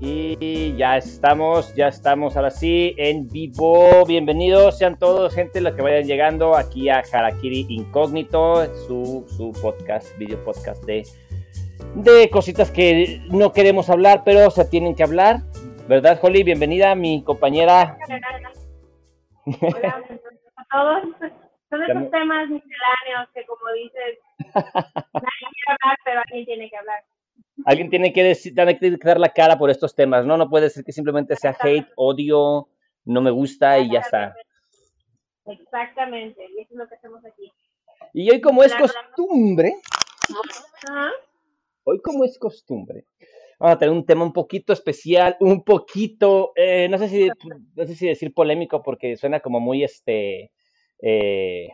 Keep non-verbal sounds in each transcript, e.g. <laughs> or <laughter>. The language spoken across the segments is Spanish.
Y ya estamos, ya estamos ahora sí en vivo. Bienvenidos sean todos, gente, los que vayan llegando aquí a Harakiri Incógnito, su, su podcast, video podcast de, de cositas que no queremos hablar, pero se tienen que hablar. ¿Verdad, Holly? Bienvenida, mi compañera. Hola <laughs> a todos. Son esos temas misceláneos que, como dices, <laughs> nadie quiere hablar, pero alguien tiene que hablar. Alguien tiene que, decir, tiene que dar la cara por estos temas, ¿no? No puede ser que simplemente sea hate, odio, no me gusta y ya está. Exactamente, y eso es lo que hacemos aquí. Y hoy como es costumbre, hoy como es costumbre, vamos a tener un tema un poquito especial, un poquito, eh, no sé si, no sé si decir polémico porque suena como muy este, eh,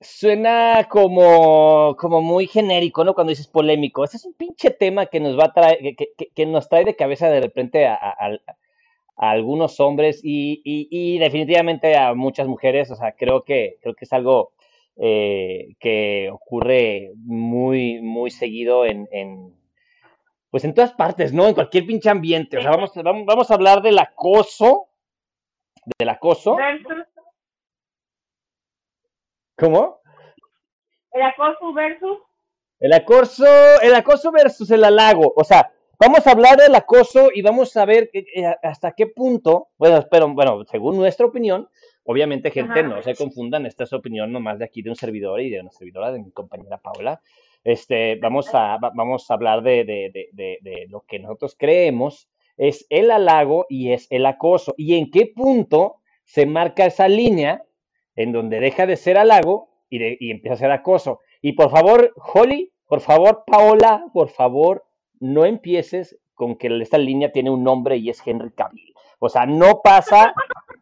suena como, como muy genérico, ¿no? Cuando dices polémico. Este es un pinche tema que nos va a traer, que, que, nos trae de cabeza de repente a, a, algunos hombres y, y, definitivamente a muchas mujeres. O sea, creo que, creo que es algo eh, que ocurre muy, muy seguido en, en, pues en todas partes, ¿no? En cualquier pinche ambiente. O sea, vamos, vamos, vamos a hablar del acoso, del acoso. ¿Cómo? El acoso versus. El acoso, el acoso versus el halago. O sea, vamos a hablar del acoso y vamos a ver hasta qué punto, bueno, pero bueno, según nuestra opinión, obviamente, gente, no se confundan, esta es opinión nomás de aquí de un servidor y de una servidora, de mi compañera Paula. Este, vamos a, vamos a hablar de, de, de, de lo que nosotros creemos es el halago y es el acoso. Y en qué punto se marca esa línea en donde deja de ser halago y, empieza a ser acoso. Y por favor, Holly, por favor, Paola, por favor, no empieces con que esta línea tiene un nombre y es Henry Cavill. O sea, no pasa,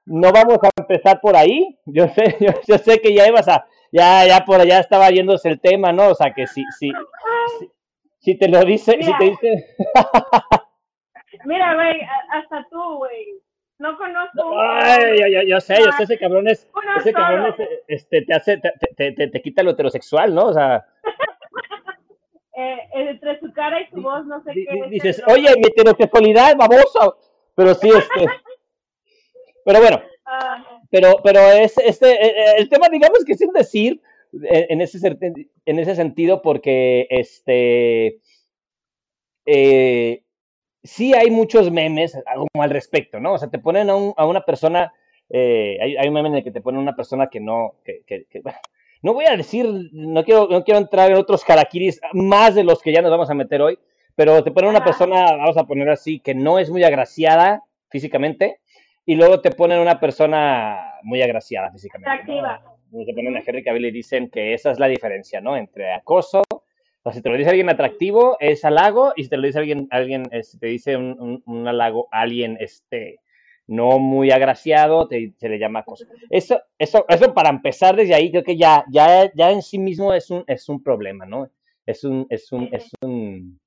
no vamos a empezar por ahí. Yo sé, <laughs> yo, sé que ya ibas a, ya, ya por allá estaba yéndose el tema, ¿no? O sea, que si, si, si, te lo dice, si te dice. <laughs> Mira, güey, hasta tú, güey, no conozco. Ay, yo, yo, sé, yo sé, ese cabrón es. Ese cabrón es, este, te hace, te, te, te, te quita lo heterosexual, ¿no? O sea. <laughs> eh, entre su cara y su voz, no sé qué. Dices, oye, mi heterosexualidad, baboso. Pero sí, este. <laughs> pero bueno. Ah. Pero, pero es, este, eh, eh, el tema, digamos que sin decir, eh, en ese, en ese sentido, porque este. Eh, sí hay muchos memes como al respecto, ¿no? O sea, te ponen a, un, a una persona, eh, hay, hay, un meme en el que te ponen a una persona que no, que, que, que bueno, no voy a decir, no quiero, no quiero entrar en otros karakiris más de los que ya nos vamos a meter hoy, pero te ponen una persona, vamos a poner así, que no es muy agraciada físicamente, y luego te ponen una persona muy agraciada físicamente. Atractiva. ¿no? Se ponen a Henry Cavill y dicen que esa es la diferencia, ¿no? Entre acoso sea, si te lo dice alguien atractivo, es halago, y si te lo dice alguien, alguien este, te dice un, un, halago, alguien este, no muy agraciado, te, se le llama acoso. Eso, eso, eso para empezar desde ahí, creo que ya, ya, ya en sí mismo es un, es un problema, ¿no? Es un, es un, es un...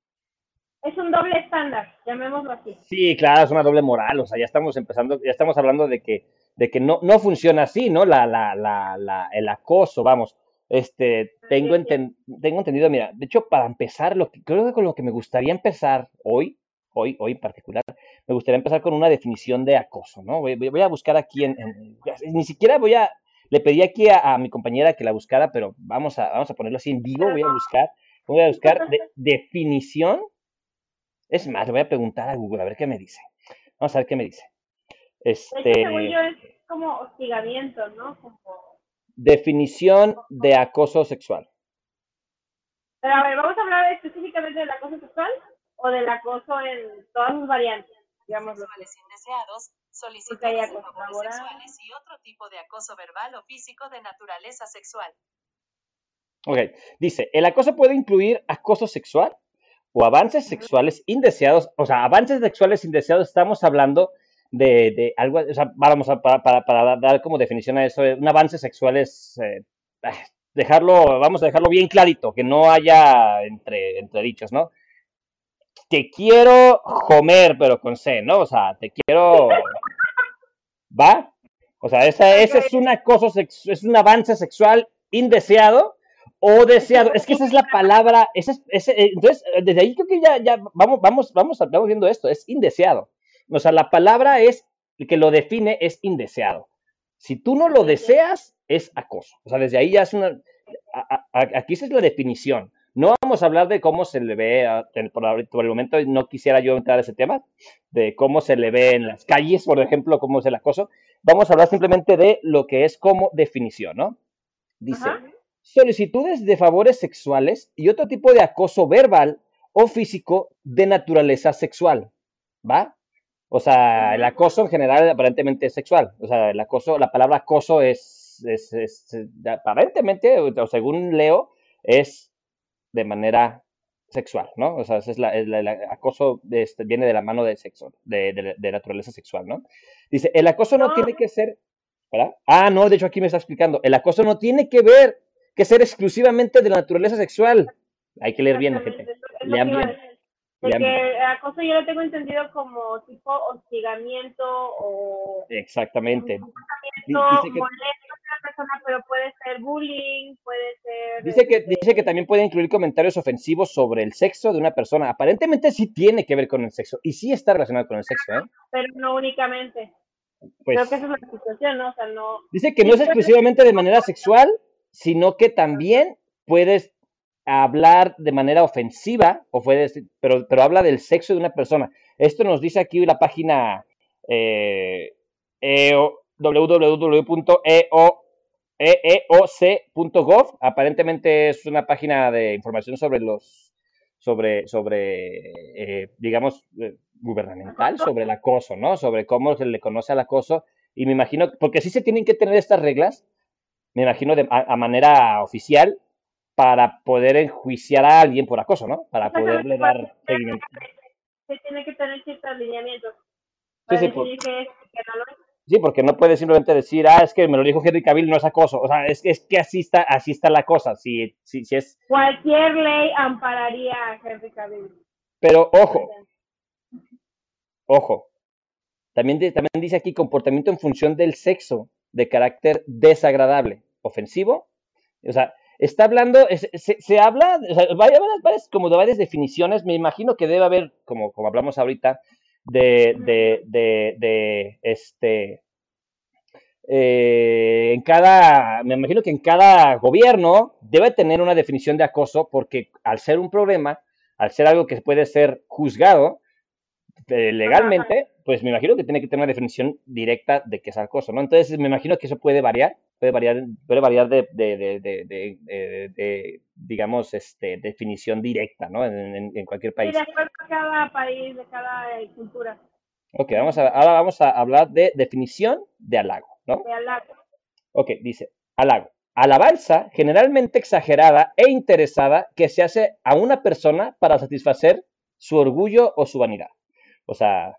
Es un doble estándar, llamémoslo así. Sí, claro, es una doble moral, o sea, ya estamos empezando, ya estamos hablando de que, de que no, no funciona así, ¿no? La, la, la, la, el acoso, vamos este, tengo, tengo entendido, mira, de hecho, para empezar, lo que, creo que con lo que me gustaría empezar hoy, hoy, hoy en particular, me gustaría empezar con una definición de acoso, ¿no? Voy, voy a buscar aquí en, ni siquiera voy a, le pedí aquí a, mi compañera que la buscara, pero vamos a, vamos a ponerlo así en vivo, voy a buscar, voy a buscar <laughs> definición, es más, le voy a preguntar a Google a ver qué me dice. Vamos a ver qué me dice. Este... es como hostigamiento, ¿no? Como Definición de acoso sexual. Pero a ver, ¿vamos a hablar específicamente del acoso sexual o del acoso en todas sus variantes? Digamos, sexuales indeseados, solicitudes de favores sexuales y otro tipo de acoso verbal o físico de naturaleza sexual. Ok, dice, el acoso puede incluir acoso sexual o avances sexuales indeseados, o sea, avances sexuales indeseados, estamos hablando de, de algo, o sea, vamos a, para, para, para, dar como definición a eso, un avance sexual es eh, dejarlo, vamos a dejarlo bien clarito, que no haya entre, entre dichos, ¿no? Te quiero comer, pero con C, ¿no? O sea, te quiero... ¿Va? O sea, esa, ese es una cosa, es un avance sexual indeseado O deseado, es que esa es la palabra, esa es, eh, entonces, desde ahí creo que ya, ya vamos, vamos, vamos, vamos viendo esto, es indeseado. O sea, la palabra es, el que lo define es indeseado. Si tú no lo deseas, es acoso. O sea, desde ahí ya es una, aquí esa es la definición. No vamos a hablar de cómo se le ve, por, el momento no quisiera yo entrar a ese tema, de cómo se le ve en las calles, por ejemplo, cómo es el acoso. Vamos a hablar simplemente de lo que es como definición, ¿no? Dice, solicitudes de favores sexuales y otro tipo de acoso verbal o físico de naturaleza sexual, ¿va? O sea, el acoso en general aparentemente es sexual. O sea, el acoso, la palabra acoso es, es, aparentemente, o según leo, es de manera sexual, ¿no? O sea, es la, el acoso este, viene de la mano de sexo, de, de, naturaleza sexual, ¿no? Dice, el acoso no, tiene que ser, ¿verdad? Ah, no, de hecho aquí me está explicando, el acoso no tiene que ver, que ser exclusivamente de la naturaleza sexual. Hay que leer bien, gente. Lean bien. Porque acoso yo lo tengo entendido como tipo hostigamiento o... Exactamente. dice que, persona, pero puede ser bullying, puede ser... Dice que, este dice que también puede incluir comentarios ofensivos sobre el sexo de una persona. Aparentemente sí tiene que ver con el sexo y sí está relacionado con el sexo, ¿eh? Pero no únicamente. Pues, Creo que esa es la situación, ¿no? O sea, no... Dice que no es exclusivamente de manera sexual, sino que también puedes hablar de manera ofensiva, o puede pero, pero habla del sexo de una persona. Esto nos dice aquí la página eh, e www.eoc.gov. Aparentemente es una página de información sobre los, sobre, sobre eh, digamos, eh, gubernamental, sobre el acoso, ¿no? Sobre cómo se le conoce al acoso. Y me imagino, porque sí se tienen que tener estas reglas, me imagino de, a manera oficial, para poder enjuiciar a alguien por acoso, ¿no? Para poderle dar seguimiento. Se tiene que tener ciertos alineamientos. Sí, sí, sí, porque no puede simplemente decir, ah, es que me lo dijo Henry Cavill, no es acoso. O sea, es, es que así está, así está la cosa. Si, si, si es... Cualquier ley ampararía a Henry Cavill. Pero ojo, ojo, también, también dice aquí comportamiento en función del sexo de carácter desagradable, ofensivo. O sea, está hablando, se, habla, o varias, como de varias definiciones, me imagino que debe haber, como, como hablamos ahorita, de, de, de, de este, eh, en cada, me imagino que en cada gobierno debe tener una definición de acoso, porque al ser un problema, al ser algo que puede ser juzgado eh, legalmente, pues me imagino que tiene que tener una definición directa de qué es acoso, ¿no? Entonces me imagino que eso puede variar puede variar, puede variar de, de, de, de, digamos, este, definición directa, ¿no? En, en, cualquier país. Sí, de acuerdo a cada país, de cada eh, cultura. Ok, vamos a, ahora vamos a hablar de definición de halago, ¿no? De halago. Ok, dice, halago. Alabanza generalmente exagerada e interesada que se hace a una persona para satisfacer su orgullo o su vanidad. O sea,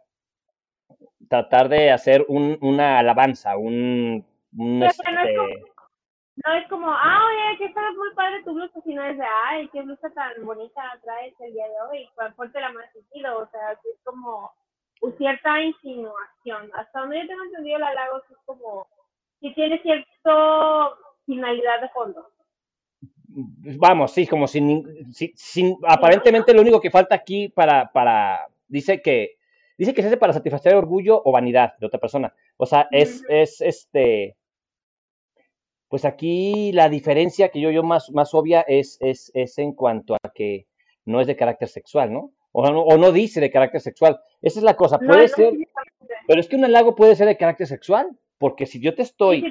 tratar de hacer un, una alabanza, un no, es como, no es como, ah, oye, que está muy padre tu blusa, sino es de, ay, qué blusa tan bonita traes el día de hoy, ponte la más sentido, o sea, es como cierta insinuación. Hasta donde yo tengo entendido, el halago es como, si tiene cierta finalidad de fondo. Vamos, sí, como sin, sin, aparentemente lo único que falta aquí para, para, dice que, dice que se hace para satisfacer orgullo o vanidad de otra persona. O sea, es, es este, pues aquí la diferencia que yo, yo más, más obvia es, es, es en cuanto a que no es de carácter sexual, ¿no? O, no, o no dice de carácter sexual. Esa es la cosa, puede ser, pero es que un halago puede ser de carácter sexual, porque si yo te estoy,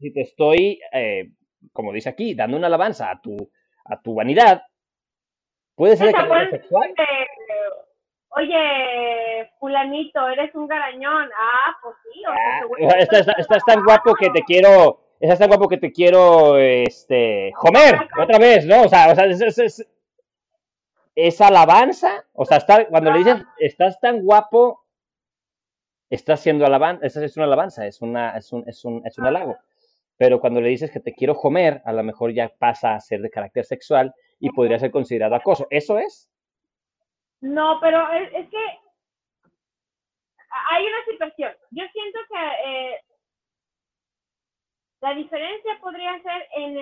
si te estoy, eh, como dice aquí, dando una alabanza a tu, a tu vanidad, puede ser de carácter sexual. Oye, fulanito, eres un garañón. Ah, pues sí. O estás, estás tan guapo que te quiero es tan guapo que te quiero, este, Homer, otra vez, ¿no? O sea, o sea es, es, es, alabanza, o sea, está, cuando le dicen, estás tan guapo, estás siendo alabanza, esa es una alabanza, es, una, es, un, es, un, es un halago. Pero cuando le dices que te quiero Homer, a lo mejor ya pasa a ser de carácter sexual y podría ser considerado acoso. ¿Eso es? No, pero es, es que hay una situación. Yo siento que eh, la diferencia podría ser en,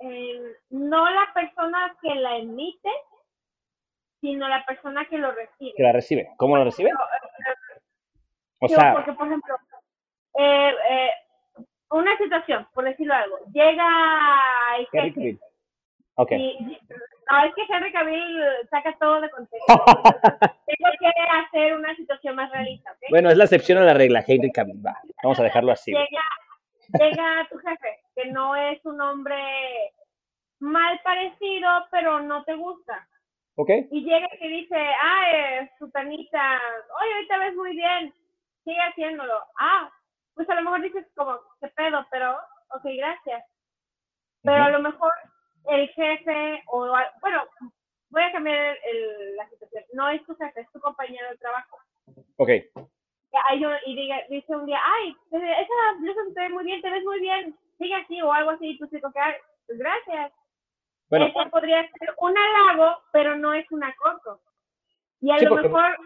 eh, no la persona que la emite, sino la persona que lo recibe. Que la recibe. ¿Cómo lo recibe? O sea, porque por ejemplo, eh, eh, una situación, por decirlo algo, llega jefe. Okay. No, es que Henry Cavill saca todo de contexto. <laughs> Tengo que hacer una situación más realista. Bueno, es la excepción a la regla, Henry Cavill, va. Vamos a dejarlo así. Llega, llega tu jefe, que no es un hombre mal parecido, pero no te gusta. Ok. Y llega y te dice, ah, eh, Sutanita, oye, hoy te ves muy bien, sigue haciéndolo. Ah, pues a lo mejor dices como, qué pedo, pero, ok, gracias. Pero a lo mejor el jefe, o, bueno, voy a cambiar el, la situación. No es tu jefe, es tu compañero de trabajo. Ok. Y diga, dice un día, ay, esa blusa se te ve muy bien, te ves muy bien, sigue así o algo así, y tú dices, pues gracias. Bueno, Eso podría ser un halago, pero no es un acoso. Y a lo mejor,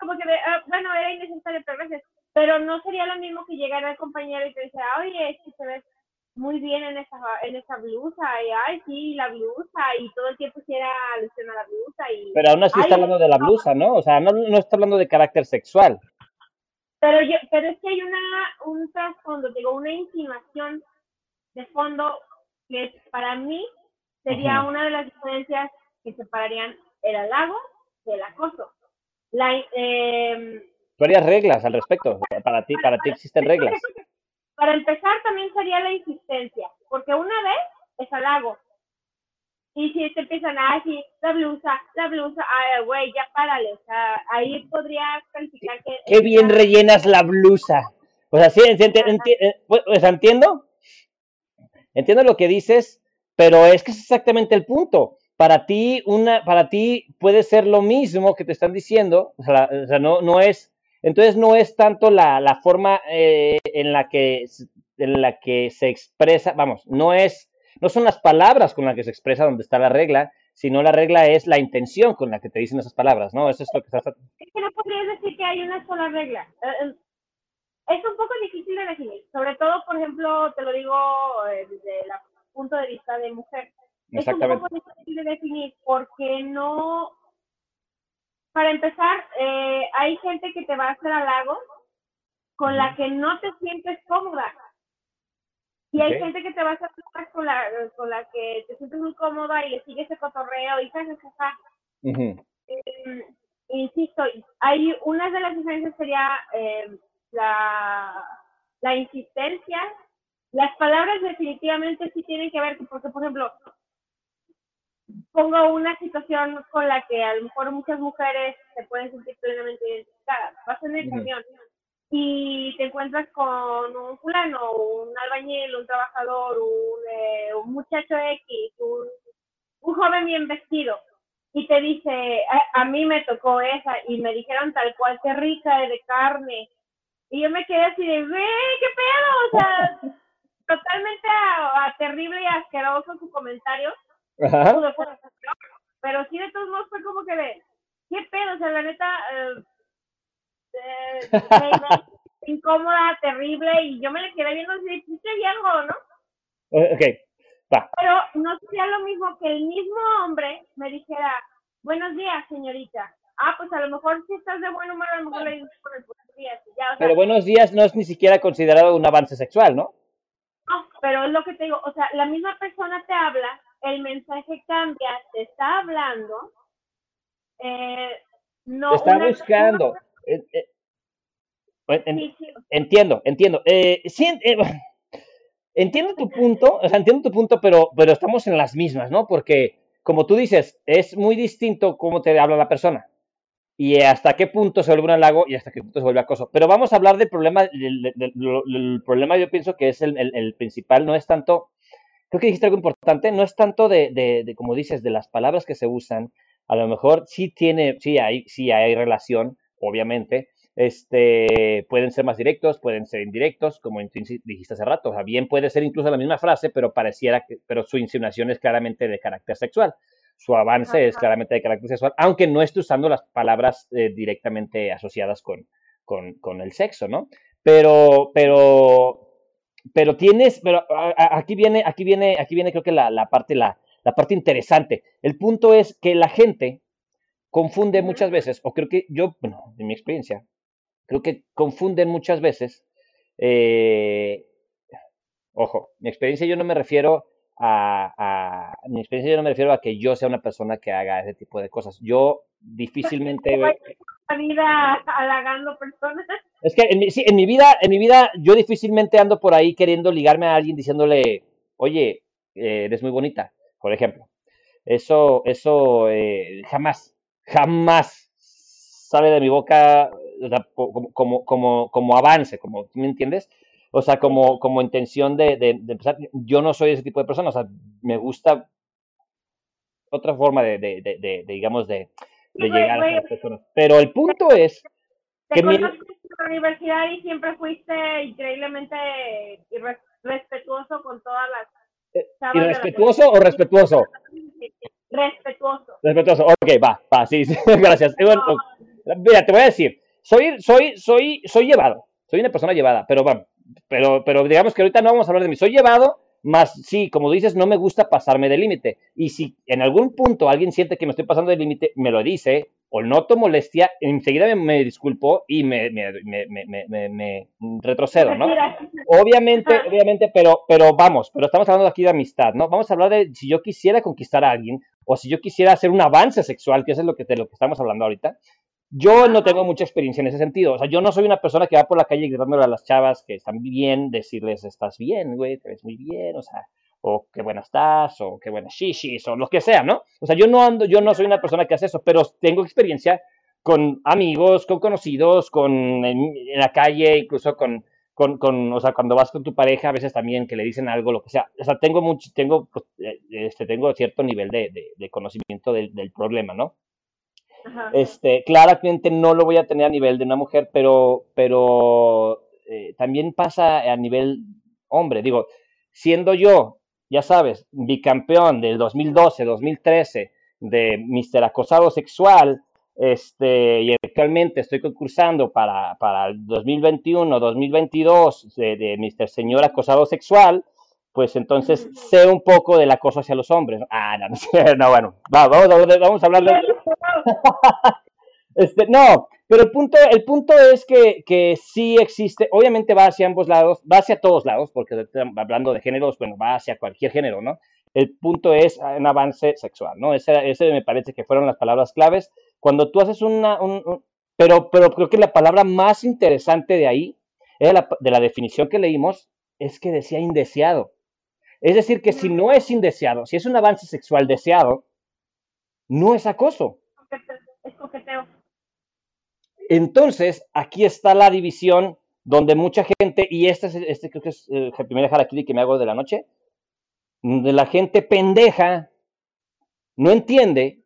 como que, ah, bueno, era innecesario, pero veces, pero no sería lo mismo que llegar al compañero y te dice, oye, es que se ves muy bien en esa, en esa blusa, y ay, sí, la blusa, y todo el tiempo quiera alusión a la blusa. Y, pero aún así está hablando de la blusa, ¿no? O sea, no, no está hablando de carácter sexual. Pero, yo, pero es que hay una, un trasfondo, digo, una insinuación de fondo que para mí sería una de las diferencias que separarían el halago del acoso. La, eh, ¿Tú reglas al respecto? Para ti, para ti existen <laughs> reglas. Para empezar también sería la insistencia, porque una vez es halago. Y si te empiezan a decir la blusa, la blusa, ay, güey, ya párale. O sea, ahí podría calificar que... Qué bien rellenas la blusa. O sea, sí, eh, pues, entiendo. Entiendo lo que dices, pero es que es exactamente el punto. Para ti, una, para ti puede ser lo mismo que te están diciendo. O sea, o sea no, no es entonces no es tanto la, la forma eh, en, la que, en la que se expresa, vamos, no es, no son las palabras con las que se expresa donde está la regla, sino la regla es la intención con la que te dicen esas palabras, ¿no? Eso es lo que estás... Es que no podrías decir que hay una sola regla. Eh, eh, es un poco difícil de definir, sobre todo, por ejemplo, te lo digo desde el punto de vista de mujer. Es un poco difícil de definir porque no, para empezar, eh, hay gente que te va a hacer halagos con la que no te sientes cómoda. Y hay gente que te va a hacer halagos con la, con la que te sientes muy cómoda y le sigues ese cotorreo y sabes, eh, insisto, hay una de las diferencias sería eh, la, la insistencia. Las palabras definitivamente sí tienen que ver, porque por ejemplo, pongo una situación con la que a lo mejor muchas mujeres se pueden sentir plenamente identificadas. Vas en el camión y te encuentras con un fulano, un albañil, un trabajador, un, eh, muchacho X, un, un, joven bien vestido, y te dice, a, mí me tocó esa, y me dijeron tal cual, qué rica de carne. Y yo me quedé así de, ve, qué pedo, o sea, <laughs> totalmente terrible y asqueroso su comentario pero sí, de todos modos, fue como que de, ¿qué pedo? O sea, la neta, eh, incómoda, terrible, y yo me le quedé viendo así, ¿sí algo, no? Eh, ok, va. Pero no sería lo mismo que el mismo hombre me dijera, buenos días, señorita. Ah, pues a lo mejor si estás de buen humor, a lo mejor le dices el buenos días. Ya, pero buenos días no es ni siquiera considerado un avance sexual, ¿no? No, pero es lo que te digo, o sea, la misma persona te habla el mensaje cambia, te está hablando, eh, no... Te está buscando. Eh, eh, entiendo, entiendo. <laughs> entiendo tu punto, o sea, entiendo tu punto, pero, pero estamos en las mismas, ¿no? Porque, como tú dices, es muy distinto cómo te habla la persona y hasta qué punto se vuelve un halago y hasta qué punto se vuelve acoso. Pero vamos a hablar del problema, el, problema yo pienso que es el, el, principal, no es tanto creo que dijiste algo importante, no es tanto de, de, como dices, de las palabras que se usan, a lo mejor sí tiene, sí hay, sí hay relación, obviamente, este, pueden ser más directos, pueden ser indirectos, como dijiste hace rato, o sea, bien puede ser incluso la misma frase, pero pareciera que, pero su insinuación es claramente de carácter sexual, su avance es claramente de carácter sexual, aunque no esté usando las palabras eh, directamente asociadas con, con, con, el sexo, ¿no? Pero, pero pero tienes, pero aquí viene, aquí viene, aquí viene creo que la, la parte, la, la parte interesante. El punto es que la gente confunde muchas veces, o creo que yo, bueno, en mi experiencia, creo que confunden muchas veces, eh, ojo, mi experiencia yo no me refiero a, a, mi experiencia yo no me refiero a que yo sea una persona que haga ese tipo de cosas. Yo difícilmente la vida halagando personas. Es que en mi, sí, en mi vida, en mi vida, yo difícilmente ando por ahí queriendo ligarme a alguien diciéndole, oye, eh, eres muy bonita, por ejemplo. Eso, eso eh, jamás, jamás sale de mi boca como, como, como, como avance, como, ¿me entiendes? O sea, como, como intención de, de, empezar. Yo no soy ese tipo de persona, o sea, me gusta otra forma de, de, de digamos, de, llegar a las personas. Pero el punto es que mi... en la universidad y siempre fuiste increíblemente respetuoso con todas las... Eh, ¿Irrespetuoso o respetuoso? Respetuoso. Respetuoso, ok, va, va, sí, sí <laughs> gracias. Mira, te voy a decir, soy, soy, soy, soy llevado, soy una persona llevada, pero, pero, pero digamos que ahorita no vamos a hablar de mí, soy llevado, más sí, como dices, no me gusta pasarme de límite. Y si en algún punto alguien siente que me estoy pasando de límite, me lo dice, o noto molestia, enseguida me, disculpo y me, me, me, me, retrocedo, ¿no? Obviamente, obviamente, pero, pero vamos, pero estamos hablando aquí de amistad, ¿no? Vamos a hablar de si yo quisiera conquistar a alguien o si yo quisiera hacer un avance sexual, que eso es lo que, de lo que estamos hablando ahorita. Yo no tengo mucha experiencia en ese sentido. O sea, yo no soy una persona que va por la calle gritándole a las chavas que están bien, decirles, estás bien, güey, te ves muy bien, o sea, o qué buena estás, o qué buena shishis, o lo que sea, ¿no? O sea, yo no ando, yo no soy una persona que hace eso, pero tengo experiencia con amigos, con conocidos, con en, la calle, incluso con, con, con, o sea, cuando vas con tu pareja, a veces también que le dicen algo, lo que sea. O sea, tengo mucho, tengo, pues, eh, este, tengo cierto nivel de, conocimiento del problema, ¿no? Este, claramente no lo voy a tener a nivel de una mujer, pero, pero eh, también pasa a nivel hombre. Digo, siendo yo, ya sabes, bicampeón del 2012, 2013 de Mister Acosado Sexual, este, y actualmente estoy concursando para, para el 2021, 2022 de, de Mister Señor Acosado Sexual, pues entonces sé un poco del acoso hacia los hombres. Ah, no, <laughs> no, bueno, vamos, vamos a hablar de... <laughs> <laughs> este, no, pero el punto, el punto es que, que sí existe, obviamente va hacia ambos lados, va hacia todos lados, porque hablando de géneros, bueno, va hacia cualquier género, ¿no? El punto es un avance sexual, ¿no? Ese, ese me parece que fueron las palabras claves. Cuando tú haces una... Un, pero, pero creo que la palabra más interesante de ahí, de la definición que leímos, es que decía indeseado. Es decir, que si no es indeseado, si es un avance sexual deseado, no es acoso. Es coqueteo. Entonces, aquí está la división donde mucha gente, y este, este creo que es el primer aquí que me hago de la noche, de la gente pendeja no entiende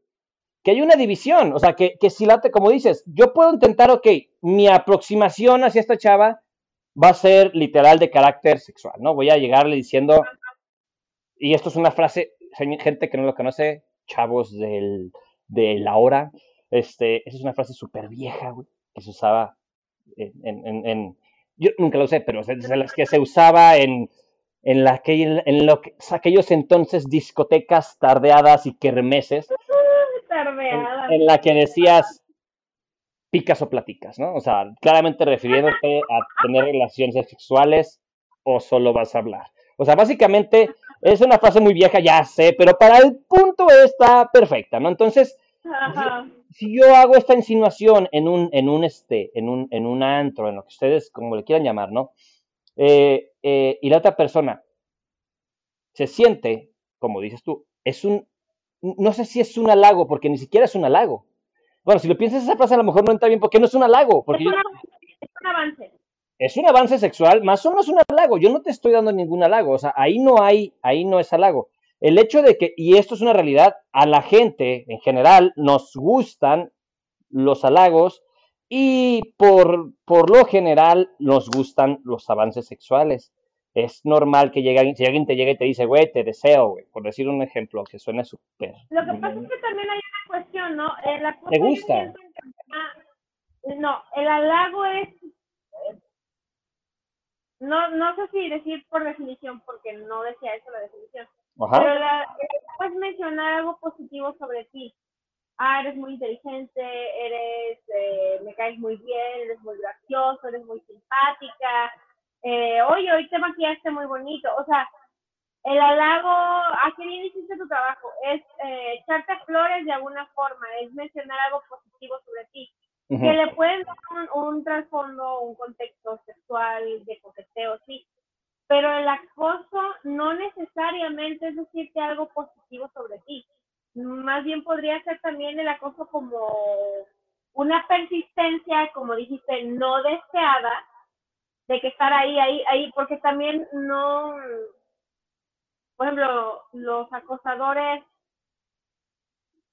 que hay una división. O sea, que, que si late, como dices, yo puedo intentar, ok, mi aproximación hacia esta chava va a ser literal de carácter sexual, ¿no? Voy a llegarle diciendo, y esto es una frase, gente que no lo conoce, chavos del, de la hora, este, esa es una frase súper vieja, güey, que se usaba en, en, en, yo nunca lo sé, pero es de las que se usaba en, en, la que, en lo que, aquellos entonces discotecas tardeadas y kermeses, <laughs> tardeadas. En, la que decías picas o platicas, ¿no? O sea, claramente refiriéndote a tener relaciones sexuales o solo vas a hablar. O sea, básicamente es una frase muy vieja, ya sé, pero para el punto está perfecta, ¿no? Entonces, si yo hago esta insinuación en un, en un, este, en un, en un antro, en lo que ustedes como le quieran llamar, ¿no? Eh, eh, y la otra persona se siente, como dices tú, es un, no sé si es un halago, porque ni siquiera es un halago. Bueno, si lo piensas esa frase a lo mejor no está bien, porque no es un halago. Porque es, es un avance es un avance sexual, más o menos un halago. Yo no te estoy dando ningún halago, o sea, ahí no hay, ahí no es halago. El hecho de que, y esto es una realidad, a la gente en general nos gustan los halagos y por, por lo general nos gustan los avances sexuales. Es normal que llegue, si alguien te llegue y te dice, güey, te deseo, güey, por decir un ejemplo que suene súper. Lo que pasa es que también hay una cuestión, ¿no? Eh, ¿Te gusta? no, el halago es no, no sé si decir por definición, porque no decía eso la definición, pero la, puedes mencionar algo positivo sobre ti. Ah, eres muy inteligente, eres, eh, me caes muy bien, eres muy gracioso, eres muy simpática, eh, oye, hoy te maquillaste muy bonito, o sea, el halago, ¿a qué bien hiciste tu trabajo? Es eh, echarte flores de alguna forma, es mencionar algo positivo sobre ti. Que le pueden dar un, trasfondo, un contexto sexual, de coqueteo, sí. Pero el acoso no necesariamente es decirte algo positivo sobre ti. Más bien podría ser también el acoso como una persistencia, como dijiste, no deseada, de que estar ahí, ahí, ahí, porque también no, por ejemplo, los acosadores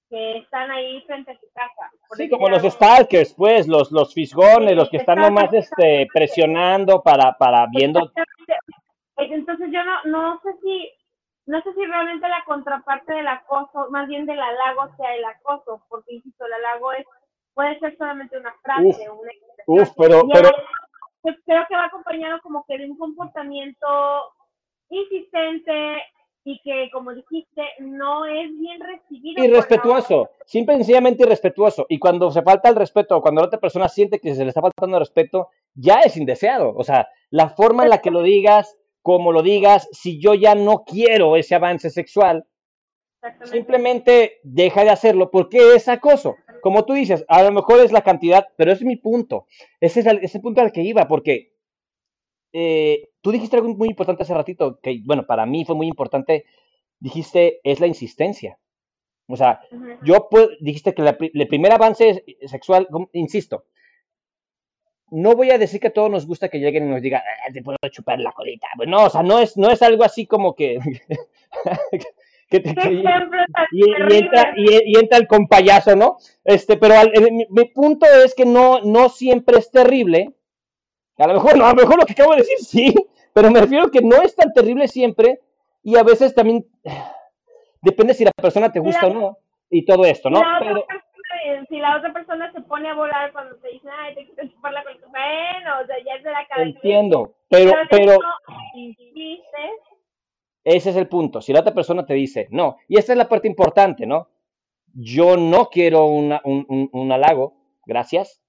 que están ahí frente a su casa. Sí, como los stalkers, pues, los, los fisgones, los que están nomás este, presionando para, para viendo. Entonces yo no, no sé si, no sé si realmente la contraparte del acoso, más bien del halago sea el acoso, porque insisto, el halago es, puede ser solamente una frase, uf, uf pero, pero... creo que va acompañado como que de un comportamiento insistente, y que, como dijiste, no es bien recibido. Irrespetuoso, simple y sencillamente irrespetuoso. Y cuando se falta el respeto, cuando la otra persona siente que se le está faltando el respeto, ya es indeseado. O sea, la forma en la que lo digas, como lo digas, si yo ya no quiero ese avance sexual, simplemente deja de hacerlo porque es acoso. Como tú dices, a lo mejor es la cantidad, pero ese es mi punto. Ese es el, ese punto al que iba, porque eh, tú dijiste algo muy importante hace ratito, que bueno, para mí fue muy importante, dijiste, es la insistencia. O sea, yo dijiste que el primer avance sexual, insisto, no voy a decir que a todos nos gusta que lleguen y nos digan, ah, te puedo chupar la colita. Bueno, o sea, no es, no es algo así como que... <laughs> y, entra, y, entra el compayazo, ¿no? Este, pero mi, mi, punto es que no, no siempre es terrible a lo mejor no, a lo mejor lo que acabo de decir sí, pero me refiero que no es tan terrible siempre y a veces también <sighs> depende si la persona te gusta o no y todo esto, ¿no? Pero, si la otra persona se pone a volar cuando te dice, ay, te quiero chuparla con tu bueno, o sea, ya es de la cabeza. Entiendo, pero, pero, ese es el punto. Si la otra persona te dice, no, y esta es la parte importante, ¿no? Yo no quiero una, un, un, un halago, gracias,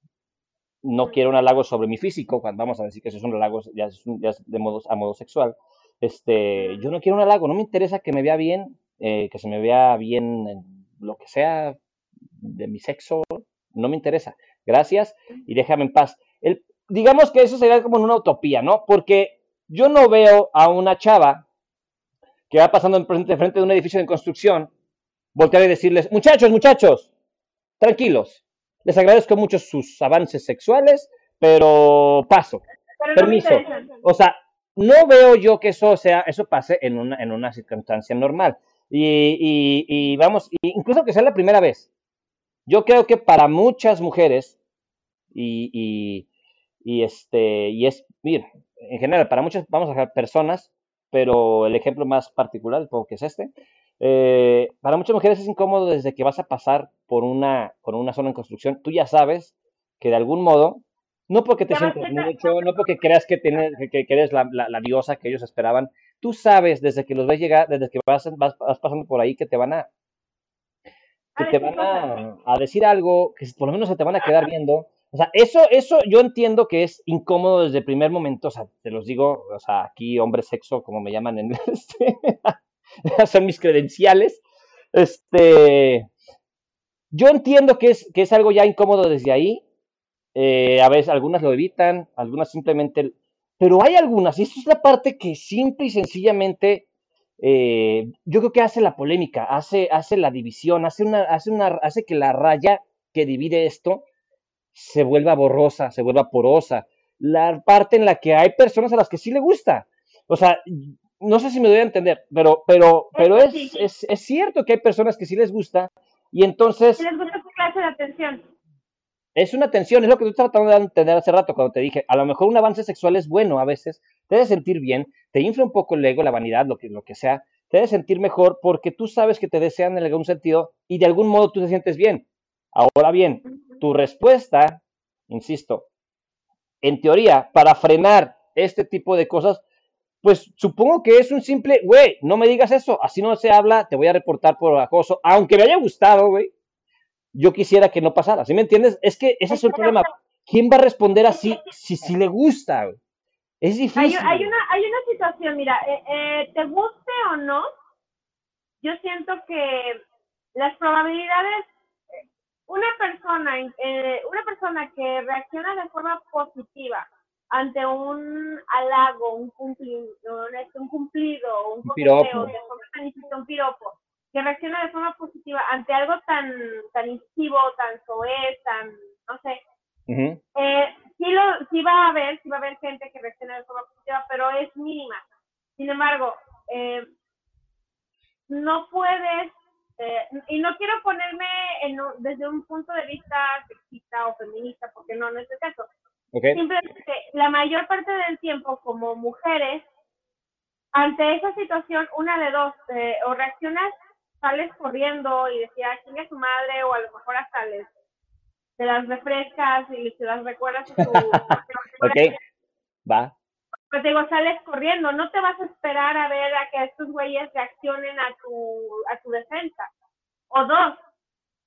no quiero un halago sobre mi físico, cuando vamos a decir que eso es un halago ya es, de modo, a modo sexual, este, yo no quiero un halago, no me interesa que me vea bien, eh, que se me vea bien en lo que sea de mi sexo, no me interesa. Gracias y déjame en paz. El, digamos que eso sería como una utopía, ¿no? Porque yo no veo a una chava que va pasando frente, frente de un edificio en construcción, voltear y decirles, muchachos, muchachos, tranquilos, les agradezco mucho sus avances sexuales, pero paso. Permiso. O sea, no veo yo que eso sea, eso pase en una, en una circunstancia normal. Y, y, vamos, incluso que sea la primera vez. Yo creo que para muchas mujeres, y, y, este, y es, mira, en general, para muchas, vamos a dejar personas, pero el ejemplo más particular, que es este, eh, para muchas mujeres es incómodo desde que vas a pasar por una, por una zona en construcción. Tú ya sabes que de algún modo, no porque te sientes mucho, no porque creas que, tienes, que, eres la, la, diosa que ellos esperaban, tú sabes desde que los ves llegar, desde que vas, vas, pasando por ahí, que te van a, que te van a, a, decir algo, que por lo menos se te van a quedar viendo. O sea, eso, eso yo entiendo que es incómodo desde el primer momento, o sea, te los digo, o sea, aquí hombre sexo, como me llaman en <laughs> este, <laughs> son mis credenciales. Este, yo entiendo que es, que es algo ya incómodo desde ahí. Eh, a veces algunas lo evitan, algunas simplemente... Pero hay algunas, y esta es la parte que simple y sencillamente eh, yo creo que hace la polémica, hace, hace la división, hace, una, hace, una, hace que la raya que divide esto se vuelva borrosa, se vuelva porosa. La parte en la que hay personas a las que sí le gusta. O sea, no sé si me doy a entender, pero, pero, pero es, es, es, cierto que hay personas que sí les gusta y entonces... Les gusta clase de atención. Es una atención, es lo que tú tratando de entender hace rato cuando te dije, a lo mejor un avance sexual es bueno a veces, te hace sentir bien, te infla un poco el ego, la vanidad, lo que, lo que sea, te hace sentir mejor porque tú sabes que te desean en algún sentido y de algún modo tú te sientes bien. Ahora bien, tu respuesta, insisto, en teoría, para frenar este tipo de cosas, pues supongo que es un simple, güey, no me digas eso, así no se habla, te voy a reportar por acoso, aunque me haya gustado, güey, yo quisiera que no pasara, ¿sí me entiendes? Es que ese es el problema. ¿Quién va a responder así si, si le gusta? Güey? Es difícil. Hay, una, hay una situación, mira, eh, eh, te guste o no, yo siento que las probabilidades, eh, una persona, eh, una persona que reacciona de forma positiva ante un halago, un cumplido, un cumplido, un, piropo. un piropo, que reacciona de forma positiva ante algo tan, tan incisivo, tan soez, tan, no sé, eh, sí, lo, sí va a haber, sí va a haber gente que reacciona de forma positiva, pero es mínima. Sin embargo, eh, no puedes, eh, y no quiero ponerme en, desde un punto de vista sexista o feminista, porque no, no es el caso. Simplemente, la mayor parte del tiempo como mujeres, ante esa situación, una de dos, eh, o reaccionas, sales corriendo y decías, quién es su madre, o a lo mejor hasta les, te las refrescas y te las recuerdas a tu... <laughs> <laughs> ok, va pues digo, sales corriendo, no te vas a esperar a ver a que estos güeyes reaccionen a tu, a tu defensa. O dos,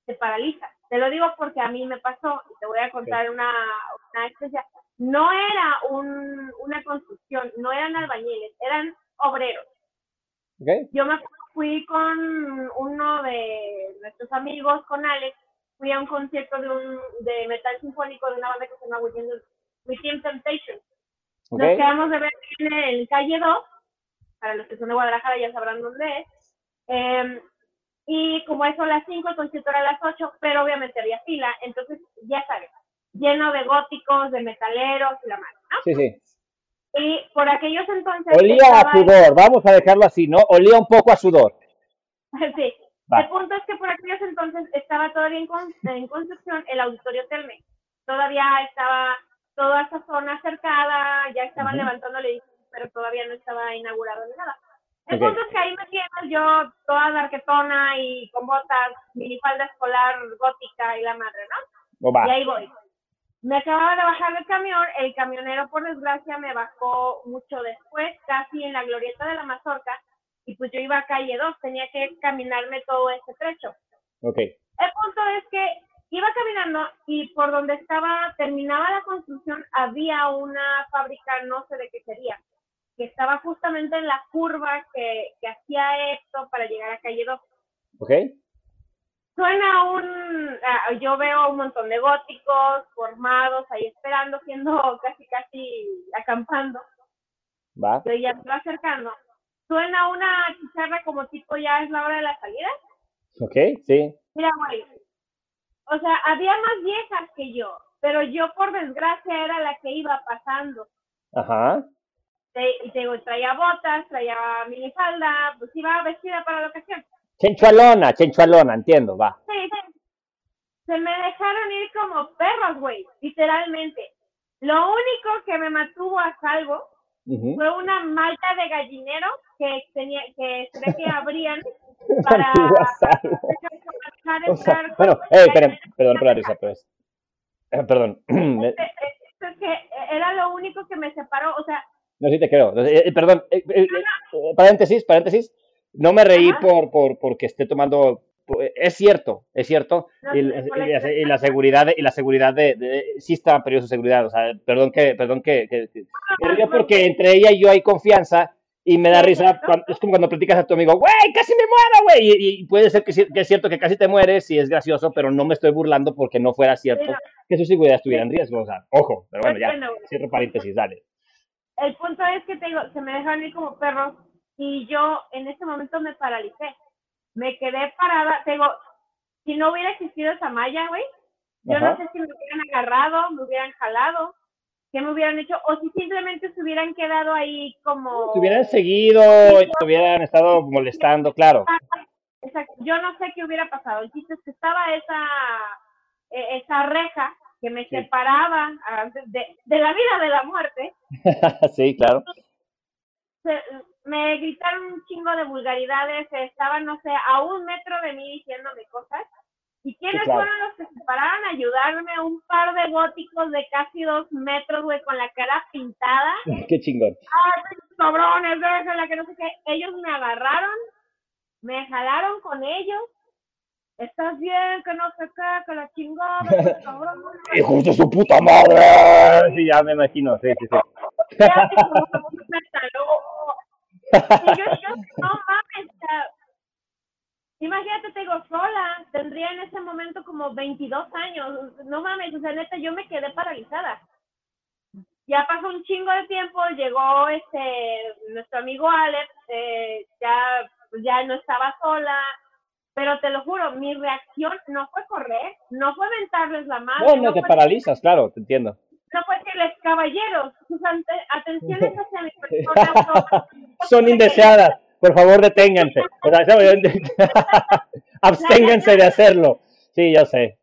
te paraliza. Te lo digo porque a mí me pasó, y te voy a contar una, una experiencia. No era un, una construcción, no eran albañiles, eran obreros. Yo me fui con uno de nuestros amigos, con Alex, fui a un concierto de, un, de metal sinfónico de una banda que se llama Within Temptation nos quedamos de ver en el calle 2, para los que son de Guadalajara ya sabrán dónde es. Em, y como eso a las 5, el concierto era a las 8, pero obviamente había fila, entonces ya sabes, lleno de góticos, de metaleros y la madre, ¿no? Sí, sí. Y por aquellos entonces. Olía a sudor, vamos a dejarlo así, ¿no? Olía un poco a sudor. <laughs> sí. El punto es que por aquellos entonces estaba todavía en, en construcción el auditorio Telme. Todavía estaba toda esa zona cercada, ya estaban levantando el edificio, pero todavía no estaba inaugurado ni nada. El punto es que ahí me tienes yo toda darquetona y con botas, minifalda escolar gótica y la madre, ¿no? Y ahí voy. Me acababa de bajar del camión, el camionero por desgracia me bajó mucho después, casi en la glorieta de la Mazorca, y pues yo iba a calle 2, tenía que caminarme todo ese trecho. Ok. El punto es que iba caminando y por donde estaba, terminaba la construcción, había una fábrica, no sé de qué sería, que estaba justamente en la curva que, que hacía esto para llegar a calle 2. Ok. Suena un, ah, yo veo un montón de góticos formados ahí esperando, siendo <laughs> casi, casi acampando. Va. Yo ya me va acercando. Suena una chicharra como tipo ya es la hora de la salida. Ok, sí. Mira, güey, o sea, había más viejas que yo, pero yo por desgracia era la que iba pasando. Ajá. Y te digo, traía botas, traía minifalda, pues iba vestida para la ocasión. Chenchualona, chenchualona, entiendo, va. Sí, sí. Se me dejaron ir como perros, güey, literalmente. Lo único que me mantuvo a salvo fue una malta de gallinero que tenía que se que <laughs> abrían para, bueno, eh, perdón, perdón por la risa, pues. Eh, perdón. <clears throat> Es, que era lo único que me separó, o sea. No, sí te creo. Eh, eh, perdón, paréntesis, paréntesis. No me reí por, por porque esté tomando es cierto, es cierto, y, la seguridad y la seguridad de, de, sí está periodo de seguridad, o sea, perdón que, perdón que, que, porque entre ella y yo hay confianza y me da risa, es como cuando platicas a tu amigo, güey, casi me muero, güey, y, puede ser que, que, es cierto que casi te mueres y es gracioso, pero no me estoy burlando porque no fuera cierto que su seguridad estuviera en riesgo, o sea, ojo, pero bueno, ya, cierro paréntesis, dale. El punto es que te digo, se me dejaron ir como perros y yo en ese momento me paralicé. Me quedé parada, te digo, si no hubiera existido esa malla, güey, yo no sé si me hubieran agarrado, me hubieran jalado, qué me hubieran hecho, o si simplemente se hubieran quedado ahí como... Se hubieran seguido, y te hubieran estado molestando, claro. Exacto, yo no sé qué hubiera pasado, el chiste es que estaba esa, e, esa reja que me separaba ah, de, de la vida de la muerte. <laughs> sí, claro me gritaron un chingo de vulgaridades, estaban, no sé, a un metro de mí diciéndome cosas. ¿Y quiénes fueron los que se pararon a ayudarme? Un par de góticos de casi dos metros, güey, con la cara pintada. <laughs> Qué chingón. Ah, cabrones, la que no sé qué. Ellos me agarraron, me jalaron con ellos. ¿Estás bien? Que no sé qué, que la chingada, <laughs> cabrón. ¡Hijos de su puta madre! Sí, ya me imagino, sí, sí, sí. y yo, yo, no mames, Imagínate, te digo, sola, tendría en ese momento como 22 años. No mames, o sea, neta, yo me quedé paralizada. Ya pasó un chingo de tiempo, llegó este nuestro amigo Alex, eh, ya, ya no estaba sola, pero te lo juro, mi reacción no fue correr, no fue mentarles la mano. No, no, te paralizas, claro, te entiendo. No fue decirles, caballeros, sus atenciones <laughs> hacia mi persona son, son indeseadas por favor deténganse. <laughs> Absténganse de hacerlo. Sí, yo sé.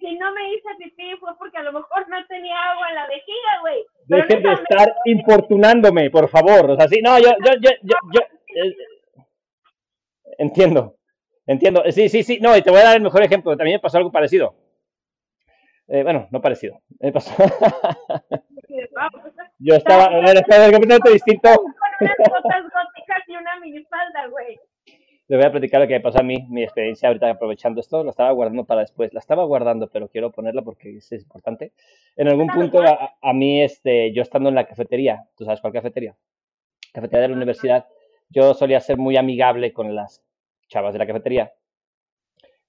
Si no me hice pipí fue porque a lo mejor no tenía agua en la vejiga, güey. Dejen de estar importunándome, por favor. O sea, sí, no, yo, yo, yo, yo, yo eh, entiendo, entiendo. Sí, sí, sí, no, y te voy a dar el mejor ejemplo. También me pasó algo parecido. Eh, bueno, no parecido. Me pasó. <laughs> yo estaba, estaba completamente distinto. Le voy a platicar lo que me pasó a mí, mi experiencia ahorita aprovechando esto, lo estaba guardando para después, la estaba guardando, pero quiero ponerla porque es importante. En algún punto a, mí, este, yo estando en la cafetería, ¿tú sabes cuál cafetería? Cafetería de la universidad, yo solía ser muy amigable con las chavas de la cafetería.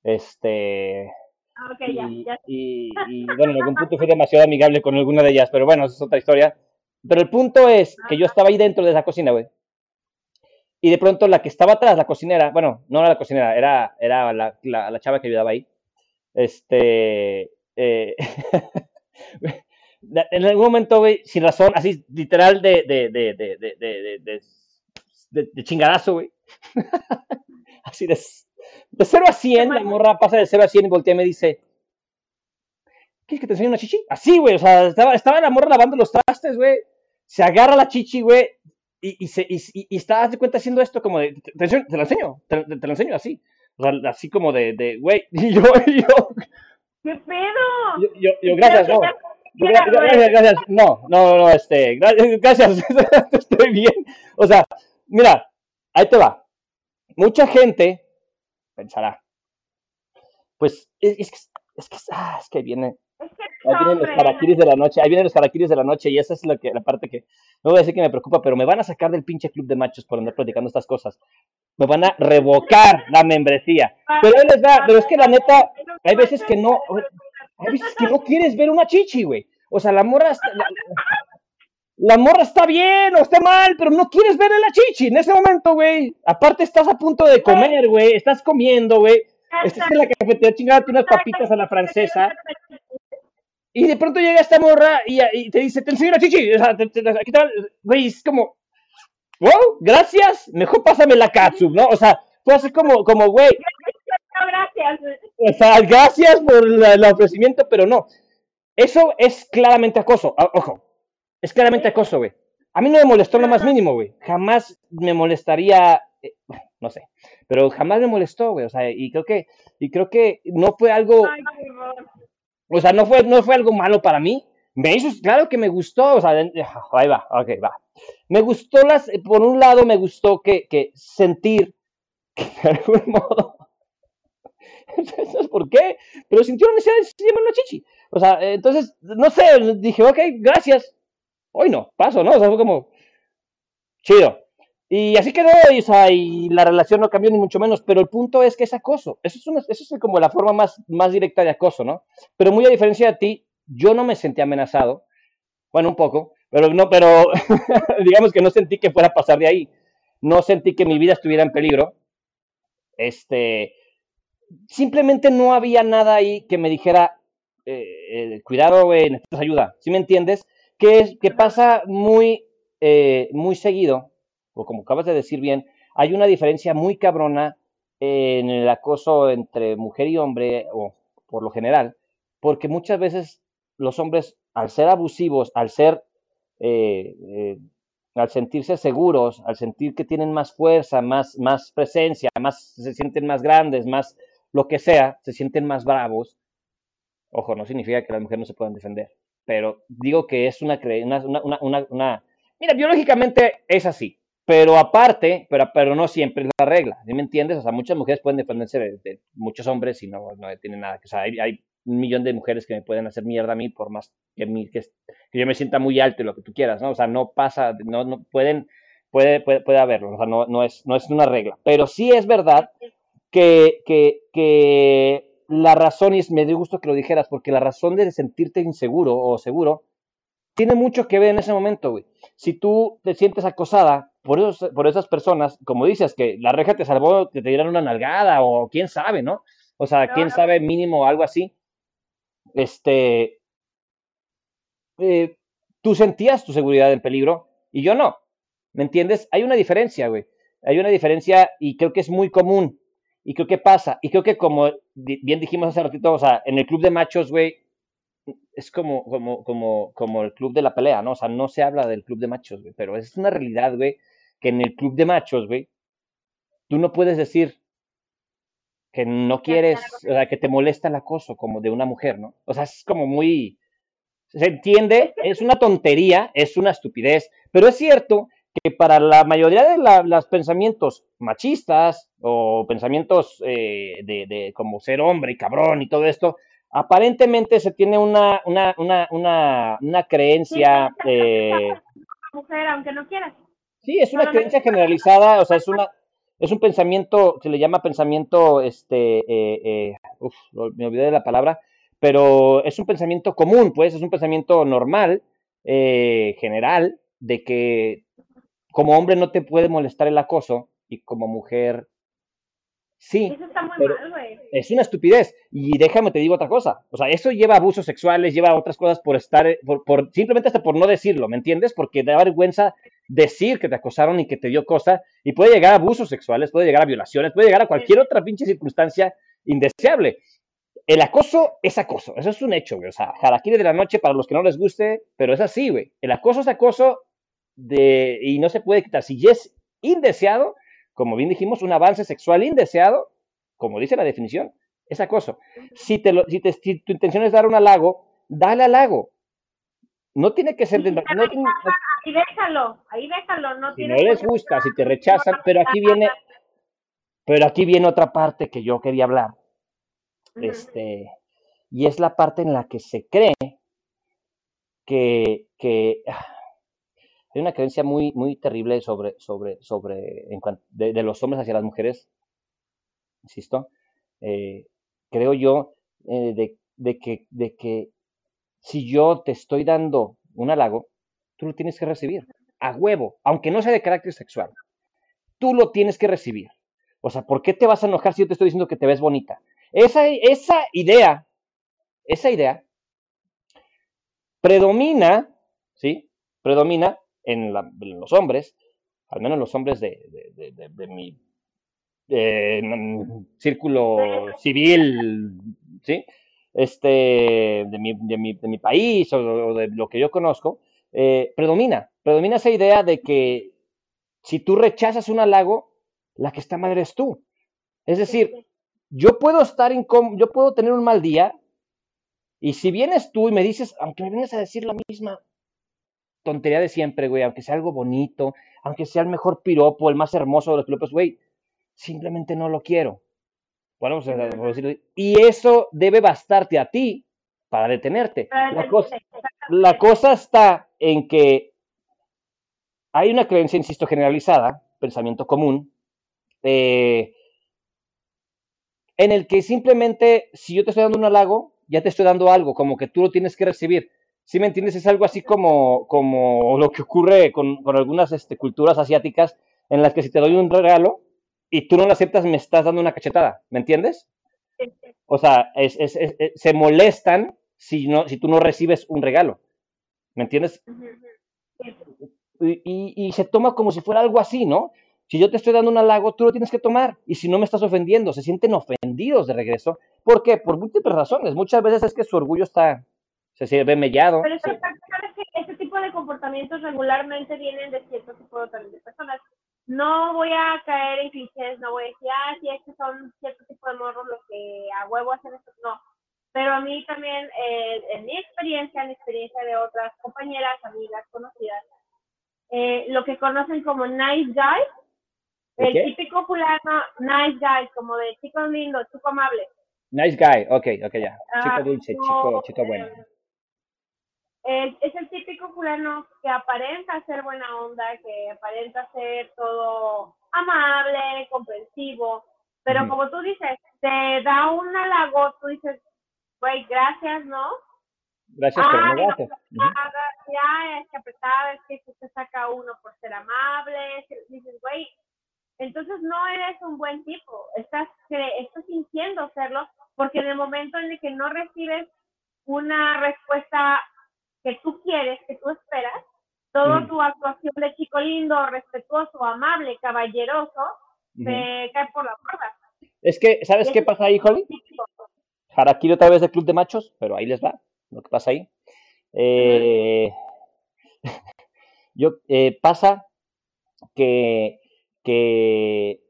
Este, ah, y, Y, y, bueno, en algún punto fui demasiado amigable con alguna de ellas, pero bueno, esa es otra historia. Pero el punto es que yo estaba ahí dentro de esa cocina, güey y de pronto la que estaba atrás, la cocinera, bueno, no era la cocinera, era, era la, la, chava que ayudaba ahí. Este. Eh, <laughs> en algún momento, güey, sin razón, así literal de, de, de, de, de, de chingadazo, güey. <laughs> así de, de 0 a 100, la morra pasa de 0 a 100 y voltea y me dice: ¿Quieres que te enseñe una chichi? Así, güey, o sea, estaba, estaba la morra lavando los trastes, güey. Se agarra la chichi, güey, y, y, se, y, y estás de cuenta haciendo esto como de, te, te, lo enseño, te, te, lo enseño así, así como de, de, güey, <laughs> y yo, y yo, ¿qué pedo? Yo, yo, yo gracias, no, yo, gracias, gracias, no, no, no, este, <laughs> gracias, gracias, <laughs> estoy bien, o sea, mira, ahí te va, mucha gente pensará, pues, es, que, es que, ah, es que viene, Ahí vienen los caraquiris de la noche, ahí vienen los caraquiris de la noche y esa es la, que, la parte que, no voy a decir que me preocupa, pero me van a sacar del pinche club de machos por andar platicando estas cosas. Me van a revocar la membresía. Pero les da, pero es que la neta, hay veces que no, hay veces que no quieres ver una chichi, güey. O sea, la morra la, morra está bien o está mal, pero no quieres ver a la chichi en ese momento, güey. Aparte estás a punto de comer, güey, estás comiendo, güey. Estás en la cafetería chingándote unas papitas a la francesa y de pronto llega esta morra y, te dice, te enseño la chichi. O sea, te, aquí güey, es como, wow, gracias, mejor pásame la katsu, ¿no? O sea, fue así como, como, güey. <laughs> Gracias. O sea, gracias por el ofrecimiento, pero no. Eso es claramente acoso. Ojo, es claramente acoso, güey. A mí no me molestó lo más mínimo, güey. Jamás me molestaría, eh, no sé, pero jamás me molestó, güey. O sea, y creo que, y creo que no fue algo, o sea, no fue, no fue algo malo para mí. Me hizo, claro que me gustó, o sea, ahí va, ok, va. Me gustó las, por un lado me gustó que, que sentir, que de algún <laughs> modo, sé por qué, pero sintió la necesidad de llamarlo chichi. O sea, entonces, no sé, dije, ok, gracias. Hoy no, paso, ¿no? O sea, fue como, chido. Y así quedó, y, la relación no cambió ni mucho menos, pero el punto es que es acoso. Eso es, una, eso es como la forma más, más directa de acoso, ¿no? Pero muy a diferencia de ti, yo no me sentí amenazado. Bueno, un poco, pero no, pero <laughs> digamos que no sentí que fuera a pasar de ahí. No sentí que mi vida estuviera en peligro. Este, simplemente no había nada ahí que me dijera, eh, eh, cuidado, güey, necesitas ayuda. ¿Sí me entiendes? Que, es, que pasa muy, eh, muy seguido o como acabas de decir bien, hay una diferencia muy cabrona en el acoso entre mujer y hombre, o por lo general, porque muchas veces los hombres, al ser abusivos, al ser, eh, eh, al sentirse seguros, al sentir que tienen más fuerza, más, más presencia, más se sienten más grandes, más lo que sea, se sienten más bravos. Ojo, no significa que las mujeres no se puedan defender, pero digo que es una, una, una, una, una... Mira, biológicamente es así, pero aparte, pero, pero no siempre es la regla, ¿sí me entiendes? O sea, muchas mujeres pueden defenderse de, muchos hombres y no, no tienen nada. O sea, hay, hay, un millón de mujeres que me pueden hacer mierda a mí por más que, que, que, yo me sienta muy alto y lo que tú quieras, ¿no? O sea, no pasa, no, no pueden, puede, puede, puede haberlo, o sea, no, no, es, no es una regla. Pero sí es verdad que, que, que la razón, y me dio gusto que lo dijeras, porque la razón de sentirte inseguro o seguro tiene mucho que ver en ese momento, güey. Si tú te sientes acosada por, esos, por esas personas, como dices, que la reja te salvó, que te dieran una nalgada o quién sabe, ¿no? O sea, quién sabe mínimo algo así. Este, eh, tú sentías tu seguridad en peligro y yo no. ¿Me entiendes? Hay una diferencia, güey. Hay una diferencia y creo que es muy común. Y creo que pasa. Y creo que como bien dijimos hace ratito, o sea, en el club de machos, güey, es como, como, como, como el club de la pelea, ¿no? O sea, no se habla del club de machos, güey, pero es una realidad, güey, que en el club de machos, güey, tú no puedes decir que no quieres, o sea, que te molesta el acoso como de una mujer, ¿no? O sea, es como muy, se entiende, es una tontería, es una estupidez, pero es cierto que para la mayoría de los pensamientos machistas o pensamientos eh, de, de, como ser hombre y cabrón y todo esto, aparentemente se tiene una, una, una, una, una creencia... Eh, mujer, aunque no quieras. Sí, es una creencia generalizada, o sea, es una... Es un pensamiento, se le llama pensamiento, este, eh, eh, uf, me olvidé de la palabra, pero es un pensamiento común, pues, es un pensamiento normal, general, de que como hombre no te puede molestar el acoso y como mujer sí. Eso está muy mal, güey. Es una estupidez. Y déjame te digo otra cosa. O sea, eso lleva abusos sexuales, lleva otras cosas por estar, por, por, simplemente hasta por no decirlo, ¿me entiendes? Porque da vergüenza decir que te acosaron y que te dio cosa. Y puede llegar a abusos sexuales, puede llegar a violaciones, puede llegar a cualquier otra pinche circunstancia indeseable. El acoso es acoso, eso es un hecho, güey. O sea, jaraquiri de la noche para los que no les guste, pero es así, güey. El acoso es acoso de, y no se puede quitar. Si es indeseado, como bien dijimos, un avance sexual indeseado, como dice la definición, es acoso. Si, te lo, si, te, si tu intención es dar un halago, dale halago. No tiene que ser... De, no, ahí déjalo, ahí déjalo. No, si no les gusta, si te rechazan, pero aquí viene... Pero aquí viene otra parte que yo quería hablar. Este, y es la parte en la que se cree que, que hay una creencia muy, muy terrible sobre, sobre, sobre de, los hombres hacia las mujeres, insisto, eh, creo yo, eh, de, de, que, de que si yo te estoy dando un halago, tú lo tienes que recibir, a huevo, aunque no sea de carácter sexual, tú lo tienes que recibir. O sea, ¿por qué te vas a enojar si yo te estoy diciendo que te ves bonita? Esa, esa idea, esa idea predomina, ¿sí? Predomina en, la, en los hombres, al menos los hombres de, de, de, de mi círculo civil, ¿sí? Este, de mi, de mi, de mi país o, o, de lo que yo conozco, eh, predomina, predomina esa idea de que si tú rechazas un halago, la que está mal eres tú. Es decir, yo puedo estar incómodo, yo puedo tener un mal día, y si vienes tú y me dices, aunque me vienes a decir la misma tontería de siempre, güey, aunque sea algo bonito, aunque sea el mejor piropo, el más hermoso de los piropos, güey, simplemente no lo quiero. Bueno, decirlo, y eso debe bastarte a ti para detenerte. La cosa, la cosa está en que hay una creencia, insisto, generalizada, pensamiento común, eh, en el que simplemente si yo te estoy dando un halago, ya te estoy dando algo, como que tú lo tienes que recibir. Si me entiendes? Es algo así como, como lo que ocurre con, con algunas este, culturas asiáticas en las que si te doy un regalo y tú no lo aceptas, me estás dando una cachetada, ¿me entiendes? O sea, es, es, es, se molestan si, no, si tú no recibes un regalo, ¿me entiendes? Y, y, y se toma como si fuera algo así, ¿no? Si yo te estoy dando un halago, tú lo tienes que tomar. Y si no me estás ofendiendo, se sienten ofendidos de regreso. ¿Por qué? Por múltiples razones. Muchas veces es que su orgullo está, se ve mellado. Pero es que, ¿sabes que este tipo de comportamientos regularmente vienen de cierto tipo de personas. no voy a caer en clichés, no voy a decir, ah, sí, estos son ciertos tipos de morros los que a huevo hacen esto, no. Pero a mí también, eh, en mi experiencia, en la experiencia de otras compañeras, amigas, conocidas, eh, lo que conocen como nice guy, el típico fulano nice guy, como de chico lindo, chico amable. Nice guy, ok, ok, ya. Ah, chico dulce, chico, chico bueno. Eh, es el típico fulano que aparenta ser buena onda, que aparenta ser todo amable, comprensivo, pero como tú dices, te da un halago, tú dices, güey, gracias, ¿no? Gracias, pero no gracias. Ya, es que apretado, es que se saca uno por ser amable, dices, güey, entonces no eres un buen tipo, estás, estás fingiendo serlo, porque en el momento en el que no recibes una respuesta que tú quieres, que tú esperas, toda tu actuación de chico lindo, respetuoso, amable, caballeroso, se cae por la puerta. Es que, ¿sabes qué pasa ahí, Holly? Harakiri otra vez de Club de Machos, pero ahí les va lo que pasa ahí. Eh, <laughs> yo, eh, pasa que, que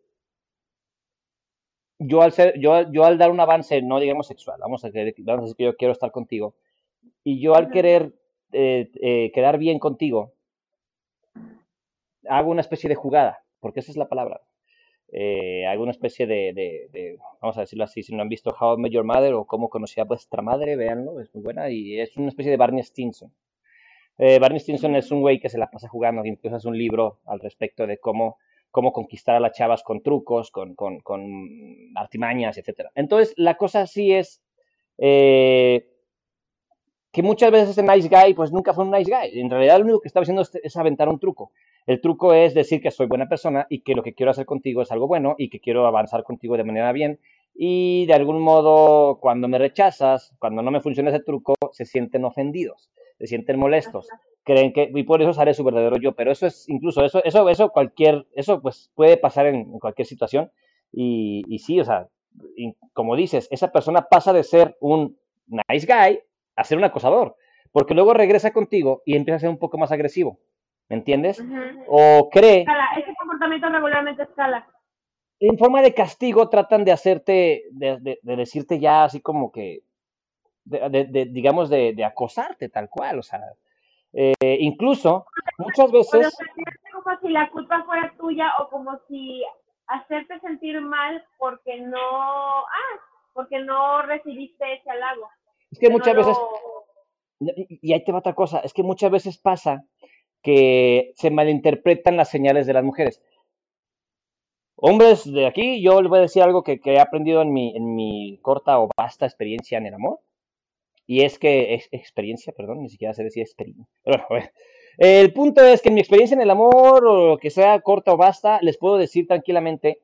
yo al ser, yo, yo al dar un avance, no digamos sexual, vamos a, decir que yo quiero estar contigo, y yo al querer eh, quedar bien contigo, hago una especie de jugada, porque esa es la palabra eh, alguna especie de, vamos a decirlo así, si no han visto How I Met Your Mother o Cómo conocí a vuestra madre, véanlo, es muy buena y es una especie de Barney Stinson. Eh, Barney Stinson es un güey que se la pasa jugando, incluso es un libro al respecto de cómo, cómo conquistar a las chavas con trucos, con, con, artimañas, etc. Entonces, la cosa sí es eh, que muchas veces ese nice guy, pues nunca fue un nice guy. En realidad, lo único que estaba haciendo es aventar un truco. El truco es decir que soy buena persona y que lo que quiero hacer contigo es algo bueno y que quiero avanzar contigo de manera bien. Y de algún modo, cuando me rechazas, cuando no me funciona ese truco, se sienten ofendidos, se sienten molestos, creen que, y por eso sale su verdadero yo. Pero eso es, incluso, eso, eso, eso, cualquier, eso pues puede pasar en, cualquier situación. Y, y, sí, o sea, como dices, esa persona pasa de ser un nice guy a ser un acosador, porque luego regresa contigo y empieza a ser un poco más agresivo. ¿me entiendes? O cree... Ese comportamiento regularmente escala. En forma de castigo tratan de hacerte, de, decirte ya así como que, de, digamos, de, acosarte tal cual, o sea, eh, incluso muchas veces... como si la culpa fuera tuya o como si hacerte sentir mal porque no, ah, porque no recibiste ese halago. Es que muchas veces, y ahí te va otra cosa, es que muchas veces pasa que se malinterpretan las señales de las mujeres. Hombres de aquí, yo les voy a decir algo que, he aprendido en mi, en mi, corta o vasta experiencia en el amor. Y es que, es, experiencia, perdón, ni siquiera sé decir experiencia. Pero bueno, el punto es que en mi experiencia en el amor, o lo que sea corta o vasta, les puedo decir tranquilamente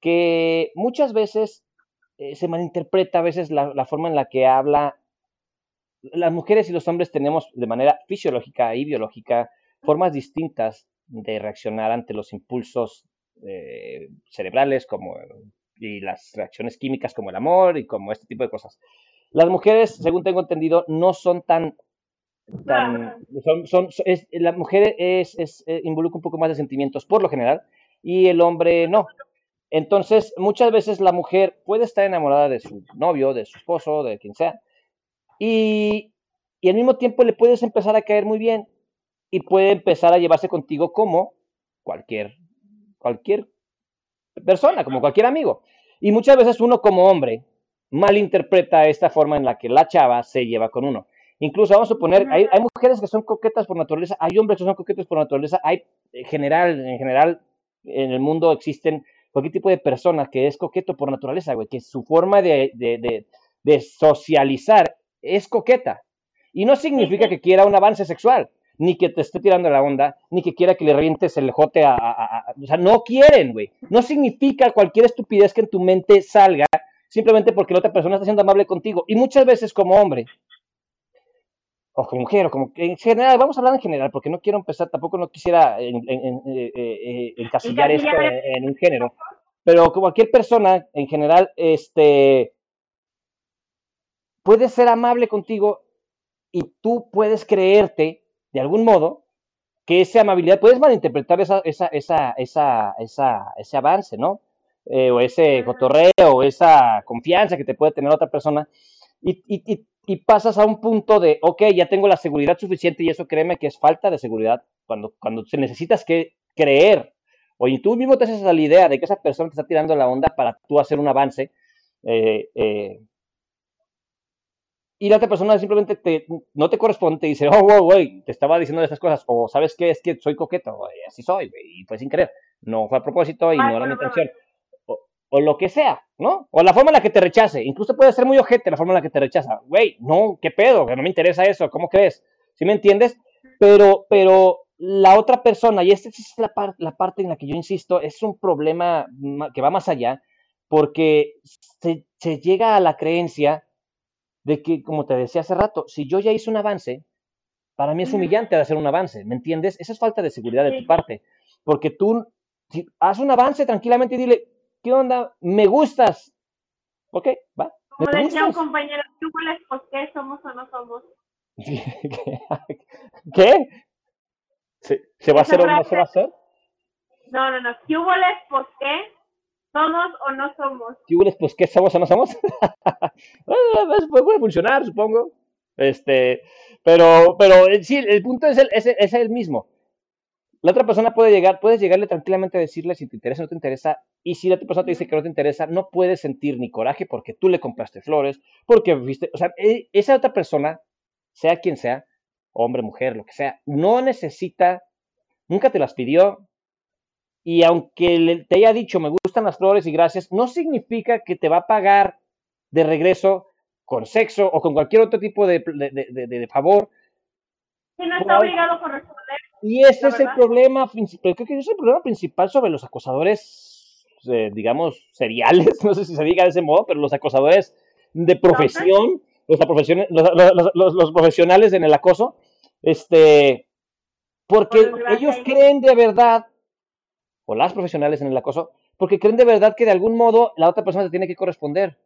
que muchas veces eh, se malinterpreta a veces la, la forma en la que habla. Las mujeres y los hombres tenemos de manera fisiológica y biológica formas distintas de reaccionar ante los impulsos eh, cerebrales como, y las reacciones químicas como el amor y como este tipo de cosas. Las mujeres, según tengo entendido, no son tan... tan son, la mujer es, es, eh, involucra un poco más de sentimientos por lo general y el hombre no. Entonces, muchas veces la mujer puede estar enamorada de su novio, de su esposo, de quien sea, y, y al mismo tiempo le puedes empezar a caer muy bien y puede empezar a llevarse contigo como cualquier, cualquier persona, como cualquier amigo. Y muchas veces uno como hombre malinterpreta esta forma en la que la chava se lleva con uno. Incluso vamos a suponer, hay, hay mujeres que son coquetas por naturaleza, hay hombres que son coquetos por naturaleza, hay en general, en general, en el mundo existen cualquier tipo de persona que es coqueto por naturaleza, güey, que su forma de, de, de, de socializar es coqueta. Y no significa que quiera un avance sexual ni que te esté tirando la onda, ni que quiera que le rientes el jote a, o sea, no quieren, güey. No significa cualquier estupidez que en tu mente salga simplemente porque la otra persona está siendo amable contigo. Y muchas veces como hombre, o como mujer, o como en general, vamos a hablar en general, porque no quiero empezar, tampoco no quisiera en, en, encasillar esto en, un género, pero como cualquier persona en general, este, puede ser amable contigo y tú puedes creerte de algún modo que esa amabilidad, puedes malinterpretar esa, esa, esa, esa, esa, ese avance, ¿no? Eh, o ese cotorreo, o esa confianza que te puede tener otra persona, y, y, y, pasas a un punto de, ok, ya tengo la seguridad suficiente, y eso créeme que es falta de seguridad, cuando, cuando te necesitas que creer, o y tú mismo te haces la idea de que esa persona te está tirando la onda para tú hacer un avance, eh, eh, y la otra persona simplemente te, no te corresponde, te dice, oh, wow, güey, te estaba diciendo esas cosas, o sabes qué, es que soy coqueto, así soy, y fue sin querer, no fue a propósito y no era mi intención, o, lo que sea, ¿no? O la forma en la que te rechace, incluso puede ser muy ojete la forma en la que te rechaza, güey, no, qué pedo, que no me interesa eso, ¿cómo crees? ¿Sí me entiendes? Pero, pero la otra persona, y esta es la, la parte en la que yo insisto, es un problema que va más allá, porque se, se llega a la creencia de que, como te decía hace rato, si yo ya hice un avance, para mí es humillante hacer un avance, ¿me entiendes? Esa es falta de seguridad de tu parte, porque tú si, haz un avance tranquilamente y dile, ¿qué onda? Me gustas. Ok, va. Como decía un compañero, ¿tú por qué somos o no somos? <laughs> ¿Qué? ¿Se, va a hacer o no se va a hacer? No, no, no. ¿Qué hubo por qué ¿Somos o no somos? ¿Qué pues qué somos o no somos? <laughs> pues puede funcionar, supongo. Este, pero, pero eh, sí, el punto es el, es, es el mismo. La otra persona puede llegar, puedes llegarle tranquilamente a decirle si te interesa o no te interesa, y si la otra persona te dice que no te interesa, no puedes sentir ni coraje porque tú le compraste flores, porque viste, o sea, e, esa otra persona, sea quien sea, hombre, mujer, lo que sea, no necesita, nunca te las pidió, y aunque te haya dicho me gustan las flores y gracias, no significa que te va a pagar de regreso con sexo o con cualquier otro tipo de, de, favor. Que no está obligado a corresponder. Y ese es el problema principal, creo que es el problema principal sobre los acosadores, eh, digamos, seriales, <laughs> no sé si se diga de ese modo, pero los acosadores de profesión, los, los, los profesionales en el acoso, este, porque ellos creen de verdad o las profesionales en el acoso, porque creen de verdad que de algún modo la otra persona te tiene que corresponder.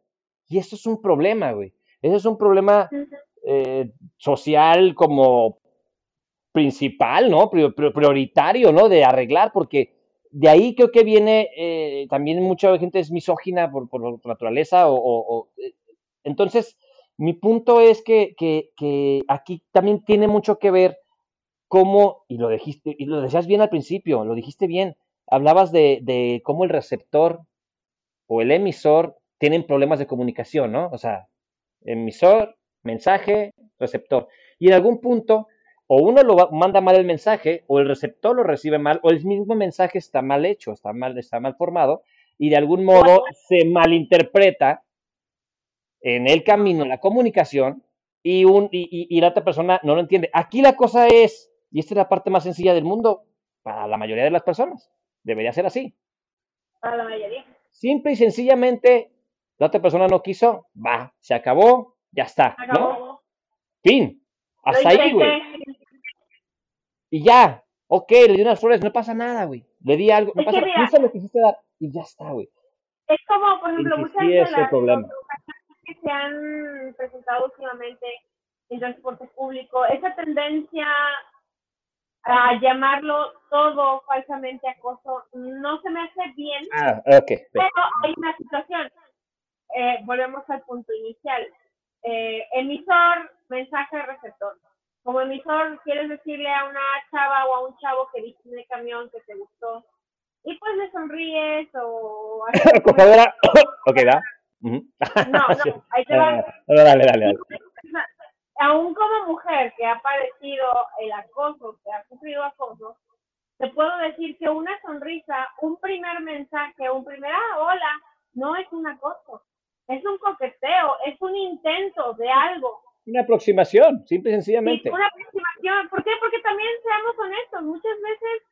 Y eso es un problema, güey. Eso es un problema eh, social como principal, ¿no? Prioritario, ¿no? De arreglar, porque de ahí creo que viene eh, también mucha gente es misógina por, por, naturaleza o, eh, entonces mi punto es que, que, que, aquí también tiene mucho que ver cómo, y lo dijiste, y lo decías bien al principio, lo dijiste bien, hablabas de, de cómo el receptor o el emisor tienen problemas de comunicación, ¿no? O sea, emisor, mensaje, receptor. Y en algún punto, o uno lo manda mal el mensaje, o el receptor lo recibe mal, o el mismo mensaje está mal hecho, está mal, está mal formado, y de algún modo se malinterpreta en el camino la comunicación y, un, y, y la otra persona no lo entiende. Aquí la cosa es, y esta es la parte más sencilla del mundo para la mayoría de las personas, Debería ser así. Para la mayoría. Simple y sencillamente, la otra persona no quiso, va, se acabó, ya está. ¿no? Fin. Hasta ahí, güey. Y ya, ok, le di unas flores, no pasa nada, güey. Le di algo, no pasa nada. lo quisiste dar y ya está, güey. Es como, por ejemplo, muchas de las que se han presentado últimamente en transporte público, esa tendencia a llamarlo todo falsamente acoso no se me hace bien. Ah, ok. Pero hay una situación. Eh, volvemos al punto inicial. Eh, emisor, mensaje, receptor. Como emisor, quieres decirle a una chava o a un chavo que viste en el camión que te gustó y pues le sonríes o... <laughs> <coughs> ok, da. No, no, <laughs> ahí te va. Dale, dale, dale aún como mujer que ha padecido el acoso, que ha sufrido acoso, te puedo decir que una sonrisa, un primer mensaje, un primer ah, hola, no es un acoso, es un coqueteo, es un intento de algo. Una aproximación, simple y sencillamente. Sí, una aproximación. ¿Por qué? Porque también seamos honestos, muchas veces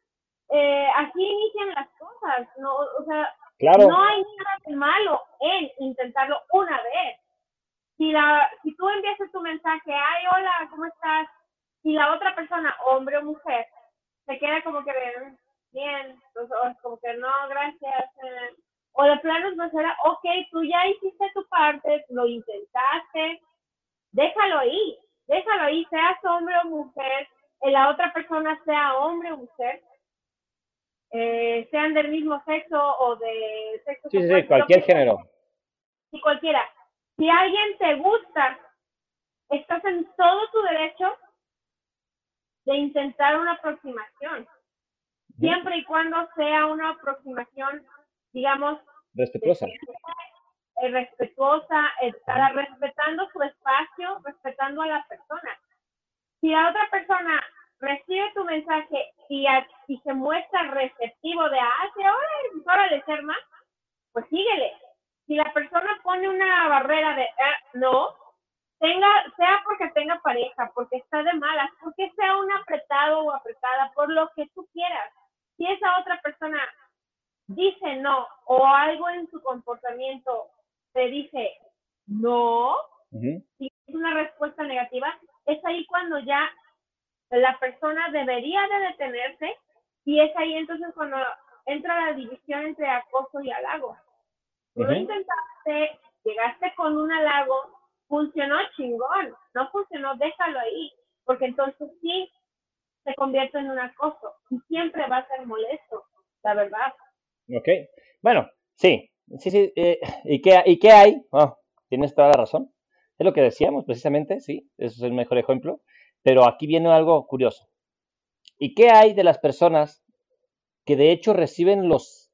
eh, así inician las cosas, no, o sea, no hay nada de malo en intentarlo una vez si, la, si tú envías tu mensaje, ay, hola, ¿cómo estás? Y la otra persona, hombre o mujer, se queda como que bien, pues, o como que no, gracias. Eh". O de plano no será, ok, tú ya hiciste tu parte, lo intentaste, déjalo ahí, déjalo ahí, seas hombre o mujer, la otra persona sea hombre o mujer, eh, sean del mismo sexo o de sexo. Sí, sí, cualquier género. Y cualquiera. Si alguien te gusta, estás en todo tu derecho de intentar una aproximación. Siempre y cuando sea una aproximación, digamos, respetuosa. Eh, respetuosa, estará respetando su espacio, respetando a la persona. Si la otra persona recibe tu mensaje y, y se muestra receptivo de, ah, sí, ahora de ser más, pues síguele. Si la persona pone una barrera de, ah, no, tenga, sea porque tenga pareja, porque está de malas, porque sea un apretado o apretada, por lo que tú quieras. Si esa otra persona dice no o algo en su comportamiento te dice no, si es una respuesta negativa, es ahí cuando ya la persona debería de detenerse y es ahí entonces cuando entra la división entre acoso y halago. Tú intentaste, llegaste con un halago, funcionó chingón, no funcionó, déjalo ahí, porque entonces sí se convierte en un acoso y siempre va a ser molesto, la verdad. Ok, bueno, sí, sí, sí, eh, ¿y, qué, ¿y qué hay? Oh, tienes toda la razón, es lo que decíamos precisamente, sí, eso es el mejor ejemplo. Pero aquí viene algo curioso. ¿Y qué hay de las personas que de hecho reciben los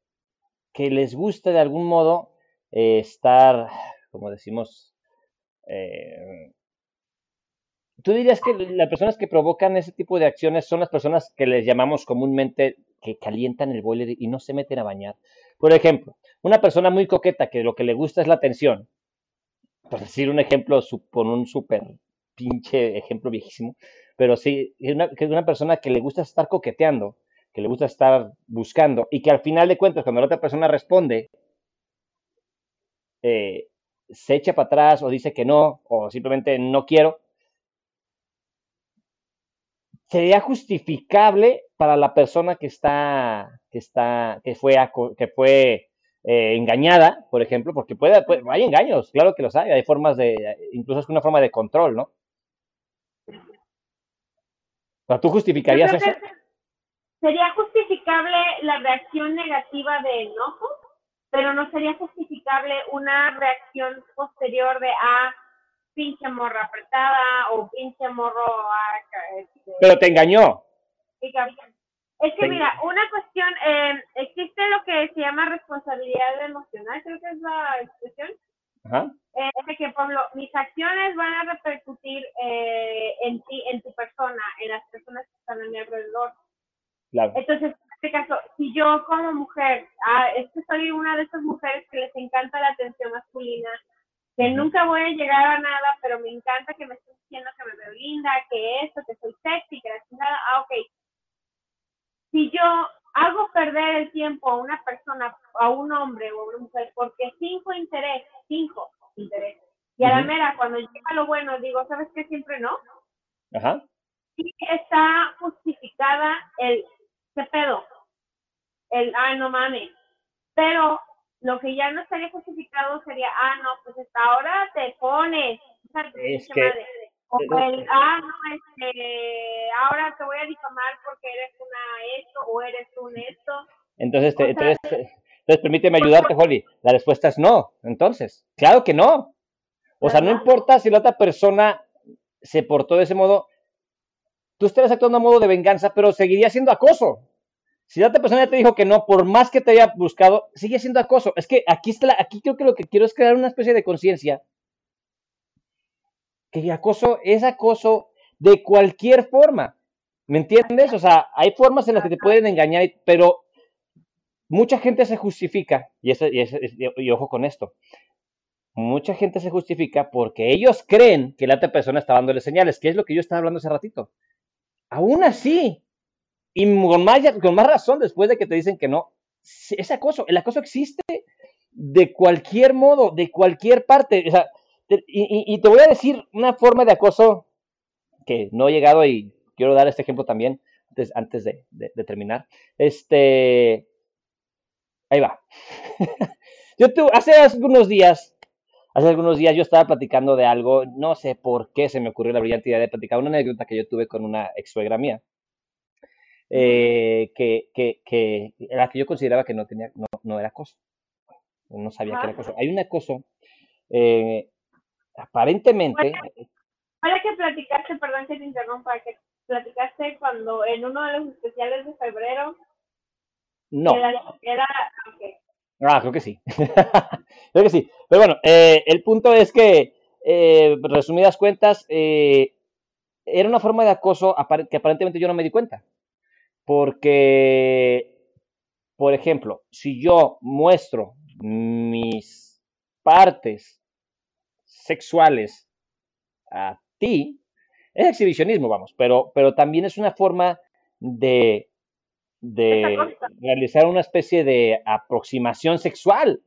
que les gusta de algún modo eh, estar, como decimos, eh, tú dirías que las personas que provocan ese tipo de acciones son las personas que les llamamos comúnmente que calientan el boiler y no se meten a bañar. Por ejemplo, una persona muy coqueta que lo que le gusta es la atención, por decir un ejemplo con un súper pinche ejemplo viejísimo, pero sí, una, una persona que le gusta estar coqueteando, que le gusta estar buscando y que al final de cuentas, cuando la otra persona responde, eh, se echa para atrás o dice que no, o simplemente no quiero, sería justificable para la persona que está, que está, que fue, que fue eh, engañada, por ejemplo, porque puede, puede, hay engaños, claro que los hay, hay formas de, incluso es una forma de control, ¿no? ¿Tú justificarías eso? Sería justificable la reacción negativa de enojo, pero no sería justificable una reacción posterior de ah, pinche morra apretada o pinche morro. Ah, este, pero te engañó. Es que mira, una cuestión, eh, existe lo que se llama responsabilidad emocional, creo que es la expresión. Ajá. Eh, es que, Pablo, mis acciones van a repercutir eh, en ti, en tu persona, en las personas que están a mi alrededor. Claro. Entonces, en este caso, si yo como mujer, ah, es que soy una de esas mujeres que les encanta la atención masculina, que nunca voy a llegar a nada, pero me encanta que me estén diciendo que me veo linda, que esto, que soy sexy, que la chingada, ah, ok. Si yo hago perder el tiempo a una persona, a un hombre o a una mujer, porque cinco intereses, cinco intereses, y a la mera, cuando llega lo bueno, digo, ¿sabes qué? Siempre no. Ajá. Sí está justificada el, ¿qué pedo? El, ay, no mames. Pero lo que ya no estaría justificado sería, ah, no, pues hasta ahora te pones. Es que, o el, ah, no, este, ahora te voy a difamar porque eres una esto o eres un esto. Entonces, te, entonces, entonces, permíteme ayudarte, Holly. La respuesta es no. Entonces, claro que no. O sea, no importa si la otra persona se portó de ese modo, tú estarás actuando a modo de venganza, pero seguiría siendo acoso. Si la otra persona ya te dijo que no, por más que te haya buscado, sigue siendo acoso. Es que aquí, está aquí creo que lo que quiero es crear una especie de conciencia que acoso es acoso de cualquier forma. ¿Me entiendes? O sea, hay formas en las que te pueden engañar, pero mucha gente se justifica, y, y, ojo con esto, mucha gente se justifica porque ellos creen que la otra persona está dándole señales, que es lo que yo estaba hablando hace ratito. Aún así, y con más, con más razón después de que te dicen que no, es acoso, el acoso existe de cualquier modo, de cualquier parte. Y, te voy a decir una forma de acoso que no he llegado y quiero dar este ejemplo también antes, de, terminar. Este, ahí va. <laughs> Yo hace unos días hace algunos días yo estaba platicando de algo, no sé por qué se me ocurrió la brillante idea de platicar una anécdota que yo tuve con una ex suegra mía, eh, que, que, que, la que yo consideraba que no, tenía, no, no era acoso. No sabía que era acoso. Hay un acoso, eh, aparentemente... Para que platicaste, perdón que te interrumpa, que platicaste cuando en uno de los especiales de febrero. No. Era, era Ah, creo que sí. <laughs> creo que sí. Pero bueno, eh, el punto es que, eh, resumidas cuentas, eh, era una forma de acoso que aparentemente yo no me di cuenta. Porque, por ejemplo, si yo muestro mis partes sexuales a ti, es exhibicionismo, vamos, pero, pero también es una forma de de realizar una especie de aproximación sexual.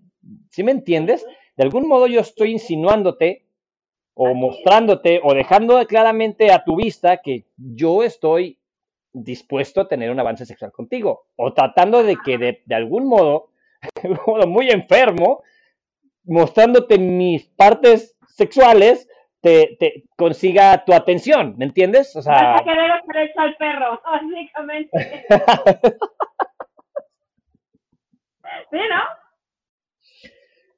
¿Sí me entiendes? De algún modo yo estoy insinuándote o mostrándote o dejando claramente a tu vista que yo estoy dispuesto a tener un avance sexual contigo o tratando de que de, de algún modo, <laughs> de un modo muy enfermo, mostrándote mis partes sexuales te, te, consiga tu atención, ¿me entiendes? O sea... Vas a querer al perro, <laughs> básicamente. <laughs> ¿Sí, no?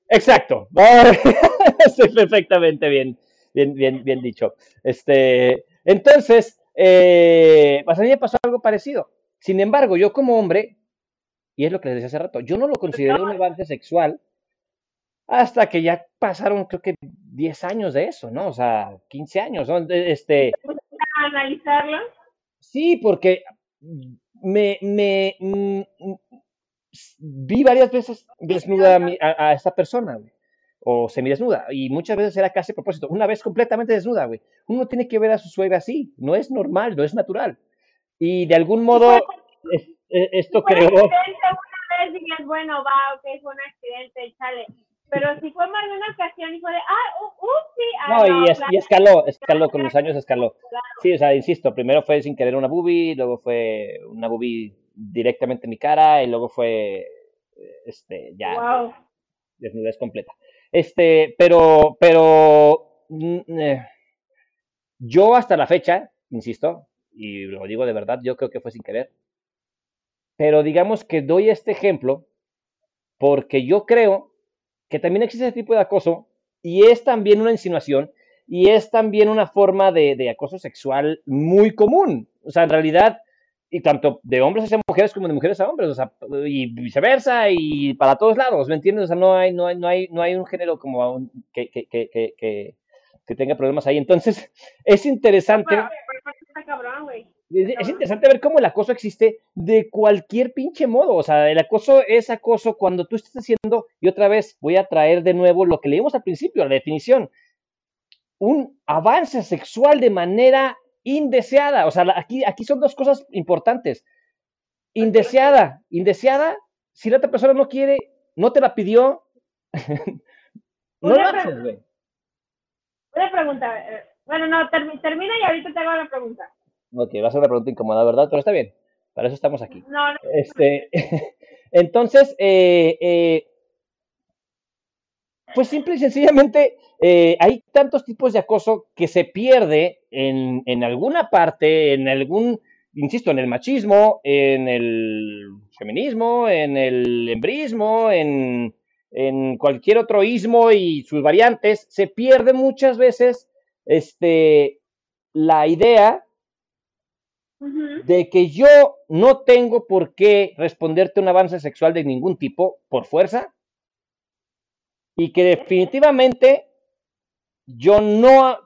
Exacto. <laughs> perfectamente bien, bien, bien, bien dicho. Este, entonces, eh, pues a mí me pasó algo parecido. Sin embargo, yo como hombre, y es lo que les decía hace rato, yo no lo consideré un avance sexual hasta que ya pasaron, creo que 10 años de eso, ¿no? O sea, 15 años, ¿no? Este... analizarlo? Sí, porque me, me, mm, vi varias veces desnuda a, a, esta persona, güey. O semidesnuda. Y muchas veces era casi a propósito. Una vez completamente desnuda, güey. Uno tiene que ver a su suegra así. No es normal, no es natural. Y de algún modo, esto creo... Una vez dirías, bueno, va, ok, fue un accidente, chale pero si fue más de una ocasión y fue de, ah, uh, uh sí. Ah, no, y, escaló, escaló, con los años escaló. Sí, o sea, insisto, primero fue sin querer una boobie, luego fue una boobie directamente en mi cara y luego fue, este, ya, wow. desnudez completa. Este, pero, pero, mm, eh, yo hasta la fecha, insisto, y lo digo de verdad, yo creo que fue sin querer, pero digamos que doy este ejemplo porque yo creo que también existe ese tipo de acoso y es también una insinuación y es también una forma de, acoso sexual muy común. O sea, en realidad, y tanto de hombres hacia mujeres como de mujeres a hombres, o sea, y viceversa, y para todos lados, ¿me entiendes? O sea, no hay, no hay, no hay, no hay un género como que, que, que, que, que tenga problemas ahí. Entonces, es interesante. Es interesante ver cómo el acoso existe de cualquier pinche modo. O sea, el acoso es acoso cuando tú estás haciendo, y otra vez voy a traer de nuevo lo que leímos al principio, la definición, un avance sexual de manera indeseada. O sea, aquí, aquí son dos cosas importantes. Indeseada, indeseada, si la otra persona no quiere, no te la pidió, <laughs> no lo haces, güey. Una pregunta, eh, bueno, no, termina y ahorita te hago la pregunta. Ok, va a ser una pregunta incómoda, ¿verdad? Pero está bien. Para eso estamos aquí. No, no. Este, <laughs> entonces, eh, eh, pues simple y sencillamente eh, hay tantos tipos de acoso que se pierde en, en, alguna parte, en algún, insisto, en el machismo, en el feminismo, en el embrismo, en, en cualquier otro ismo y sus variantes, se pierde muchas veces este, la idea de que yo no tengo por qué responderte un avance sexual de ningún tipo por fuerza y que definitivamente yo no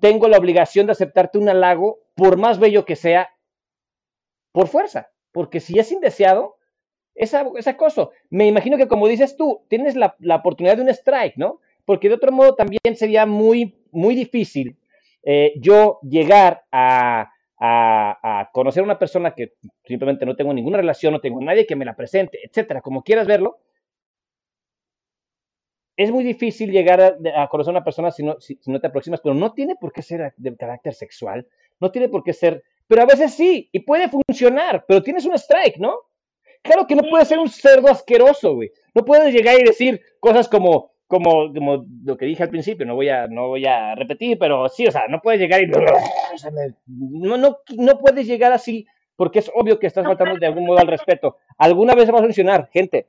tengo la obligación de aceptarte un halago por más bello que sea por fuerza, porque si es indeseado, es, es acoso. Me imagino que como dices tú, tienes la, la, oportunidad de un strike, ¿no? Porque de otro modo también sería muy, muy difícil eh, yo llegar a a, conocer a una persona que simplemente no tengo ninguna relación, no tengo nadie que me la presente, etcétera, como quieras verlo, es muy difícil llegar a, conocer a una persona si no, si, no te aproximas, pero no tiene por qué ser de carácter sexual, no tiene por qué ser, pero a veces sí, y puede funcionar, pero tienes un strike, ¿no? Claro que no puedes ser un cerdo asqueroso, güey. No puedes llegar y decir cosas como, como, como lo que dije al principio, no voy a, no voy a repetir, pero sí, o sea, no puedes llegar y <laughs> no, no, no puedes llegar así, porque es obvio que estás faltando de algún modo al respeto. Alguna vez va a funcionar, gente.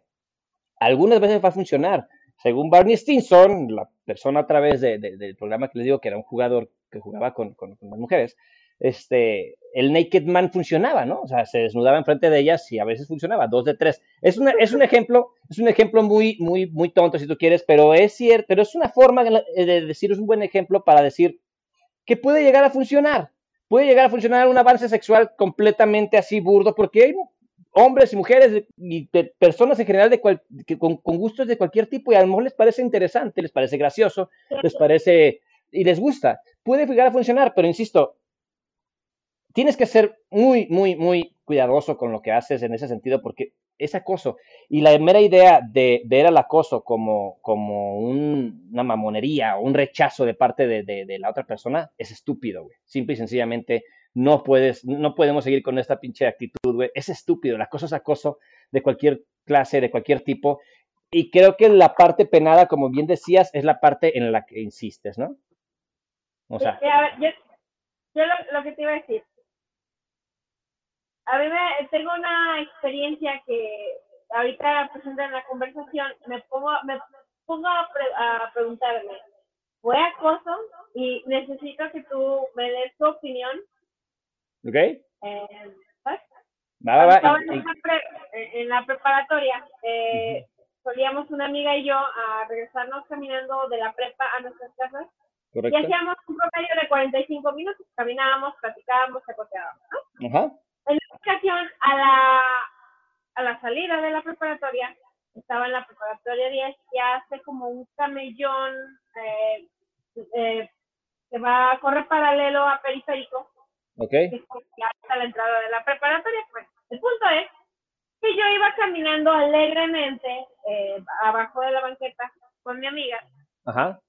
Algunas veces va a funcionar. Según Barney Stinson, la persona a través de, del programa que les digo que era un jugador que jugaba con, con, con las mujeres, este, el Naked Man funcionaba, ¿no? O sea, se desnudaba enfrente de ellas y a veces funcionaba, dos de tres. Es, una, es un ejemplo, es un ejemplo muy, muy, muy tonto si tú quieres, pero es cierto, pero es una forma de decir, es un buen ejemplo para decir que puede llegar a funcionar. Puede llegar a funcionar un avance sexual completamente así burdo, porque hay hombres y mujeres y personas en general de con, con, gustos de cualquier tipo y a lo mejor les parece interesante, les parece gracioso, les parece y les gusta. Puede llegar a funcionar, pero insisto, tienes que ser muy, muy, muy cuidadoso con lo que haces en ese sentido porque es acoso. Y la mera idea de ver al acoso como, como una mamonería o un rechazo de parte de, la otra persona es estúpido, güey. Simple y sencillamente no puedes, no podemos seguir con esta pinche actitud, güey. Es estúpido. El acoso es acoso de cualquier clase, de cualquier tipo. Y creo que la parte penada, como bien decías, es la parte en la que insistes, ¿no? O sea. yo, lo que te iba a decir, a mí me, tengo una experiencia que ahorita presenta en la conversación, me pongo, me pongo a, preguntarme, ¿fue acoso? Y necesito que tú me des tu opinión. ¿Ok? Eh, en, la preparatoria, eh, solíamos una amiga y yo a regresarnos caminando de la prepa a nuestras casas. Y hacíamos un promedio de 45 minutos, caminábamos, platicábamos, se ¿no? Ajá en la ocasión, a la, a la salida de la preparatoria, estaba en la preparatoria 10 y hace como un camellón eh, eh, que va a correr paralelo a periférico. Ok. Hasta la entrada de la preparatoria. Pues, el punto es que yo iba caminando alegremente eh, abajo de la banqueta con mi amiga. Ajá.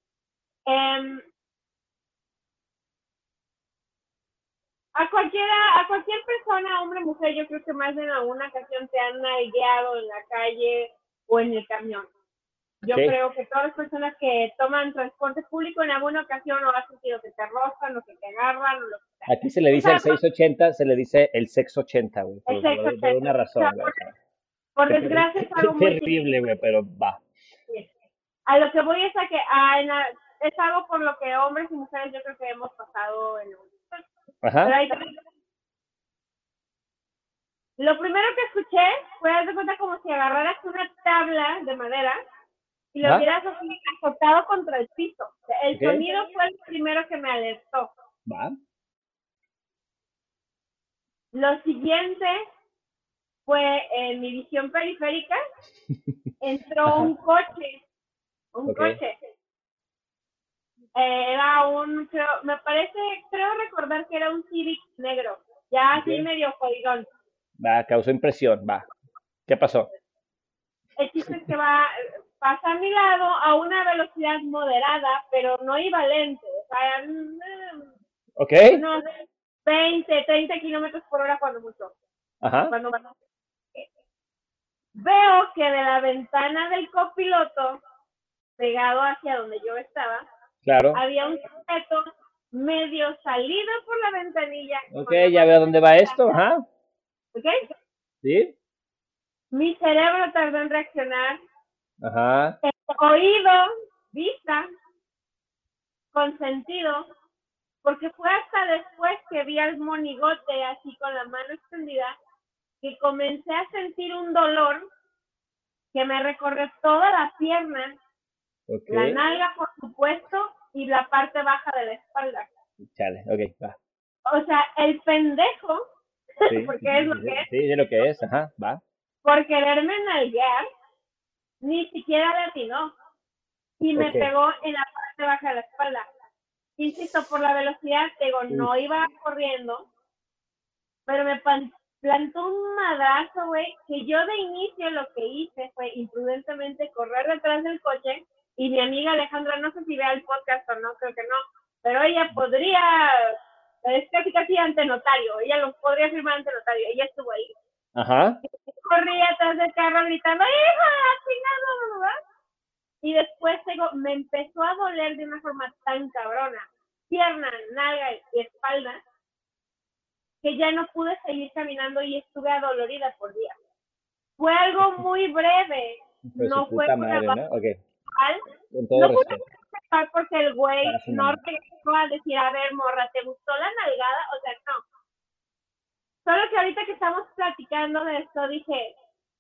A cualquiera, a cualquier persona, hombre, mujer, yo creo que más de alguna ocasión te han guiado en la calle o en el camión. Yo creo que todas las personas que toman transporte público en alguna ocasión o has sentido que te rozan o que te agarran o lo que sea. Aquí se le dice el 680, se le dice el 680, güey. Por, por, una razón, güey. Por, desgracia es algo muy terrible, güey, pero va. A lo que voy es a que a, es algo por lo que hombres y mujeres yo creo que hemos pasado en un Ajá. Lo primero que escuché fue de cuenta como si agarraras una tabla de madera y lo hubieras azotado contra el piso. el sonido fue el primero que me alertó. ¿Va? Lo siguiente fue en mi visión periférica <laughs> entró un coche, un coche eh, era un, me parece, creo recordar que era un Civic negro, ya así medio jodidón. Va, causó impresión, va. ¿Qué pasó? El chiste es que va, pasa a mi lado a una velocidad moderada, pero no iba lento, o sea, mm, ok. unos 20, 30 kilómetros por hora cuando mucho. Ajá. Cuando, veo que de la ventana del copiloto, pegado hacia donde yo estaba, Claro. Había un sujeto medio salido por la ventanilla. Ok, ya veo dónde va esto, ajá. ¿Ok? ¿Sí? Mi cerebro tardó en reaccionar. Ajá. Oído, vista, consentido, porque fue hasta después que vi al monigote así con la mano extendida que comencé a sentir un dolor que me recorrió toda la pierna la nalga, por supuesto, y la parte baja de la espalda. Chale, ok, va. O sea, el pendejo, <laughs> porque es lo que es. Sí, es lo que es, ajá, va. Por quererme nalguear, ni siquiera le atinó. Y me pegó en la parte baja de la espalda. Insisto, por la velocidad, digo, no iba corriendo, pero me plantó un madrazo, güey, que yo de inicio lo que hice fue imprudentemente correr detrás del coche y mi amiga Alejandra, no sé si vea el podcast o no, creo que no, pero ella podría, es casi casi ante notario, ella lo podría firmar ante notario, ella estuvo ahí. Ajá. Corría atrás del carro gritando, ¡Hija! ¿verdad? Y después me empezó a doler de una forma tan cabrona, pierna, nalga y espalda, que ya no pude seguir caminando y estuve adolorida por días. Fue algo muy breve, no fue madre, ¿no? Okay. Con todo no respeto. porque el güey no regresó a decir, a ver, morra, ¿te gustó la nalgada? O sea, no. Solo que ahorita que estamos platicando de esto, dije,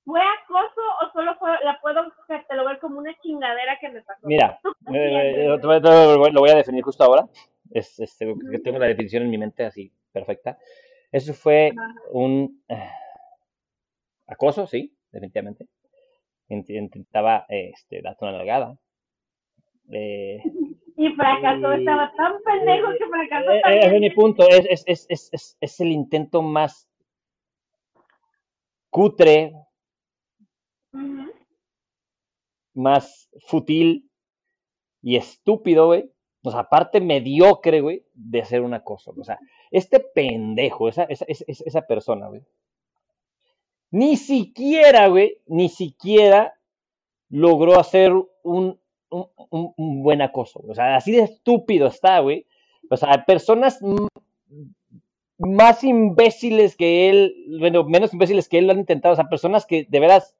¿fue acoso o solo fue, la puedo catalogar como una chingadera que me pasó? Mira, eh, eh, lo voy a definir justo ahora. Es, este, tengo la definición en mi mente así, perfecta. Eso fue un eh, acoso, sí, definitivamente. Intentaba este, darte una largada. Eh, y fracasó, estaba tan pendejo que fracasó eh, también. Es mi punto, es, es, es, es, el intento más cutre, más fútil y estúpido, güey. O sea, aparte mediocre, güey, de hacer una cosa. O sea, este pendejo, esa, esa, esa persona, güey, ni siquiera, güey, ni siquiera logró hacer un, un, buen acoso. O sea, así de estúpido está, güey. O sea, personas más imbéciles que él, bueno, menos imbéciles que él lo han intentado. O sea, personas que de veras,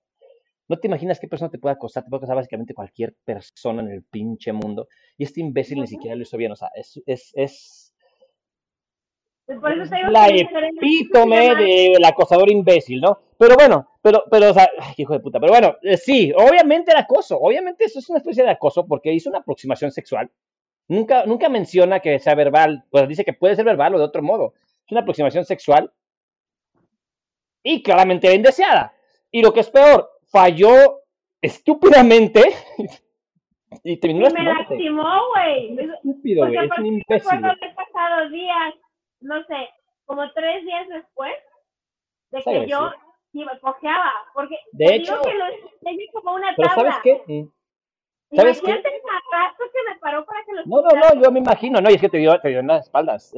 no te imaginas qué persona te puede acosar. Te puede acosar básicamente cualquier persona en el pinche mundo. Y este imbécil ni siquiera lo hizo bien. O sea, es, es, es la epítome del acosador imbécil, ¿no? Pero bueno, pero, pero, o sea, hijo de puta, pero bueno, eh, sí, obviamente era acoso, obviamente eso es una especie de acoso porque hizo una aproximación sexual. Nunca, nunca menciona que sea verbal, pues dice que puede ser verbal o de otro modo. Es una aproximación sexual y claramente era indeseada. Y lo que es peor, falló estúpidamente <laughs> y terminó y me lastimó, güey. Estúpido, güey, es un imbécil. pasado días no sé, como tres días después de que yo iba, cojeaba, porque de hecho, digo que lo enseñé como una tabla. ¿Sabes qué? Mm. ¿Sabes qué? que me paró para que No, no, no, yo me imagino, no, y es que te dio, te dio en las espaldas,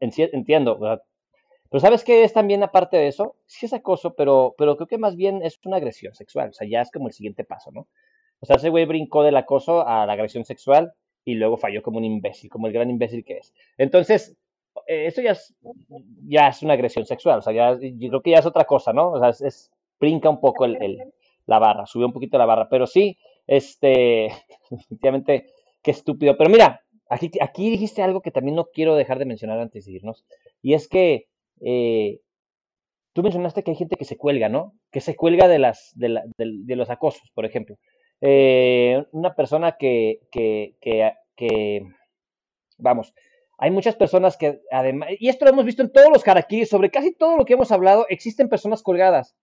entiendo, Pero ¿sabes qué es también aparte de eso? Sí es acoso, pero, pero creo que más bien es una agresión sexual, o sea, ya es como el siguiente paso, ¿no? O sea, ese güey brincó del acoso a la agresión sexual y luego falló como un imbécil, como el gran imbécil que es. Entonces, eh, eso ya es, ya es una agresión sexual, o sea, ya, yo creo que ya es otra cosa, ¿no? O sea, es, brinca un poco el, la barra, sube un poquito la barra, pero sí, este, <laughs> definitivamente, qué estúpido. Pero mira, aquí, aquí dijiste algo que también no quiero dejar de mencionar antes de irnos, y es que eh, tú mencionaste que hay gente que se cuelga, ¿no? Que se cuelga de, las, de, de, los acosos, por ejemplo. Eh, una persona que, que, vamos, hay muchas personas que, además, y esto lo hemos visto en todos los harakiris, sobre casi todo lo que hemos hablado, existen personas colgadas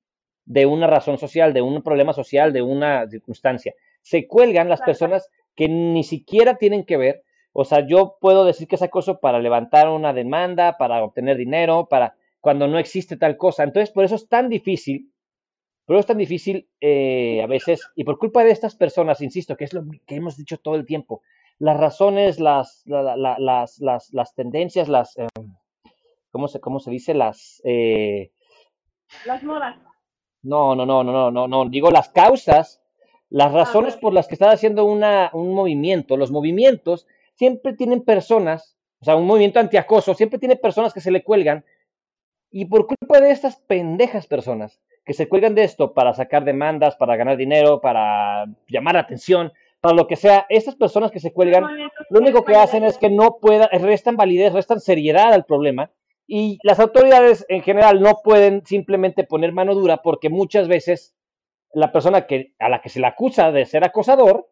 de una razón social, de un problema social, de una circunstancia. Se cuelgan las personas que ni siquiera tienen que ver. O sea, yo puedo decir que es acoso para levantar una demanda, para obtener dinero, para cuando no existe tal cosa. Entonces, por eso es tan difícil, por eso es tan difícil eh, a veces, y por culpa de estas personas, insisto, que es lo que hemos dicho todo el tiempo, las razones, las, las, las, las, tendencias, las, eh, ¿cómo, se, ¿cómo se dice? Las... Eh, las modas. No, no, no, no, no, no, digo las causas, las razones por las que está haciendo una, un movimiento. Los movimientos siempre tienen personas, o sea, un movimiento antiacoso, siempre tiene personas que se le cuelgan y por culpa de estas pendejas personas que se cuelgan de esto para sacar demandas, para ganar dinero, para llamar la atención, para lo que sea, estas personas que se cuelgan, lo único que hacen es que no puedan, restan validez, restan seriedad al problema. Y las autoridades en general no pueden simplemente poner mano dura porque muchas veces la persona que, a la que se le acusa de ser acosador,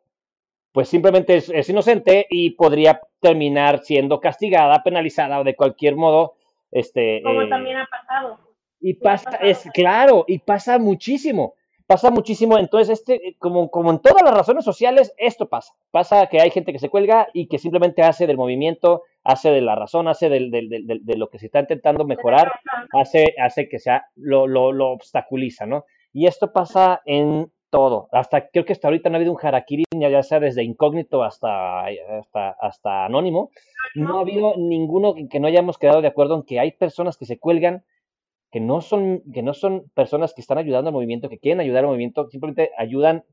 pues simplemente es, inocente y podría terminar siendo castigada, penalizada o de cualquier modo. Este, Como eh, también ha pasado. Y pasa, es claro, y pasa muchísimo pasa muchísimo. Entonces, este, como, como en todas las razones sociales, esto pasa. Pasa que hay gente que se cuelga y que simplemente hace del movimiento, hace de la razón, hace de lo que se está intentando mejorar, hace, hace que sea, lo, lo, lo obstaculiza, ¿no? Y esto pasa en todo. Hasta creo que hasta ahorita no ha habido un harakiri, ya sea desde incógnito hasta, hasta, hasta anónimo. No ha habido ninguno que no hayamos quedado de acuerdo en que hay personas que se cuelgan que no son, que no son personas que están ayudando al movimiento, que quieren ayudar al movimiento, simplemente ayudan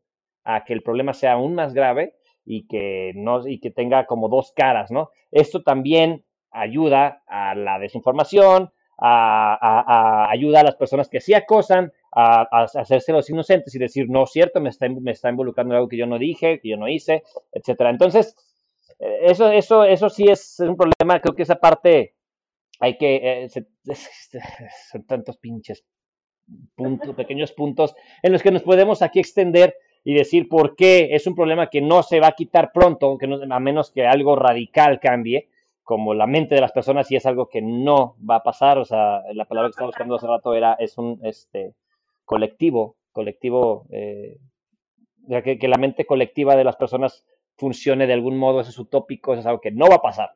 a que el problema sea aún más grave y que, no, y que tenga como dos caras, ¿no? Esto también ayuda a la desinformación, a, ayuda a las personas que sí acosan a, hacerse los inocentes y decir, no cierto, me está, me está involucrando en algo que yo no dije, que yo no hice, etcétera. Entonces, eh, eso, eso, eso sí es un problema, creo que esa parte hay que, eh, <laughs> son tantos pinches puntos, <laughs> pequeños puntos en los que nos podemos aquí extender y decir por qué es un problema que no se va a quitar pronto, que a menos que algo radical cambie, como la mente de las personas, y es algo que no va a pasar. O sea, la palabra que estaba buscando hace rato era, es un este, colectivo, colectivo, eh, que, que la mente colectiva de las personas funcione de algún modo, eso es utópico, eso es algo que no va a pasar.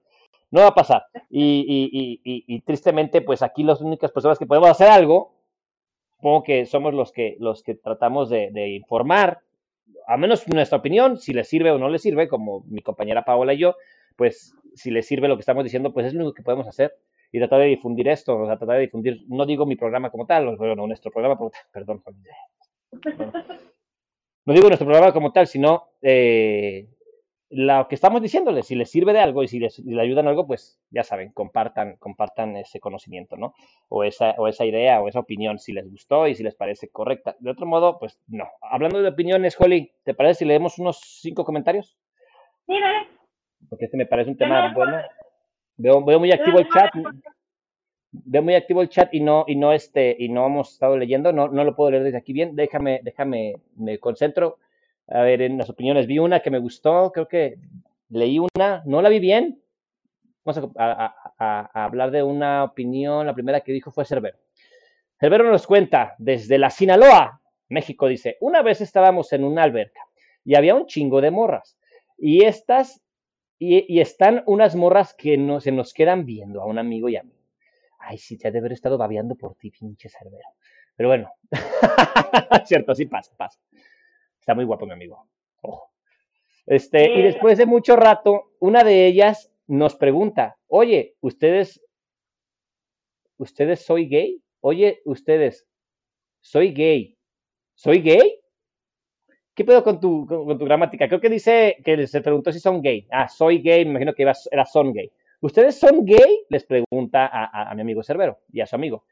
No va a pasar. Y, y, y, y, tristemente, pues aquí las únicas personas que podemos hacer algo, supongo que somos los que, los que tratamos de, informar, a menos nuestra opinión, si les sirve o no les sirve, como mi compañera Paola y yo, pues si les sirve lo que estamos diciendo, pues es lo único que podemos hacer y tratar de difundir esto, o sea, tratar de difundir, no digo mi programa como tal, bueno, nuestro programa, <laughs> perdón, no digo nuestro programa como tal, sino eh, lo que estamos diciéndoles, si les sirve de algo y si les, ayudan algo, pues ya saben, compartan, compartan ese conocimiento, ¿no? O esa, o esa idea o esa opinión, si les gustó y si les parece correcta. De otro modo, pues no. Hablando de opiniones, Holly, ¿te parece si leemos unos cinco comentarios? Sí, dale. Porque este me parece un tema bueno. Veo, veo muy activo el chat. Veo muy activo el chat y no, y no este, y no hemos estado leyendo, no, no lo puedo leer desde aquí bien. Déjame, déjame, me concentro a ver, en las opiniones, vi una que me gustó, creo que leí una, no la vi bien. Vamos a, hablar de una opinión, la primera que dijo fue Cerbero. Cerbero nos cuenta, desde la Sinaloa, México, dice, una vez estábamos en una alberca y había un chingo de morras. Y estas, y, están unas morras que no, se nos quedan viendo a un amigo y a mí. Ay, sí, te ha de haber estado babeando por ti, pinche Cerbero. Pero bueno, <laughs> cierto, sí pasa, pasa. Está muy guapo mi amigo. Ojo. Este, y después de mucho rato, una de ellas nos pregunta, oye, ustedes, ustedes soy gay? Oye, ustedes, soy gay. ¿Soy gay? ¿Qué pedo con tu, con, tu gramática? Creo que dice que se preguntó si son gay. Ah, soy gay, me imagino que era son gay. ¿Ustedes son gay? Les pregunta a, mi amigo Cerbero y a su amigo.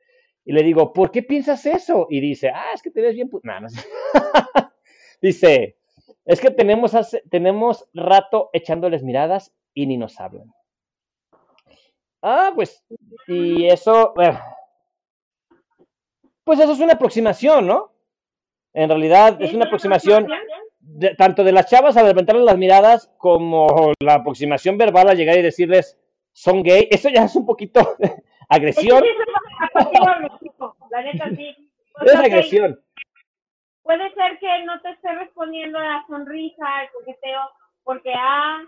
Y le digo, ¿por qué piensas eso? Y dice, ah, es que te ves bien. No, no sé. <laughs> Dice, es que tenemos, tenemos rato echándoles miradas y ni nos hablan. Ah, pues, y eso, pues eso es una aproximación, ¿no? En realidad es una aproximación tanto de las chavas al levantarles las miradas como la aproximación verbal a llegar y decirles son gay. Eso ya es un poquito <laughs> agresión. Es <laughs> agresión puede ser que no te esté respondiendo a la sonrisa, el coqueteo, porque A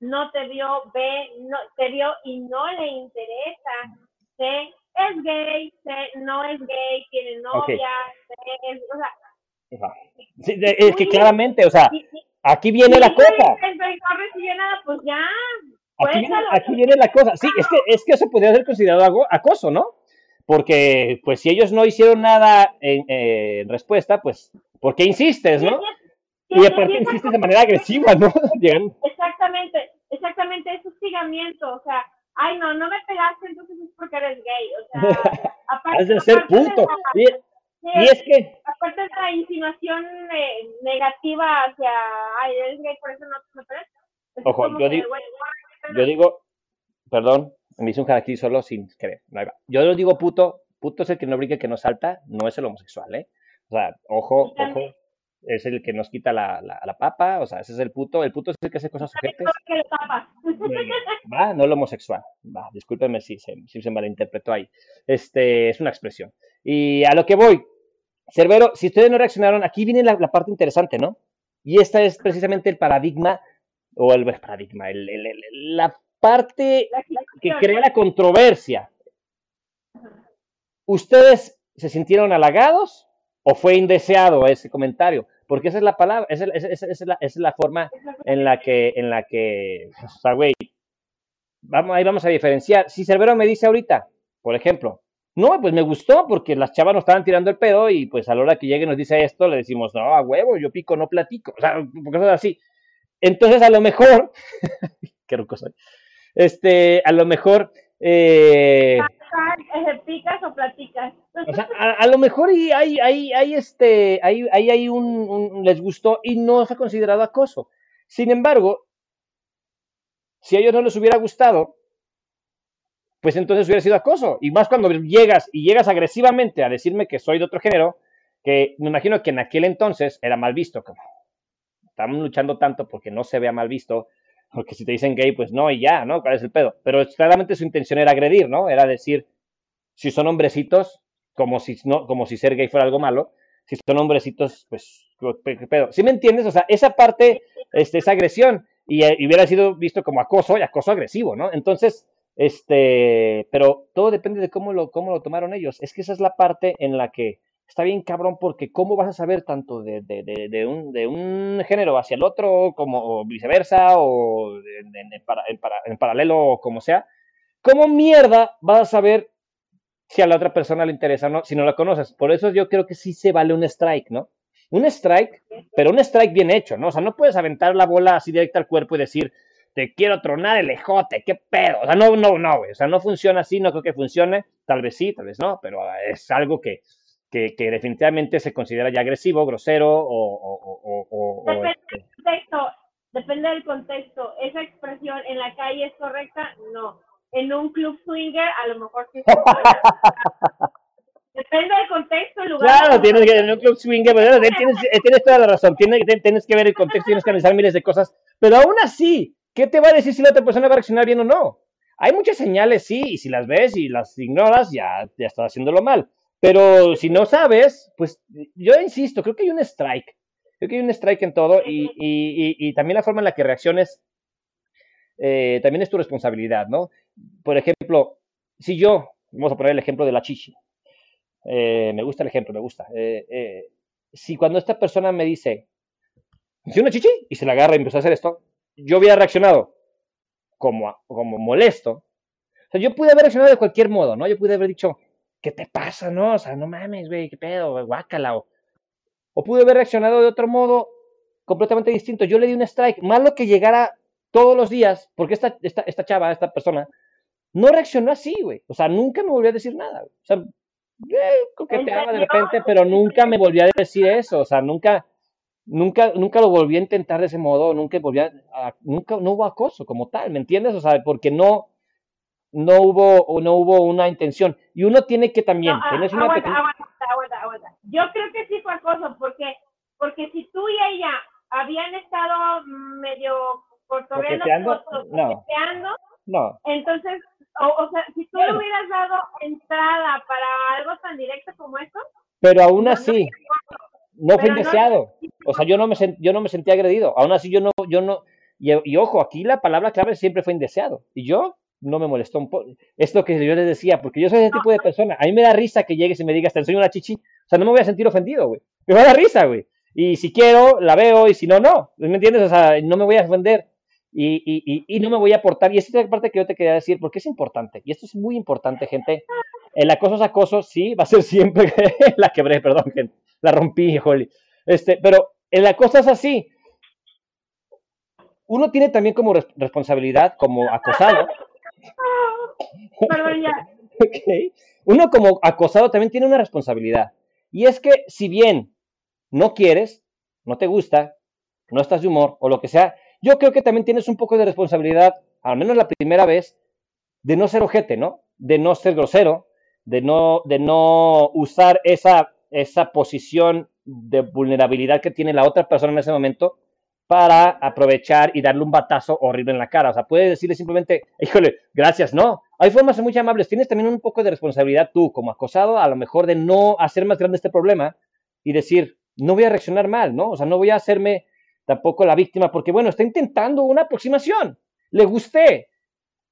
no te vio, B no te vio y no le interesa, C es gay, C no es gay, tiene novia, C es, o sea, sí, es que claramente, o sea, aquí viene la cosa. No recibió nada, pues ya. Aquí viene, aquí viene, la cosa. Sí, es que, es que eso podría ser considerado acoso, ¿no? Porque pues si ellos no hicieron nada en, respuesta, pues, ¿por qué insistes, no? y aparte insistes de manera agresiva, ¿no? <laughs> exactamente, exactamente, es hostigamiento, o sea, ay no, no me pegaste, entonces es porque eres gay, o sea, <laughs> aparte, de ser punto. y, es que... Aparte de la insinuación eh, negativa hacia, ay, eres gay, por eso no me pegas. Ojo, yo digo, yo digo, perdón, me hice un aquí solo sin querer. Yo lo digo puto, puto es el que no brinca, que no salta, no es el homosexual, ¿eh? O sea, ojo, ojo, es el que nos quita la, la, papa, o sea, ese es el puto, el puto es el que hace cosas sujetas. <laughs> Va, no el homosexual, va, discúlpeme si se, si se malinterpretó ahí. Este, es una expresión. Y a lo que voy, Cerbero, si ustedes no reaccionaron, aquí viene la, parte interesante, ¿no? Y esta es precisamente el paradigma, o el, paradigma, el, la parte que crea la controversia. ¿Ustedes se sintieron halagados o fue indeseado ese comentario? Porque esa es la palabra, esa, es, la, es la, forma en la que, en la que, o sea, güey, vamos, ahí vamos a diferenciar. Si Cerbero me dice ahorita, por ejemplo, No, pues me gustó porque las chavas nos estaban tirando el pedo y pues a la hora que llegue nos dice esto, le decimos, no, a huevo, yo pico, no platico. O sea, cosas así. Entonces, a lo mejor, <laughs> qué ruco soy. Este, a lo mejor, eh, ¿Picas o platicas? O sea, a, lo mejor y hay, hay, hay este, hay, hay, hay un, un, les gustó y no se ha considerado acoso. Sin embargo, si a ellos no les hubiera gustado, pues entonces hubiera sido acoso. Y más cuando llegas y llegas agresivamente a decirme que soy de otro género, que me imagino que en aquel entonces era mal visto. Como estamos luchando tanto porque no se vea mal visto, porque si te dicen gay, pues no, y ya, ¿no? ¿Cuál es el pedo? Pero claramente su intención era agredir, ¿no? Era decir, si son hombrecitos, como si, no, como si ser gay fuera algo malo, si son hombrecitos, pues, ¿qué pedo? ¿Sí me entiendes? O sea, esa parte este, es agresión y, y hubiera sido visto como acoso y acoso agresivo, ¿no? Entonces, este, pero todo depende de cómo lo, cómo lo tomaron ellos. Es que esa es la parte en la que está bien cabrón porque cómo vas a saber tanto de, de, de, un, de un, género hacia el otro, como viceversa, o en, en, en, paralelo, o como sea. ¿Cómo mierda vas a saber si a la otra persona le interesa o no, si no la conoces? Por eso yo creo que sí se vale un strike, ¿no? Un strike, pero un strike bien hecho, ¿no? O sea, no puedes aventar la bola así directa al cuerpo y decir, te quiero tronar el ejote, qué pedo. O sea, no, no, no, güey. O sea, no funciona así, no creo que funcione. Tal vez sí, tal vez no, pero es algo que, que, que definitivamente se considera ya agresivo, grosero o... o, o, depende, del este contexto, depende del contexto. ¿Esa expresión en la calle es correcta? No. En un club swinger, a lo mejor sí. <laughs> Depende del contexto, el lugar. Claro, tienes que en un club swinger, pero tienes, tienes toda la razón. Tienes, tienes que ver el contexto, tienes que analizar miles de cosas. Pero aún así, ¿qué te va a decir si la otra persona va a reaccionar bien o no? Hay muchas señales, sí, y si las ves y las ignoras, ya, ya estás haciéndolo mal. Pero si no sabes, pues yo insisto, creo que hay un strike. Creo que hay un strike en todo y, y, y, también la forma en la que reacciones eh, también es tu responsabilidad, ¿no? Por ejemplo, si yo, vamos a poner el ejemplo de la chichi. Eh, me gusta el ejemplo, me gusta. Eh, si cuando esta persona me dice, ¿si una chichi? Y se la agarra y empieza a hacer esto, yo hubiera reaccionado como, como molesto. O sea, yo pude haber reaccionado de cualquier modo, ¿no? Yo pude haber dicho, ¿qué te pasa, no? O sea, no mames, güey, qué pedo, guácala. O, o pude haber reaccionado de otro modo completamente distinto. Yo le di un strike, malo que llegara todos los días, porque esta, esta, esta chava, esta persona, no reaccionó así, güey. O sea, nunca me volvió a decir nada. O sea, eh, coqueteaba de repente, pero nunca me volvió a decir eso. O sea, nunca, nunca, nunca lo volví a intentar de ese modo, nunca volví a, nunca, no hubo acoso como tal, ¿me entiendes? O sea, porque no, no hubo, no hubo una intención. Y uno tiene que también, no, tienes una aguanta, aguanta, aguanta, Yo creo que sí fue acoso, porque, porque si tú y ella habían estado medio cotorreando, no. no. entonces, o, o, sea, si tú le hubieras dado entrada para algo tan directo como esto, pero aún así, no fue indeseado. O sea, yo no me yo no me sentí agredido. Aún así yo no yo no y, ojo, aquí la palabra clave siempre fue indeseado. Y yo no me molestó un poco. Es lo que yo les decía, porque yo soy ese tipo de persona. A mí me da risa que llegues y me digas, te enseño una chichi. O sea, no me voy a sentir ofendido, güey. Me va a dar risa, güey. Y si quiero, la veo, y si no, no. ¿Me entiendes? O sea, no me voy a ofender. Y, y, y, no me voy a aportar. Y esta es la parte que yo te quería decir, porque es importante. Y esto es muy importante, gente. El acoso es acoso, sí, va a ser siempre. <laughs> la quebré, perdón, gente. La rompí, Holly. Este, pero el acoso es así. Uno tiene también como responsabilidad, como acosado. <laughs> Uno como acosado también tiene una responsabilidad. Y es que si bien no quieres, no te gusta, no estás de humor o lo que sea, yo creo que también tienes un poco de responsabilidad, al menos la primera vez, de no ser ojete, ¿no? De no ser grosero, de no, de no usar esa, esa posición de vulnerabilidad que tiene la otra persona en ese momento para aprovechar y darle un batazo horrible en la cara. O sea, puedes decirle simplemente, híjole, gracias, no. Hay formas muy amables. Tienes también un poco de responsabilidad tú, como acosado, a lo mejor de no hacer más grande este problema y decir, no voy a reaccionar mal, ¿no? O sea, no voy a hacerme tampoco la víctima, porque bueno, está intentando una aproximación. Le gusté,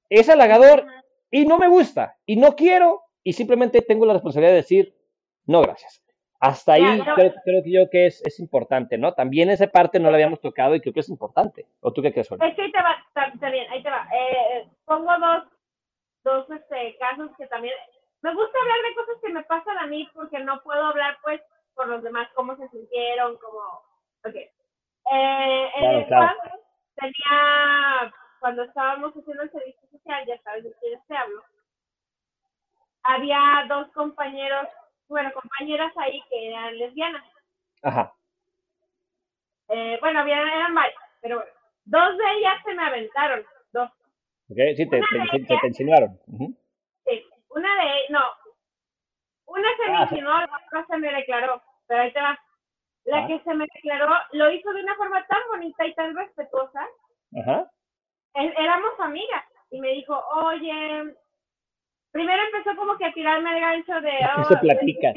es halagador y no me gusta y no quiero y simplemente tengo la responsabilidad de decir, no, gracias. Hasta ahí creo, que yo que es, es importante, ¿no? También esa parte no la habíamos tocado y creo que es importante. ¿O tú qué crees, Es que ahí te va, está, bien, ahí te va. Eh, pongo dos, dos este, casos que también... me gusta hablar de cosas que me pasan a mí porque no puedo hablar pues por los demás, cómo se sintieron, como, ok. Eh, en el claro. tenía, cuando estábamos haciendo el servicio social, ya sabes de quién te hablo, había dos compañeros, bueno, compañeras ahí que eran lesbianas. Ajá. Eh, bueno, había, eran varias, pero bueno, dos de ellas se me aventaron, dos. Ok, sí, te, te, te, insinuaron. Sí, una de no, una se me ah, insinuó, la otra se me declaró, pero ahí te va. La ah. que se me declaró lo hizo de una forma tan bonita y tan respetuosa. Ajá. Éramos amigas y me dijo, oye, primero empezó como que a tirarme el gancho de... Oh, se platica.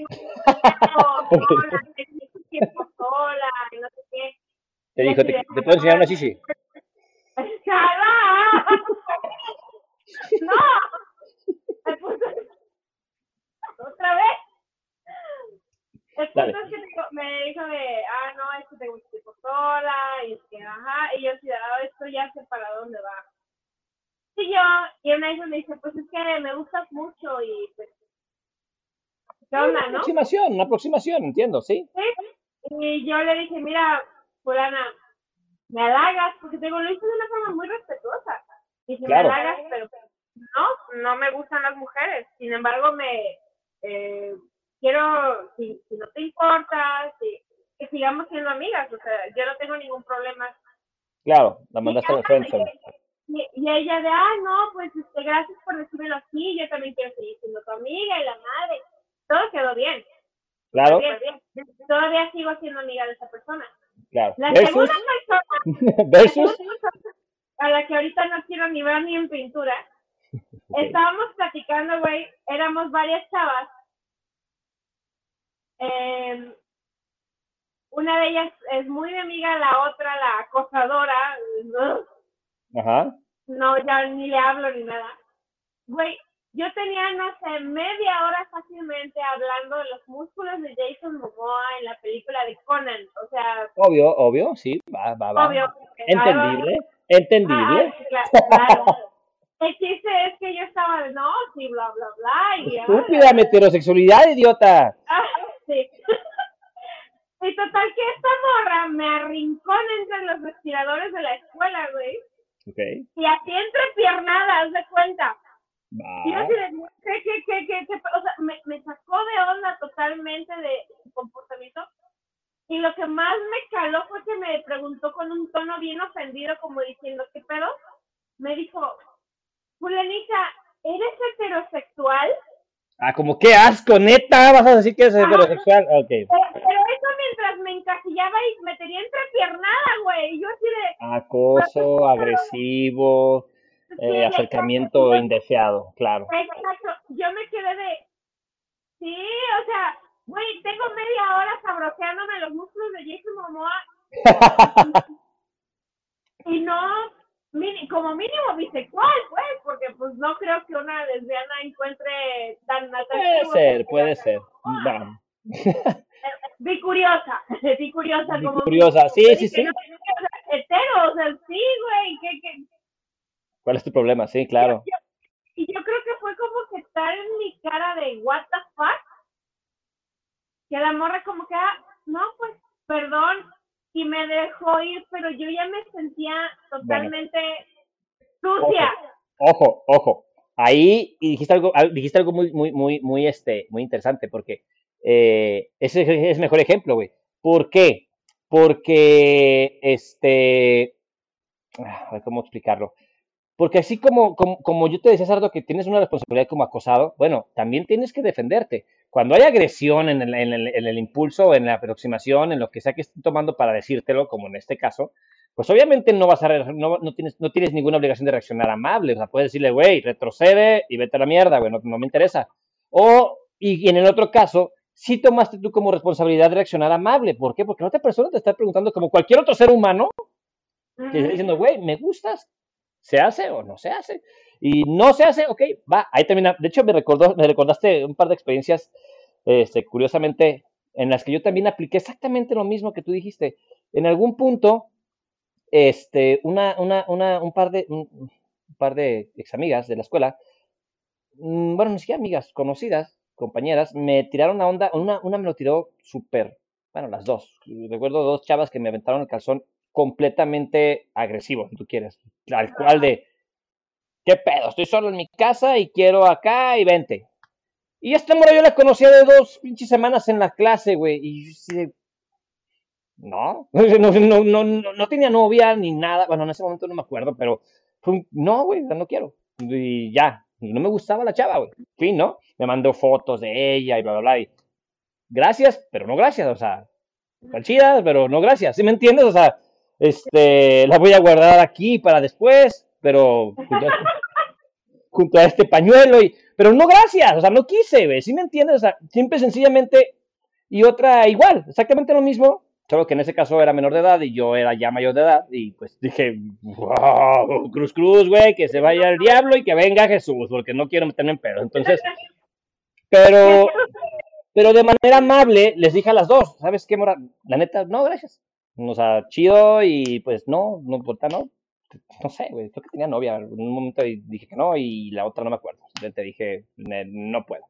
sola, y no sé qué. Te dijo, ¿te, ¿te puedo enseñar una chichi? ¡No! Me puso... ¿Otra vez? El punto es que me dijo de, ah, no, es que tengo un tipo sola, y es que, ajá, y yo decía, ah, esto ya sé para dónde va. Y yo, y una vez me dice, pues es que me gustas mucho y pues, ¿qué onda, una aproximación, una aproximación, entiendo, ¿sí? Sí, y yo le dije, mira, fulana, me halagas, porque te digo, lo hice de una forma muy respetuosa. Y si me halagas, pero no, no me gustan las mujeres. Sin embargo, me eh, quiero, si, no te importa, si, que sigamos siendo amigas. O sea, yo no tengo ningún problema. Claro, la mandaste a la y, y, ella de, ah, no, pues este, gracias por decírmelo así, yo también quiero seguir siendo tu amiga y la madre. Todo quedó bien. Claro. Todavía, sigo siendo amiga de esa persona. Claro. La <laughs> segunda persona, a la que ahorita no quiero ni ver ni en pintura, <laughs> estábamos platicando, güey, éramos varias chavas. Eh, una de ellas es muy mi amiga, la otra, la acosadora. Ajá. No, ya ni le hablo ni nada. Güey, yo tenía, no sé, media hora fácilmente hablando de los músculos de Jason Momoa en la película de Conan, o sea... Obvio, obvio, sí, va, va, va. Obvio. Entendible, entendible. Ah, claro, <laughs> El chiste es que yo estaba de, no, sí, bla, bla, bla, y... Estúpida heterosexualidad, idiota. Ah, sí. <laughs> y total que esta morra me arrincona entre los respiradores de la escuela, güey. Okay. Y así entre piernadas, de cuenta. Y yo ¿qué, qué, qué, qué, qué? O sea, me, me sacó de onda totalmente de su comportamiento. Y lo que más me caló fue que me preguntó con un tono bien ofendido, como diciendo, ¿qué pedo? Me dijo, Julianita, ¿eres heterosexual? Ah, como qué asco, neta, vas a decir que eres heterosexual. Ok. Pero, eso mientras me encasillaba y me tenía entrepiernada, güey. Yo así de. Acoso, agresivo eh, acercamiento indeseado, claro. Exacto, yo me quedé de, sí, o sea, güey, tengo media hora sabroseándome los músculos de Jason Momoa <laughs> y no, como mínimo bisexual, pues, porque pues no creo que una lesbiana encuentre tan Puede ser, puede ser. Vi curiosa, <laughs> vi curiosa. Vi curiosa, sí, sí, sí. Hetero, o sea, sí, güey, ¿qué, qué, ¿Cuál es tu problema? Sí, claro. Y yo creo que fue como que estar en mi cara de what the fuck. Que la morra como que, ah, no, pues, perdón. Y me dejó ir, pero yo ya me sentía totalmente sucia. Ojo, ojo. Ahí dijiste algo, dijiste algo muy, muy, muy, muy, este, muy interesante, porque eh, ese es el mejor ejemplo, güey. ¿Por qué? Porque, este, ah, ¿cómo explicarlo? Porque así como, como, yo te decía, Sardo, que tienes una responsabilidad como acosado, bueno, también tienes que defenderte. Cuando hay agresión en el, en el, impulso, en la aproximación, en lo que sea que estén tomando para decírtelo, como en este caso, pues obviamente no vas a no, no, tienes, no tienes ninguna obligación de reaccionar amable. O sea, puedes decirle, güey, retrocede y vete a la mierda, güey, no, me interesa. O, y, en el otro caso, sí tomaste tú como responsabilidad de reaccionar amable. ¿Por qué? Porque la otra persona te está preguntando, como cualquier otro ser humano, te está diciendo, güey, me gustas, ¿Se hace o no se hace? Y no se hace, ok, va, ahí termina. De hecho, me, recordó, me recordaste un par de experiencias, este, curiosamente, en las que yo también apliqué exactamente lo mismo que tú dijiste. En algún punto, este, una, una, una, un par de, un, par de ex amigas de la escuela mm, bueno, ni siquiera amigas, conocidas, compañeras, me tiraron una onda, una, una me lo tiró súper, bueno, las dos. Recuerdo dos chavas que me aventaron el calzón completamente agresivo, si tú quieres, al cual de, ¿qué pedo? Estoy solo en mi casa y quiero acá y vente. Y esta mora yo la conocía de dos pinches semanas en la clase, güey, y <laughs> no, no, no, no, no, tenía novia ni nada, bueno, en ese momento no me acuerdo, pero fue no, güey, no quiero. Y ya, y no me gustaba la chava, güey. Fin, ¿no? Me mandó fotos de ella y bla, bla, bla. Y gracias, pero no gracias, o sea, están chidas, pero no gracias, ¿sí me entiendes? O sea, este, la voy a guardar aquí para después, pero junto a, este <laughs> pañuelo, y, pero no gracias, o sea, no quise, güey, ¿sí me entiendes? O sea, simple, sencillamente, y otra igual, exactamente lo mismo, solo que en ese caso era menor de edad y yo era ya mayor de edad, y pues dije, wow, cruz cruz, güey, que se vaya el diablo y que venga Jesús, porque no quiero meterme en pedo. Entonces, pero, pero de manera amable les dije a las dos, ¿sabes qué, Mora? La neta, no, gracias. O sea, chido y pues no, no importa, no. No sé, güey, creo que tenía novia. En un momento dije que no y la otra no me acuerdo. Te dije, no puedo.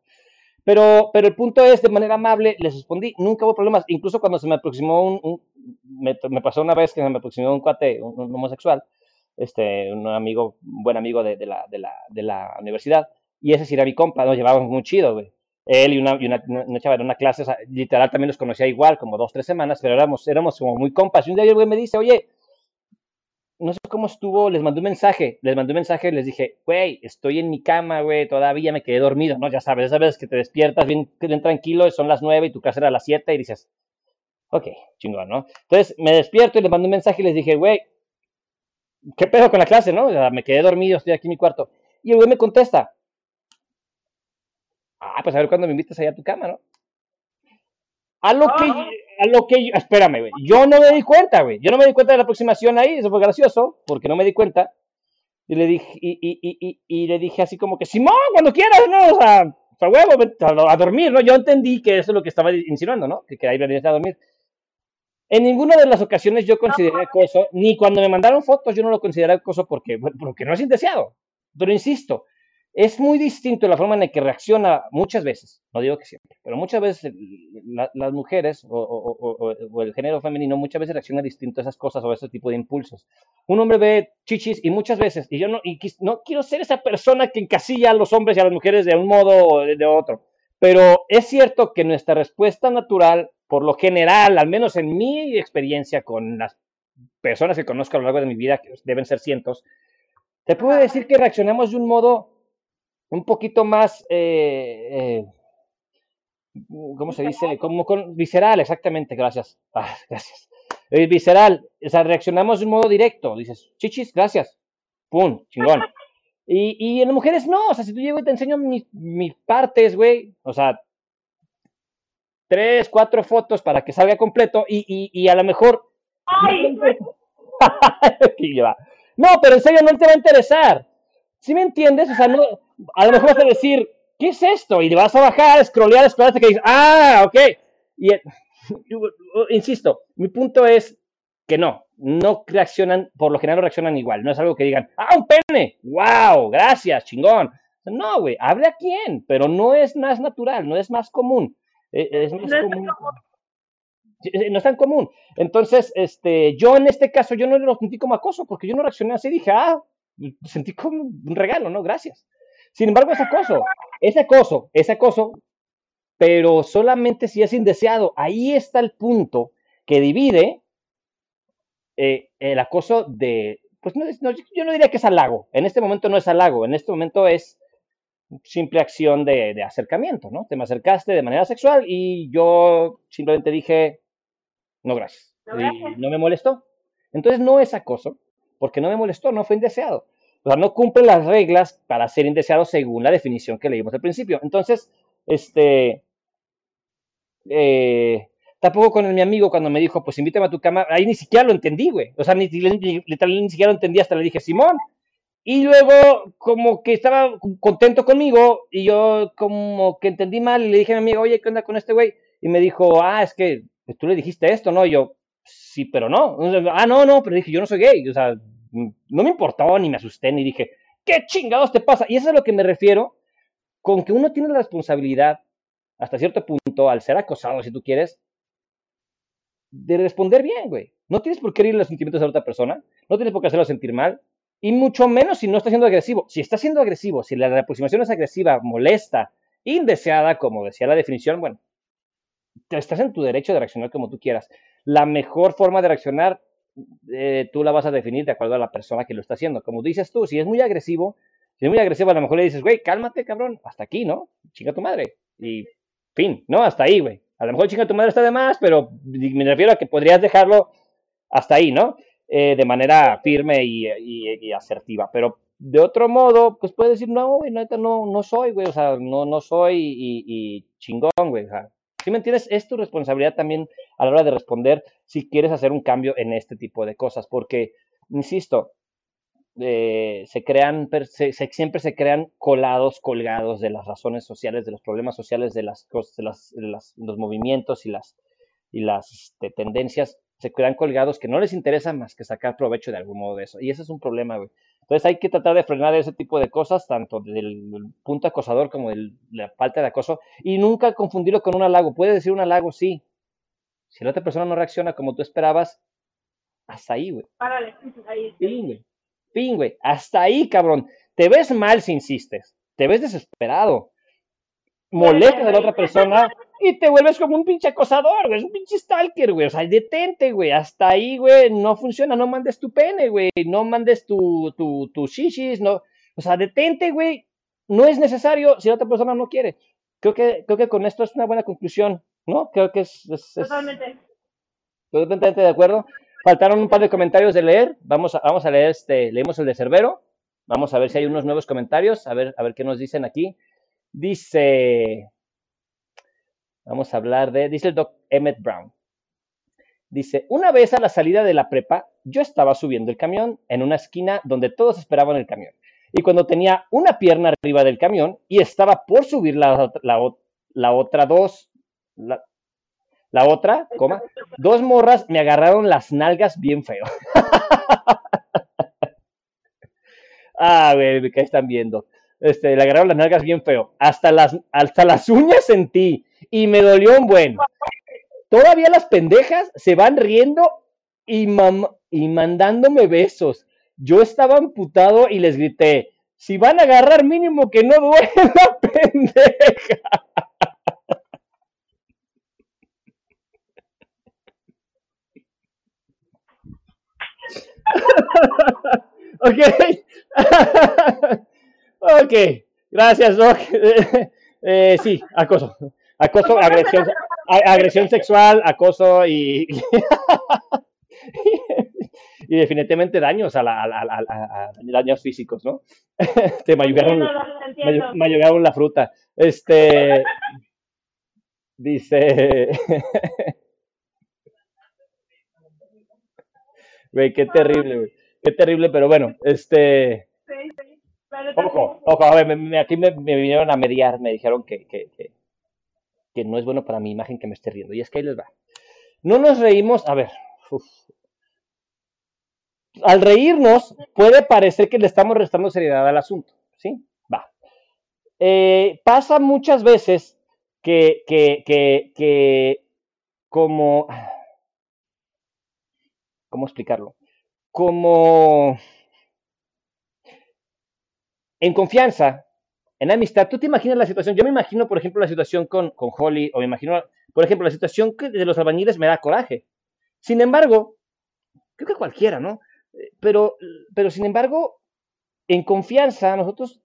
Pero, pero el punto es, de manera amable, les respondí, nunca hubo problemas. Incluso cuando se me aproximó un, me, pasó una vez que se me aproximó un cuate, un, homosexual, este, un amigo, un buen amigo de, de, la, de, la, de la universidad, y ese sí era mi compa, nos llevábamos muy chido, güey. Él y una, y una, una chava una clase, literal también los conocía igual, como dos, tres semanas, pero éramos, éramos como muy compas. Y un día el güey me dice, oye, no sé cómo estuvo, les mandé un mensaje, les mandé un mensaje, les dije, güey, estoy en mi cama, güey, todavía me quedé dormido, ¿no? Ya sabes, sabes que te despiertas bien, bien tranquilo, son las nueve y tu casa era a las siete y dices, ok, chingón, ¿no? Entonces me despierto y les mandé un mensaje y les dije, güey, ¿qué pedo con la clase, no? O sea, me quedé dormido, estoy aquí en mi cuarto. Y el güey me contesta, ah, pues a ver cuándo me invitas allá a tu cama, ¿no? A lo que, ah. a lo que, espérame, güey, yo no me di cuenta, güey, yo no me di cuenta de la aproximación ahí, eso fue gracioso, porque no me di cuenta, y le dije, y, y, y, y le dije así como que, Simón, cuando quieras, ¿no? O sea, a huevo, a, dormir, ¿no? Yo entendí que eso es lo que estaba insinuando, ¿no? Que, que ahí venía a dormir. En ninguna de las ocasiones yo consideré acoso, ni cuando me mandaron fotos yo no lo consideré acoso porque, porque no es indeseado. Pero insisto, es muy distinto la forma en la que reacciona muchas veces, no digo que siempre, pero muchas veces las mujeres o, el género femenino muchas veces reacciona distinto a esas cosas o a ese tipo de impulsos. Un hombre ve chichis y muchas veces, y yo no, y no quiero ser esa persona que encasilla a los hombres y a las mujeres de un modo o de otro, pero es cierto que nuestra respuesta natural, por lo general, al menos en mi experiencia con las personas que conozco a lo largo de mi vida, que deben ser cientos, te puedo decir que reaccionamos de un modo un poquito más, eh, eh, ¿cómo se dice? Como con, visceral, exactamente, gracias. <laughs> Ah, gracias. Eh, visceral, o sea, reaccionamos de un modo directo, dices, chichis, gracias, pum, chingón. Y, y en las mujeres no, o sea, si tú llego y te enseño mis, mis partes, güey, o sea, tres, cuatro fotos para que salga completo y, y, y a lo mejor... ¡Ay! <laughs> no, pero en serio no te va a interesar. ¿Sí me entiendes? O sea, no, a lo mejor vas a decir, ¿qué es esto? Y vas a bajar, scrollear, scrollear hasta que dices, ah, ok. Y, <laughs> insisto, mi punto es que no, no reaccionan, por lo general no reaccionan igual. No es algo que digan, ah, un pene, wow, gracias, chingón. No, güey, hable a quién, pero no es más natural, no es más común. E, es más no común. no es tan común. Entonces, este, yo en este caso, yo no lo sentí como acoso, porque yo no reaccioné así, dije, ah, sentí como un regalo, ¿no? Gracias. Sin embargo, es acoso, es acoso, es acoso, pero solamente si es indeseado. Ahí está el punto que divide eh, el acoso de, pues no, yo no diría que es halago, en este momento no es halago, en este momento es simple acción de, acercamiento, ¿no? Te me acercaste de manera sexual y yo simplemente dije, no gracias, y no me molestó. Entonces no es acoso, porque no me molestó, no fue indeseado o sea, no cumple las reglas para ser indeseado según la definición que leímos al principio. Entonces, este, eh, tampoco con mi amigo cuando me dijo, pues invítame a tu cama, ahí ni siquiera lo entendí, güey. O sea, ni, ni siquiera lo entendí hasta le dije, Simón. Y luego, como que estaba contento conmigo, y yo como que entendí mal, y le dije a mi amigo, oye, ¿qué onda con este güey? Y me dijo, ah, es que tú le dijiste esto, ¿no? Y yo, sí, pero no. Ah, no, no, pero dije, yo no soy gay, o sea, no me importó, ni me asusté, ni dije, ¿qué chingados te pasa? Y eso es a lo que me refiero con que uno tiene la responsabilidad, hasta cierto punto, al ser acosado, si tú quieres, de responder bien, güey. No tienes por qué herir los sentimientos de otra persona, no tienes por qué hacerlo sentir mal, y mucho menos si no está siendo agresivo. Si está siendo agresivo, si la aproximación es agresiva, molesta, indeseada, como decía la definición, bueno, estás en tu derecho de reaccionar como tú quieras. La mejor forma de reaccionar, eh, tú la vas a definir de acuerdo a la persona que lo está haciendo. Como dices tú, si es muy agresivo, si es muy agresivo, a lo mejor le dices, güey, cálmate, cabrón, hasta aquí, ¿no? Chinga tu madre. Y fin, ¿no? Hasta ahí, güey. A lo mejor chinga tu madre está de más, pero me refiero a que podrías dejarlo hasta ahí, ¿no? Eh, de manera firme y, asertiva. Pero de otro modo, pues puedes decir, no, güey, no, no soy, güey, o sea, no, no soy y, chingón, güey. O sea, ¿sí me entiendes? Es tu responsabilidad también a la hora de responder si quieres hacer un cambio en este tipo de cosas, porque, insisto, eh, se crean, siempre se crean colados, colgados de las razones sociales, de los problemas sociales, de las cosas, de, las, los movimientos y las, este, tendencias se quedan colgados que no les interesa más que sacar provecho de algún modo de eso. Y ese es un problema, güey. Entonces hay que tratar de frenar ese tipo de cosas, tanto del punto acosador como de la falta de acoso, y nunca confundirlo con un halago. Puede decir un halago, sí. Si la otra persona no reacciona como tú esperabas, hasta ahí, güey. Párale, ahí. Güey. Güey. Hasta ahí, cabrón. Te ves mal si insistes. Te ves desesperado. Molesta de la otra persona y te vuelves como un pinche acosador, güey, es un pinche stalker, güey, o sea, detente, güey, hasta ahí, güey, no funciona, no mandes tu pene, güey, no mandes tu, tu, tu shishis, no, o sea, detente, güey, no es necesario si la otra persona no quiere. Creo que, creo que con esto es una buena conclusión, ¿no? Creo que es... Totalmente. Totalmente de acuerdo. Faltaron un par de comentarios de leer, vamos a, vamos a leer este, leemos el de Cerbero, vamos a ver si hay unos nuevos comentarios, a ver, a ver qué nos dicen aquí. Dice, Vamos a hablar de, dice el doc Emmett Brown. Dice, una vez a la salida de la prepa, yo estaba subiendo el camión en una esquina donde todos esperaban el camión. Y cuando tenía una pierna arriba del camión y estaba por subir la, la, otra dos, la, otra, coma, dos morras me agarraron las nalgas bien feo. <laughs> ah, güey, ¿qué están viendo? Este, le agarraron las nalgas bien feo. Hasta las, hasta las uñas sentí y me dolió un buen. Todavía las pendejas se van riendo y, y mandándome besos. Yo estaba amputado y les grité, si van a agarrar mínimo que no duele la <laughs> pendeja. <laughs> ok. <laughs> ok. Gracias, Doc. Eh, sí, acoso. Acoso, agresión, agresión sexual, acoso y, <laughs> y definitivamente daños a, la, a, daños físicos, ¿no? <laughs> Te me ayudaron, me, ayudaron la fruta. Este <laughs> dice güey, qué terrible, güey. Qué terrible, pero bueno, este Ojo, ojo, a ver, aquí me, vinieron a mediar, me dijeron que, que que no es bueno para mi imagen que me esté riendo. Y es que ahí les va. No nos reímos, a ver. Al reírnos puede parecer que le estamos restando seriedad al asunto, ¿sí? Va. Eh, pasa muchas veces que, que, que, que como... ¿Cómo explicarlo? Como... En confianza, en amistad, tú te imaginas la situación, yo me imagino, por ejemplo, la situación con, con Holly, o me imagino, por ejemplo, la situación de los albañiles me da coraje. Sin embargo, creo que cualquiera, ¿no? Pero, pero sin embargo, en confianza, nosotros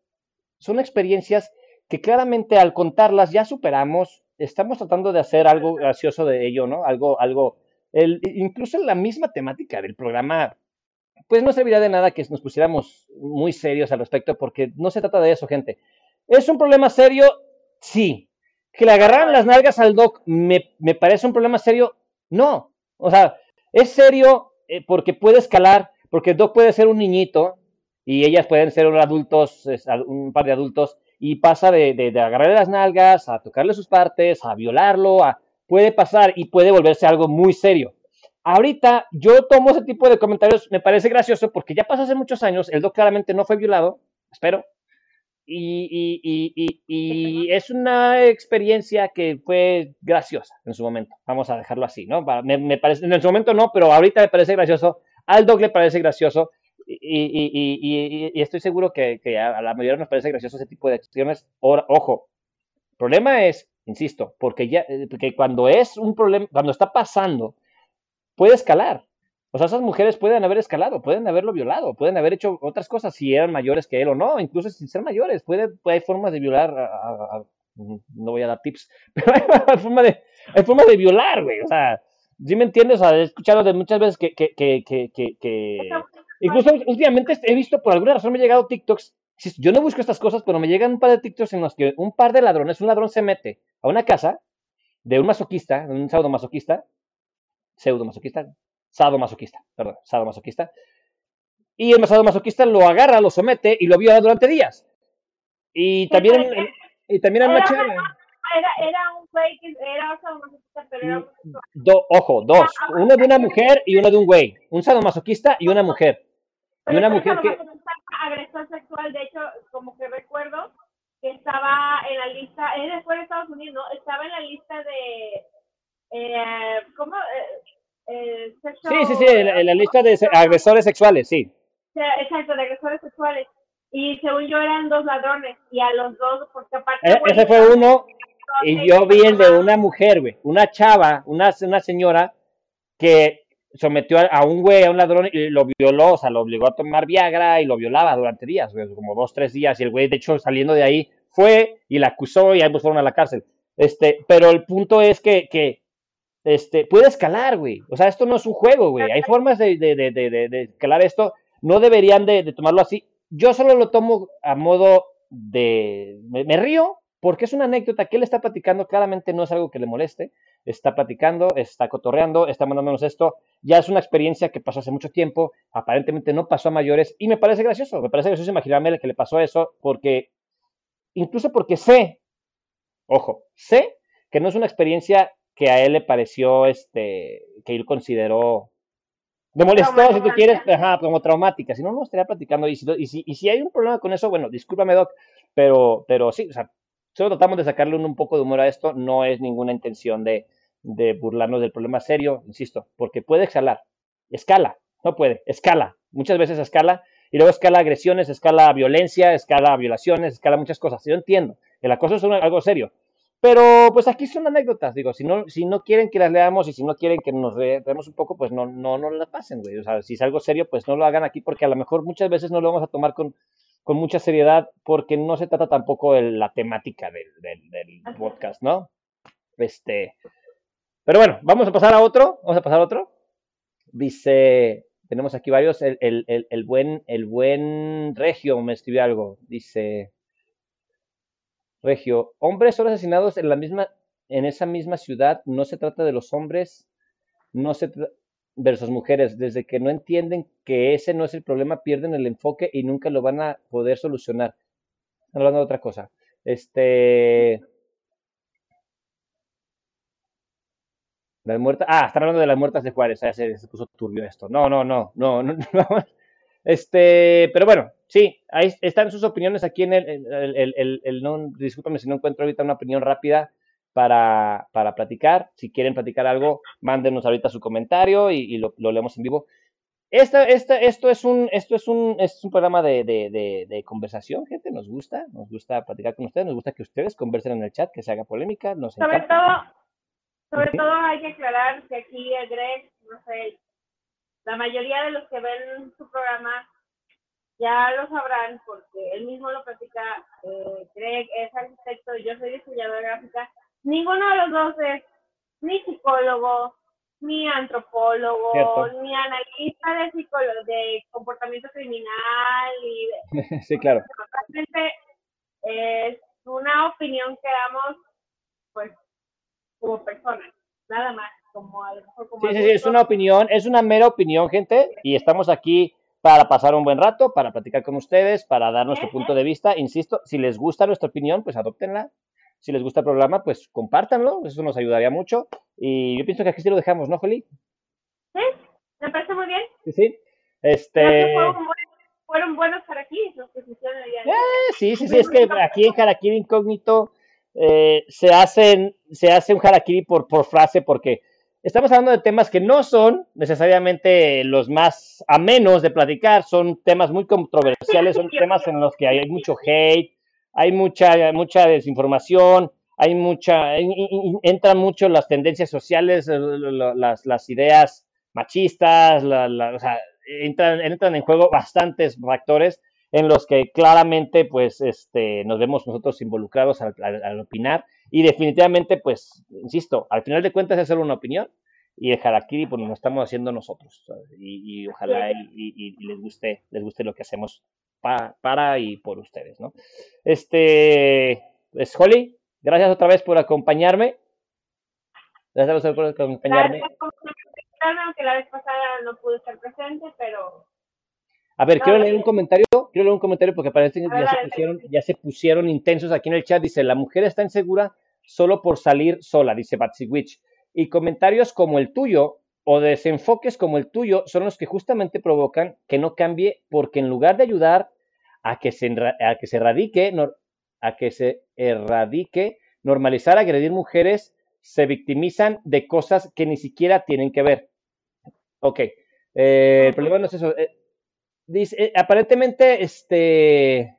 son experiencias que claramente al contarlas ya superamos, estamos tratando de hacer algo gracioso de ello, ¿no? Algo, algo, el, incluso la misma temática del programa, pues no serviría de nada que nos pusiéramos muy serios al respecto, porque no se trata de eso, gente. ¿Es un problema serio? Sí. ¿Que le agarraran las nalgas al doc me, parece un problema serio? No. O sea, es serio eh, porque puede escalar, porque el doc puede ser un niñito y ellas pueden ser adultos, un par de adultos, y pasa de, de, agarrarle las nalgas, a tocarle sus partes, a violarlo, puede pasar y puede volverse algo muy serio. Ahorita yo tomo ese tipo de comentarios, me parece gracioso porque ya pasó hace muchos años, el doc claramente no fue violado, espero, y, y, y, y, es una experiencia que fue graciosa en su momento. Vamos a dejarlo así, ¿no? Me, me parece, en su momento no, pero ahorita me parece gracioso. Al Dog le parece gracioso y, estoy seguro que, que, a la mayoría nos parece gracioso ese tipo de acciones. ojo, el problema es, insisto, porque ya, porque cuando es un problema, cuando está pasando, puede escalar. O sea, esas mujeres pueden haber escalado, pueden haberlo violado, pueden haber hecho otras cosas si eran mayores que él o no, incluso sin ser mayores. Puede, hay formas de violar, no voy a dar tips, <laughs> pero hay, forma de, hay formas de violar, güey. O sea, ¿sí me entiendes? O sea, he escuchado de muchas veces que, que, que, que, que, incluso últimamente he visto, por alguna razón me han llegado TikToks. Yo no busco estas cosas, pero me llegan un par de TikToks en los que un par de ladrones, un ladrón se mete a una casa de un masoquista, un pseudo masoquista, pseudo masoquista, masoquista, perdón, masoquista. Y el masoquista lo agarra, lo somete y lo viola durante días. Y también, y también era, una Era, era un güey que era sadomasoquista, pero era Do, Ojo, dos. Uno de una mujer y uno de un güey. Un sadomasoquista y una mujer. Y una mujer que... Agresor sexual, de hecho, como que recuerdo que estaba en la lista, es después de Estados Unidos, ¿no? Estaba en la lista de... Eh, ¿Cómo? Eh, eh, sí, sí, sí, en la, lista de agresores sexuales, sí. Exacto, de agresores sexuales. Y según yo eran dos ladrones, y a los dos, porque aparte... E, ese fue uno, y yo vi el de una mujer, güey, una chava, una, una señora que sometió a, un güey, a un ladrón, y lo violó, o sea, lo obligó a tomar Viagra y lo violaba durante días, como dos, tres días, y el güey, de hecho, saliendo de ahí, fue y la acusó y ambos fueron a la cárcel. Este, pero el punto es que, que este, puede escalar, güey. O sea, esto no es un juego, güey. Hay formas de, de, de, de escalar esto. No deberían de, tomarlo así. Yo solo lo tomo a modo de... Me, río porque es una anécdota que él está platicando. Claramente no es algo que le moleste. Está platicando, está cotorreando, está mandándonos esto. Ya es una experiencia que pasó hace mucho tiempo. Aparentemente no pasó a mayores. Y me parece gracioso. Me parece gracioso imaginarme que le pasó eso porque... Incluso porque sé, ojo, sé que no es una experiencia que a él le pareció, este, que él consideró, me molestó, si tú quieres, ajá, como traumática, si no, no estaría platicando, y si, y si, y si hay un problema con eso, bueno, discúlpame, Doc, pero, pero sí, o sea, solo tratamos de sacarle un, poco de humor a esto, no es ninguna intención de, de burlarnos del problema serio, insisto, porque puede exhalar, escala, no puede, escala, muchas veces escala, y luego escala agresiones, escala violencia, escala violaciones, escala muchas cosas. Yo entiendo, el acoso es algo serio, pero pues aquí son anécdotas, digo, si no, si no quieren que las leamos y si no quieren que nos veamos un poco, pues no, no, no las pasen, güey. O sea, si es algo serio, pues no lo hagan aquí porque a lo mejor muchas veces no lo vamos a tomar con, con mucha seriedad porque no se trata tampoco de la temática del, del, podcast, ¿no? Este, pero bueno, vamos a pasar a otro, vamos a pasar a otro. Dice, tenemos aquí varios, el, el, el buen, el buen Regio me escribió algo, dice... Regio, hombres son asesinados en la misma, en esa misma ciudad, no se trata de los hombres, no se versus mujeres, desde que no entienden que ese no es el problema, pierden el enfoque y nunca lo van a poder solucionar. Están hablando de otra cosa. Este. Las muertas. Ah, están hablando de las muertas de Juárez. Ya se, se puso turbio esto. No, no, no, no, <laughs> no. no. Este, pero bueno, sí, ahí están sus opiniones aquí en el, el, el, el no, discúlpame si no encuentro ahorita una opinión rápida para, para platicar. Si quieren platicar algo, mándenos ahorita su comentario y, lo, lo, leemos en vivo. Esta, esta, esto es un, esto es un, es un programa de, de, de, conversación, gente. Nos gusta, nos gusta platicar con ustedes, nos gusta que ustedes conversen en el chat, que se haga polémica. Nos sobre todo, sobre todo hay que aclarar que aquí el Greg, no sé, la mayoría de los que ven su programa ya lo sabrán porque él mismo lo platica. Eh, Greg es arquitecto y yo soy diseñadora gráfica. Ninguno de los dos es ni psicólogo, ni antropólogo, ni analista de psicólogo, de comportamiento criminal. Y <laughs> sí, claro. Realmente es una opinión que damos, pues, como personas, nada más sí, sí, sí, es una opinión, es una mera opinión, gente, y estamos aquí para pasar un buen rato, para platicar con ustedes, para dar nuestro punto de vista. Insisto, si les gusta nuestra opinión, pues adoptenla. Si les gusta el programa, pues compártanlo, eso nos ayudaría mucho. Y yo pienso que aquí sí lo dejamos, ¿no, Joli? Sí, me parece muy bien. Sí, sí. Este... Fue un fueron buenos harakiris los que se hicieron allá. Eh, sí, sí, sí, es que aquí en Harakiri Incógnito eh, se hacen, se hace un harakiri por, por frase porque estamos hablando de temas que no son necesariamente los más amenos de platicar, son temas muy controversiales, son temas en los que hay mucho hate, hay mucha, mucha desinformación, hay mucha, entran mucho las tendencias sociales, las, ideas machistas, o sea, entran, entran en juego bastantes factores en los que claramente pues este, nos vemos nosotros involucrados al, opinar y definitivamente pues, insisto, al final de cuentas es solo una opinión y el harakiri pues lo estamos haciendo nosotros y, ojalá y, les guste les guste lo que hacemos para y por ustedes, ¿no? Este, es Holly, gracias otra vez por acompañarme. Gracias por acompañarme. Aunque la vez pasada no pude estar presente, pero a ver, quiero leer un comentario, quiero leer un comentario porque parece que ya, se pusieron, ya se pusieron intensos aquí en el chat. Dice, la mujer está insegura solo por salir sola, dice Batsy Witch. Y comentarios como el tuyo o desenfoques como el tuyo son los que justamente provocan que no cambie porque en lugar de ayudar a que se, a que se erradique, a que se erradique, normalizar agredir mujeres, se victimizan de cosas que ni siquiera tienen que ver. Ok, eh, el problema no es eso. Eh, Dice, eh, aparentemente, este.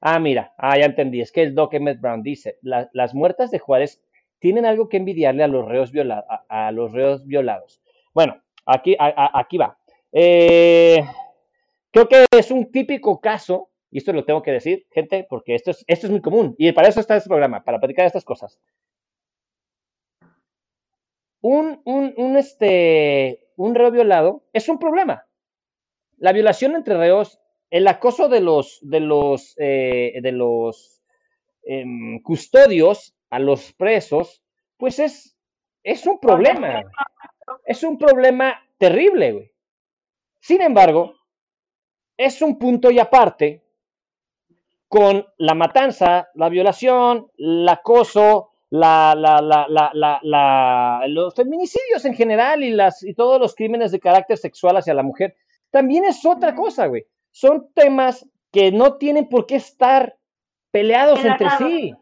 Ah, mira, ah, ya entendí. Es que el Doc Emmett Brown dice: las muertas de Juárez tienen algo que envidiarle a los reos, viola, a, los reos violados. Bueno, aquí, aquí va. Eh, creo que es un típico caso, y esto lo tengo que decir, gente, porque esto es, esto es muy común, y para eso está este programa, para platicar estas cosas. Un, un, un, este, un reo violado es un problema la violación entre reos, el acoso de los, de los, eh, de los em, custodios a los presos, pues es, es un problema. Es un problema terrible, güey. Sin embargo, es un punto y aparte con la matanza, la violación, el acoso, la, la, la, los feminicidios en general y, las, y todos los crímenes de carácter sexual hacia la mujer también es otra cosa, güey. Son temas que no tienen por qué estar peleados entre sí.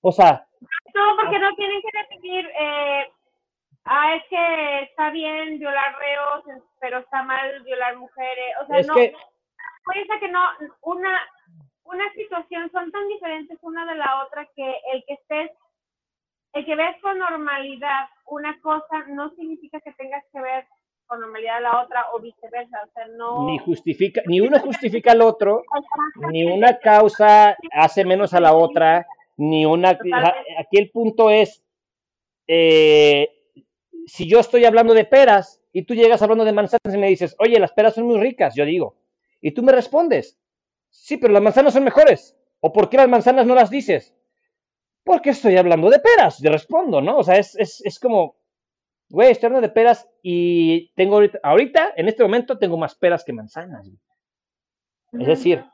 O sea. No, porque no tienen que definir, eh, ah, es que está bien violar reos, pero está mal violar mujeres. O sea, no. Que... Ser que no, una, una situación son tan diferentes una de la otra que el que estés, el que ves con normalidad una cosa no significa que tengas que ver con normalidad la otra o viceversa. O sea, no... Ni justifica, ni uno justifica al otro, ni una causa hace menos a la otra, ni una... Aquí el punto es, eh, si yo estoy hablando de peras y tú llegas hablando de manzanas y me dices, oye, las peras son muy ricas, yo digo, y tú me respondes, sí, pero las manzanas son mejores. ¿O por qué las manzanas no las dices? Porque estoy hablando de peras, yo respondo, ¿no? O sea, es, es, es como, Güey, estoy hablando de peras y tengo ahorita, ahorita, en este momento, tengo más peras que manzanas. Es decir,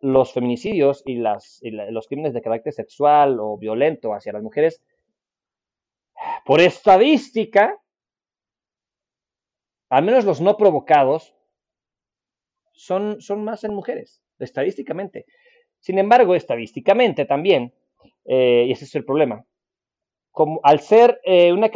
los feminicidios y, las, los crímenes de carácter sexual o violento hacia las mujeres, por estadística, al menos los no provocados, son, son más en mujeres, estadísticamente. Sin embargo, estadísticamente también, eh, y ese es el problema, como al ser eh, una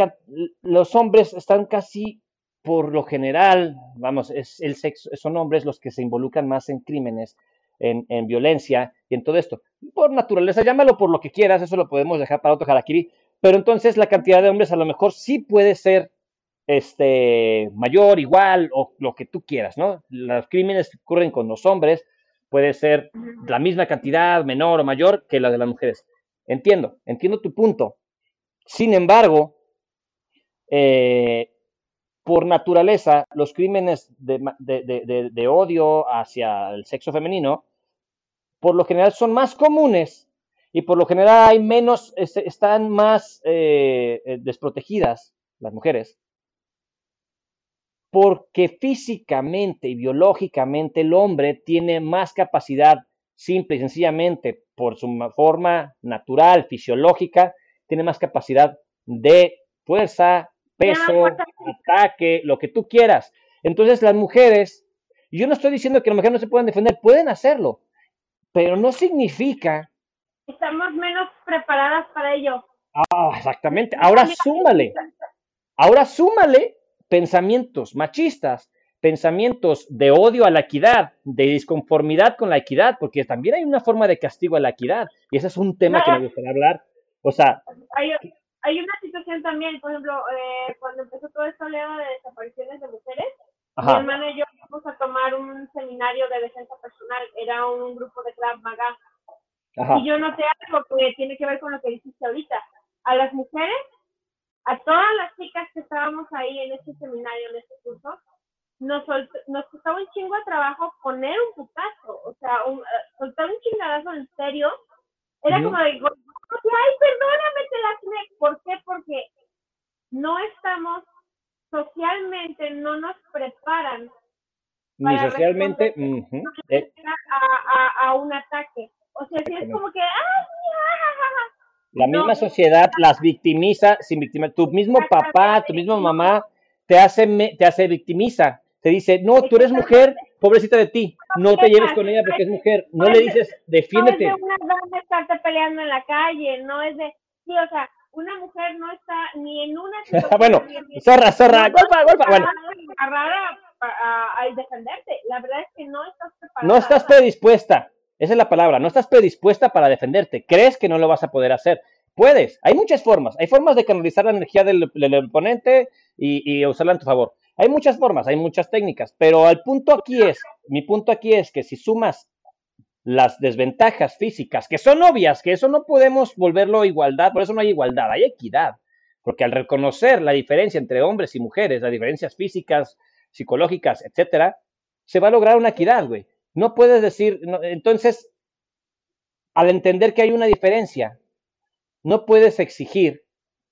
los hombres están casi por lo general, vamos, es el sexo, son hombres los que se involucran más en crímenes, en, en, violencia y en todo esto. Por naturaleza, llámalo por lo que quieras, eso lo podemos dejar para otro harakiri, pero entonces la cantidad de hombres a lo mejor sí puede ser este, mayor, igual, o lo que tú quieras, ¿no? Los crímenes que ocurren con los hombres puede ser la misma cantidad, menor o mayor que la de las mujeres. Entiendo, entiendo tu punto, sin embargo, eh, por naturaleza, los crímenes de, odio hacia el sexo femenino, por lo general son más comunes y por lo general hay menos, están más eh, eh, desprotegidas las mujeres, porque físicamente y biológicamente el hombre tiene más capacidad, simple y sencillamente por su forma natural, fisiológica, tiene más capacidad de fuerza, peso, ataque, lo que tú quieras. Entonces las mujeres, Y yo no estoy diciendo que las mujeres no se puedan defender, pueden hacerlo, pero no significa... Estamos menos preparadas para ello. Ah, exactamente. Ahora súmale, ahora súmale pensamientos machistas, pensamientos de odio a la equidad, de disconformidad con la equidad, porque también hay una forma de castigo a la equidad, y ese es un tema que me gustaría hablar. O sea... Hay, hay una situación también, por ejemplo, eh, cuando empezó todo esto leo de desapariciones de mujeres, mi hermana y yo fuimos a tomar un seminario de defensa personal, era un grupo de Krav Maga. Y yo noté algo que tiene que ver con lo que dijiste ahorita. A las mujeres, a todas las chicas que estábamos ahí en este seminario, en este curso, nos, nos costaba un chingo de trabajo poner un putazo, o sea, un, eh, soltar un chingadazo en serio. Era como de, ay, perdóname, te la ¿Por qué? Porque no estamos socialmente, no nos preparan. Ni socialmente eh. a, a, un ataque. O sea, si es como que, La misma sociedad las victimiza sin victimizar. Tu mismo papá, tu misma mamá te hace, te hace victimiza. Te dice, no, tú eres mujer, pobrecita de ti, no te lleves con ella porque es mujer. No le dices, defiéndete. No es de una dama estarte peleando en la calle, no es de, sí, o sea, una mujer no está ni en una <laughs> bueno, zorra, zorra, golpa, golpa, bueno. A, a, defenderte. La verdad es que no estás preparada. No estás predispuesta. Esa es la palabra. No estás predispuesta para defenderte. Crees que no lo vas a poder hacer. Puedes. Hay muchas formas. Hay formas de canalizar la energía del, oponente y, y usarla en tu favor. Hay muchas formas, hay muchas técnicas, pero al punto aquí es, mi punto aquí es que si sumas las desventajas físicas, que son obvias, que eso no podemos volverlo igualdad, por eso no hay igualdad, hay equidad, porque al reconocer la diferencia entre hombres y mujeres, las diferencias físicas, psicológicas, etcétera, se va a lograr una equidad, güey. No puedes decir, entonces, al entender que hay una diferencia, no puedes exigir,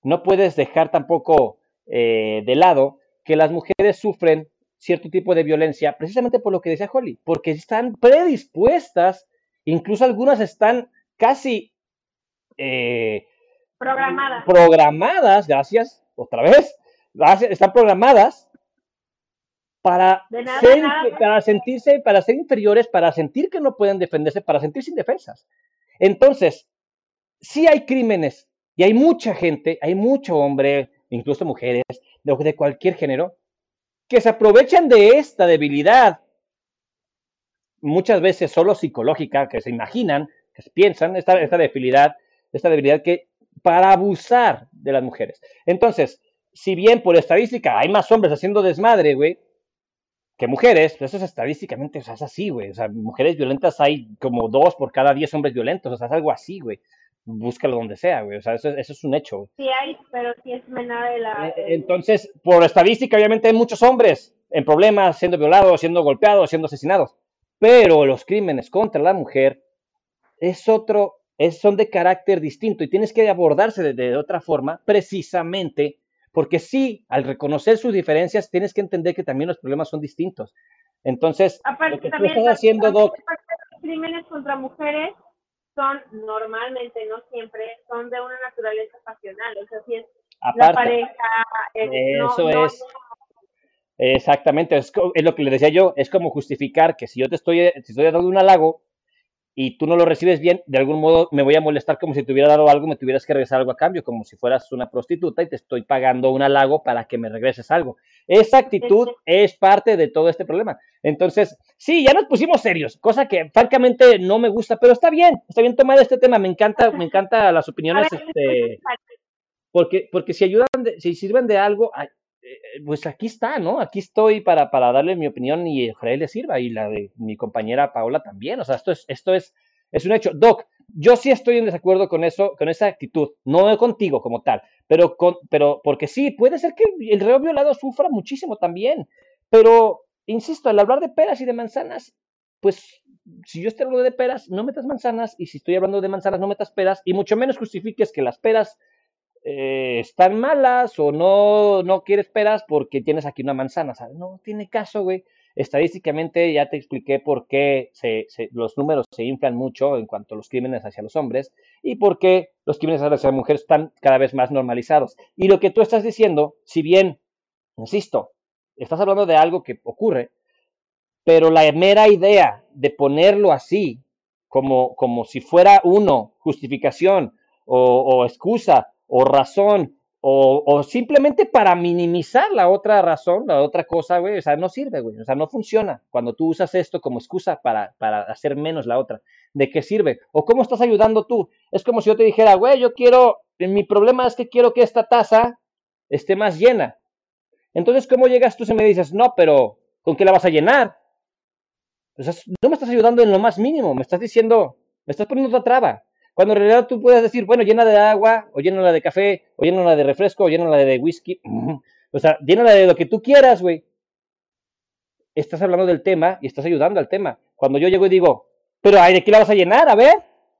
no puedes dejar tampoco eh, de lado que las mujeres sufren cierto tipo de violencia, precisamente por lo que decía Holly, porque están predispuestas, incluso algunas están casi eh, programadas. programadas, gracias, otra vez, gracias, están programadas para, para sentirse, para ser inferiores, para sentir que no pueden defenderse, para sentirse indefensas. Entonces, sí hay crímenes y hay mucha gente, hay mucho hombre, incluso mujeres, de cualquier género, que se aprovechan de esta debilidad, muchas veces solo psicológica, que se imaginan, que piensan, esta, debilidad, esta debilidad que para abusar de las mujeres. Entonces, si bien por estadística hay más hombres haciendo desmadre, güey, que mujeres, pues eso es estadísticamente, o es así, güey. O sea, mujeres violentas hay como dos por cada diez hombres violentos, o sea, es algo así, güey búscalo donde sea, güey. O sea, eso, eso es un hecho. Sí hay, pero sí es menor de la... Eh, entonces, por estadística, obviamente hay muchos hombres en problemas, siendo violados, siendo golpeados, siendo asesinados. Pero los crímenes contra la mujer es otro, es, son de carácter distinto y tienes que abordarse de, otra forma, precisamente porque sí, al reconocer sus diferencias, tienes que entender que también los problemas son distintos. Entonces, lo que tú estás haciendo, Doc... Crímenes contra mujeres son normalmente, no siempre, son de una naturaleza pasional, o sea, si es la pareja. eso es. Exactamente, es, es, lo que le decía yo, es como justificar que si yo te estoy, si estoy dando un halago, y tú no lo recibes bien, de algún modo me voy a molestar como si te hubiera dado algo, me tuvieras que regresar algo a cambio, como si fueras una prostituta y te estoy pagando un halago para que me regreses algo. Esa actitud es parte de todo este problema. Entonces, sí, ya nos pusimos serios, cosa que francamente no me gusta, pero está bien, está bien tomar este tema, me encanta, me encanta las opiniones, este, porque, porque si ayudan, si sirven de algo, pues aquí está, ¿no? Aquí estoy para, para darle mi opinión y ojalá le sirva y la de mi compañera Paola también. O sea, esto es, esto es, es un hecho. Doc, yo sí estoy en desacuerdo con eso, con esa actitud, no contigo como tal, pero con, pero porque sí, puede ser que el reo violado sufra muchísimo también, pero insisto, al hablar de peras y de manzanas, pues si yo estoy hablando de peras, no metas manzanas, y si estoy hablando de manzanas, no metas peras, y mucho menos justifiques que las peras eh, están malas o no, no quieres peras porque tienes aquí una manzana. ¿sabes? No tiene caso, güey. Estadísticamente ya te expliqué por qué se, los números se inflan mucho en cuanto a los crímenes hacia los hombres y por qué los crímenes hacia las mujeres están cada vez más normalizados. Y lo que tú estás diciendo, si bien, insisto, estás hablando de algo que ocurre, pero la mera idea de ponerlo así, como, como si fuera uno, justificación o, excusa o razón o, simplemente para minimizar la otra razón, la otra cosa, güey, o sea, no sirve, güey, o sea, no funciona cuando tú usas esto como excusa para, para hacer menos la otra. ¿De qué sirve? ¿O cómo estás ayudando tú? Es como si yo te dijera, güey, yo quiero, mi problema es que quiero que esta taza esté más llena. Entonces, ¿cómo llegas tú y me dices, no, pero ¿con qué la vas a llenar? Pues no me estás ayudando en lo más mínimo, me estás diciendo, me estás poniendo otra traba. Cuando en realidad tú puedes decir, bueno, llena de agua, o llénala de café, o llénala de refresco, o llénala de whisky. O sea, llénala de lo que tú quieras, güey. Estás hablando del tema y estás ayudando al tema. Cuando yo llego y digo, pero ¿de qué la vas a llenar? A ver,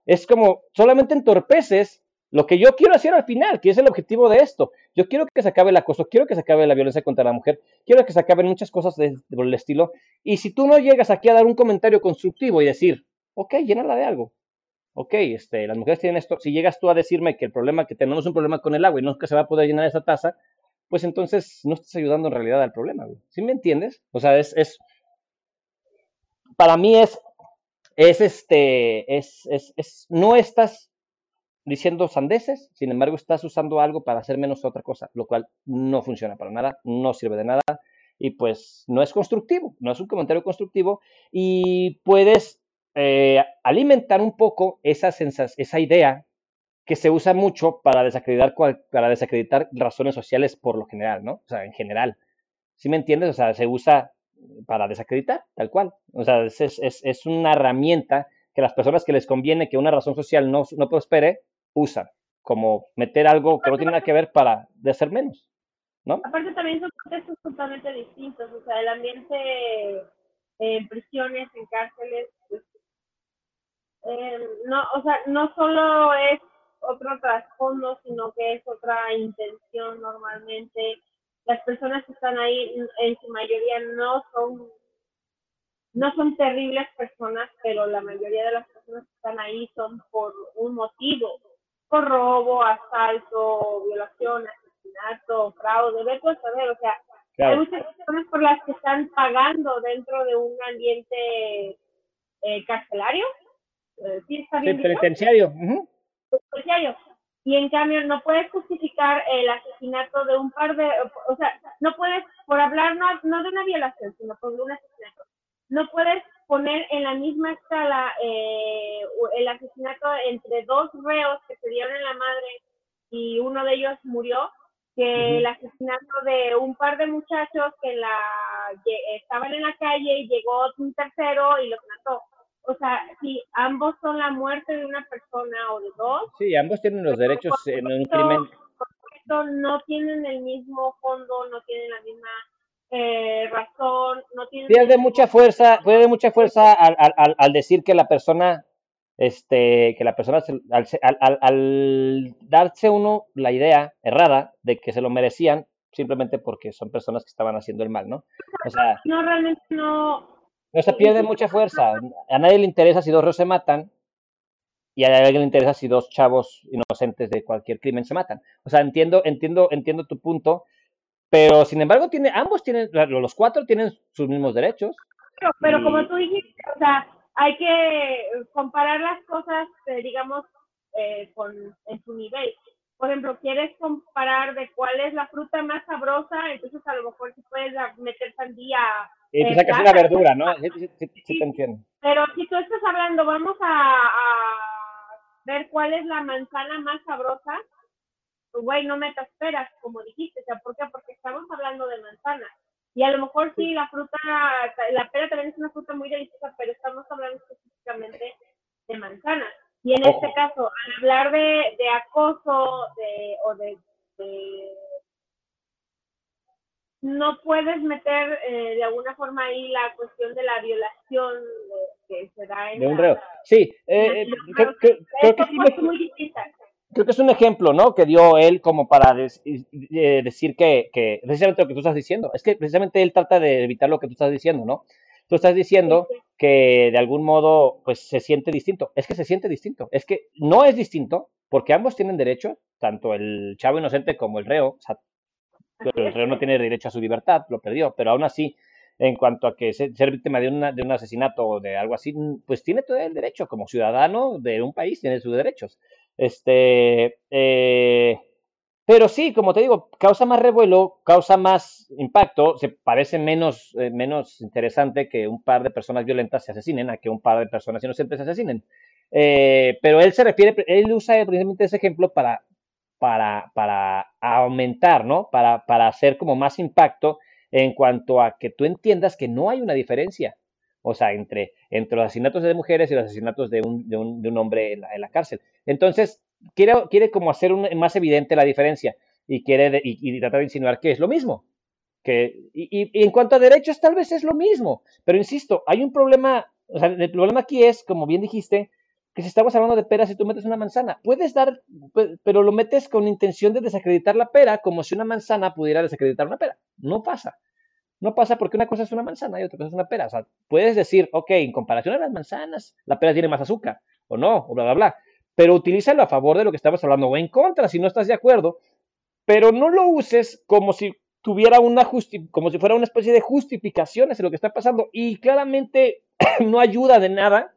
es como solamente entorpeces lo que yo quiero hacer al final, que es el objetivo de esto. Yo quiero que se acabe el acoso, quiero que se acabe la violencia contra la mujer, quiero que se acaben muchas cosas del estilo. Y si tú no llegas aquí a dar un comentario constructivo y decir, ok, llénala de algo. Ok, este, las mujeres tienen esto. Si llegas tú a decirme que el problema, que tenemos un problema con el agua y no que se va a poder llenar esa taza, pues entonces no estás ayudando en realidad al problema. ¿Sí me entiendes? O sea, es, es para mí es, es este, es, es, es, no estás diciendo sandeces, sin embargo estás usando algo para hacer menos otra cosa, lo cual no funciona para nada, no sirve de nada y pues no es constructivo, no es un comentario constructivo y puedes eh, alimentar un poco esa, esa idea que se usa mucho para desacreditar, para desacreditar razones sociales por lo general, ¿no? O sea, en general. ¿Sí me entiendes? O sea, se usa para desacreditar, tal cual. O sea, es, es, es una herramienta que las personas que les conviene que una razón social no, no prospere, usan, como meter algo que no tiene nada que ver para de hacer menos, ¿no? Aparte también son contextos totalmente distintos, o sea, el ambiente en prisiones, en cárceles, pues, eh, no, o sea, no solo es otro trasfondo, sino que es otra intención normalmente. Las personas que están ahí, en su mayoría, no son no son terribles personas, pero la mayoría de las personas que están ahí son por un motivo, por robo, asalto, violación, asesinato, fraude, ve a saber, o sea, hay muchas personas por las que están pagando dentro de un ambiente eh, carcelario, ¿sí está bien penitenciario. Y en cambio no puedes justificar el asesinato de un par de, o sea, no puedes, por hablar no, no de una violación, sino por un asesinato, no puedes poner en la misma escala eh, el asesinato entre dos reos que se dieron en la madre y uno de ellos murió, que el asesinato de un par de muchachos que la, estaban en la calle y llegó un tercero y los mató. O sea, si ambos son la muerte de una persona o de dos. Sí, ambos tienen los derechos en un crimen. no tienen el mismo fondo, no tienen la misma eh, razón, no tiene... Pierde mucha fuerza, pierde mucha fuerza al, al, al, decir que la persona, este, que la persona, al, al, darse uno la idea errada de que se lo merecían simplemente porque son personas que estaban haciendo el mal, ¿no? O sea, no, realmente no... No se pierde mucha fuerza. A nadie le interesa si dos ros se matan y a nadie le interesa si dos chavos inocentes de cualquier crimen se matan. O sea, entiendo, entiendo, entiendo tu punto, pero sin embargo, tiene, ambos tienen, los cuatro tienen sus mismos derechos. Pero, como tú dijiste, o sea, hay que comparar las cosas, eh, digamos, eh, con, en su nivel. Por ejemplo, quieres comparar de cuál es la fruta más sabrosa, entonces a lo mejor si puedes meter sandía. Y tú sacas una verdura, ¿no? Sí, sí, sí, te entiendo. Pero si tú estás hablando, vamos a, a ver cuál es la manzana más sabrosa, güey, no metas peras, como dijiste, o sea, ¿por qué? Porque estamos hablando de manzanas. Y a lo mejor sí, la fruta, la pera también es una fruta muy deliciosa, pero estamos hablando específicamente de manzanas. Y en este caso, al hablar de, de acoso de, o de, no puedes meter eh, de alguna forma ahí la cuestión de la violación que se da en de un reo. Sí, eh, eh creo, que sí. Es muy distinta creo que es un ejemplo, ¿no? Que dio él como para eh, decir que, que, precisamente lo que tú estás diciendo, es que precisamente él trata de evitar lo que tú estás diciendo, ¿no? Tú estás diciendo que de algún modo, pues se siente distinto. Es que se siente distinto. Es que no es distinto porque ambos tienen derecho, tanto el chavo inocente como el reo. O sea, el reo no tiene derecho a su libertad, lo perdió, pero aún así en cuanto a que ser, víctima de, una, de un asesinato o de algo así, pues tiene todo el derecho, como ciudadano de un país, tiene sus derechos. Este, eh, pero sí, como te digo, causa más revuelo, causa más impacto, se parece menos, eh, menos interesante que un par de personas violentas se asesinen a que un par de personas inocentes se asesinen. Eh, pero él se refiere, él usa precisamente ese ejemplo para, para, para aumentar, ¿no? Para, para hacer como más impacto en cuanto a que tú entiendas que no hay una diferencia. O sea, entre, entre los asesinatos de mujeres y los asesinatos de un, de un, de un hombre en en la, cárcel. Entonces, quiere, quiere como hacer más evidente la diferencia y quiere y, tratar de insinuar que es lo mismo. Que, y, en cuanto a derechos, tal vez es lo mismo. Pero insisto, hay un problema, o sea, el problema aquí es, como bien dijiste, que si estamos hablando de peras y tú metes una manzana, puedes dar, pero lo metes con intención de desacreditar la pera, como si una manzana pudiera desacreditar una pera. No pasa. No pasa porque una cosa es una manzana y otra cosa es una pera. Puedes decir, ok, en comparación a las manzanas, la pera tiene más azúcar, o no, o bla, bla. Pero utilízalo a favor de lo que estamos hablando, o en contra si no estás de acuerdo, pero no lo uses como si tuviera una como si fuera una especie de justificaciones de lo que está pasando. Y claramente <clears throat> no ayuda de nada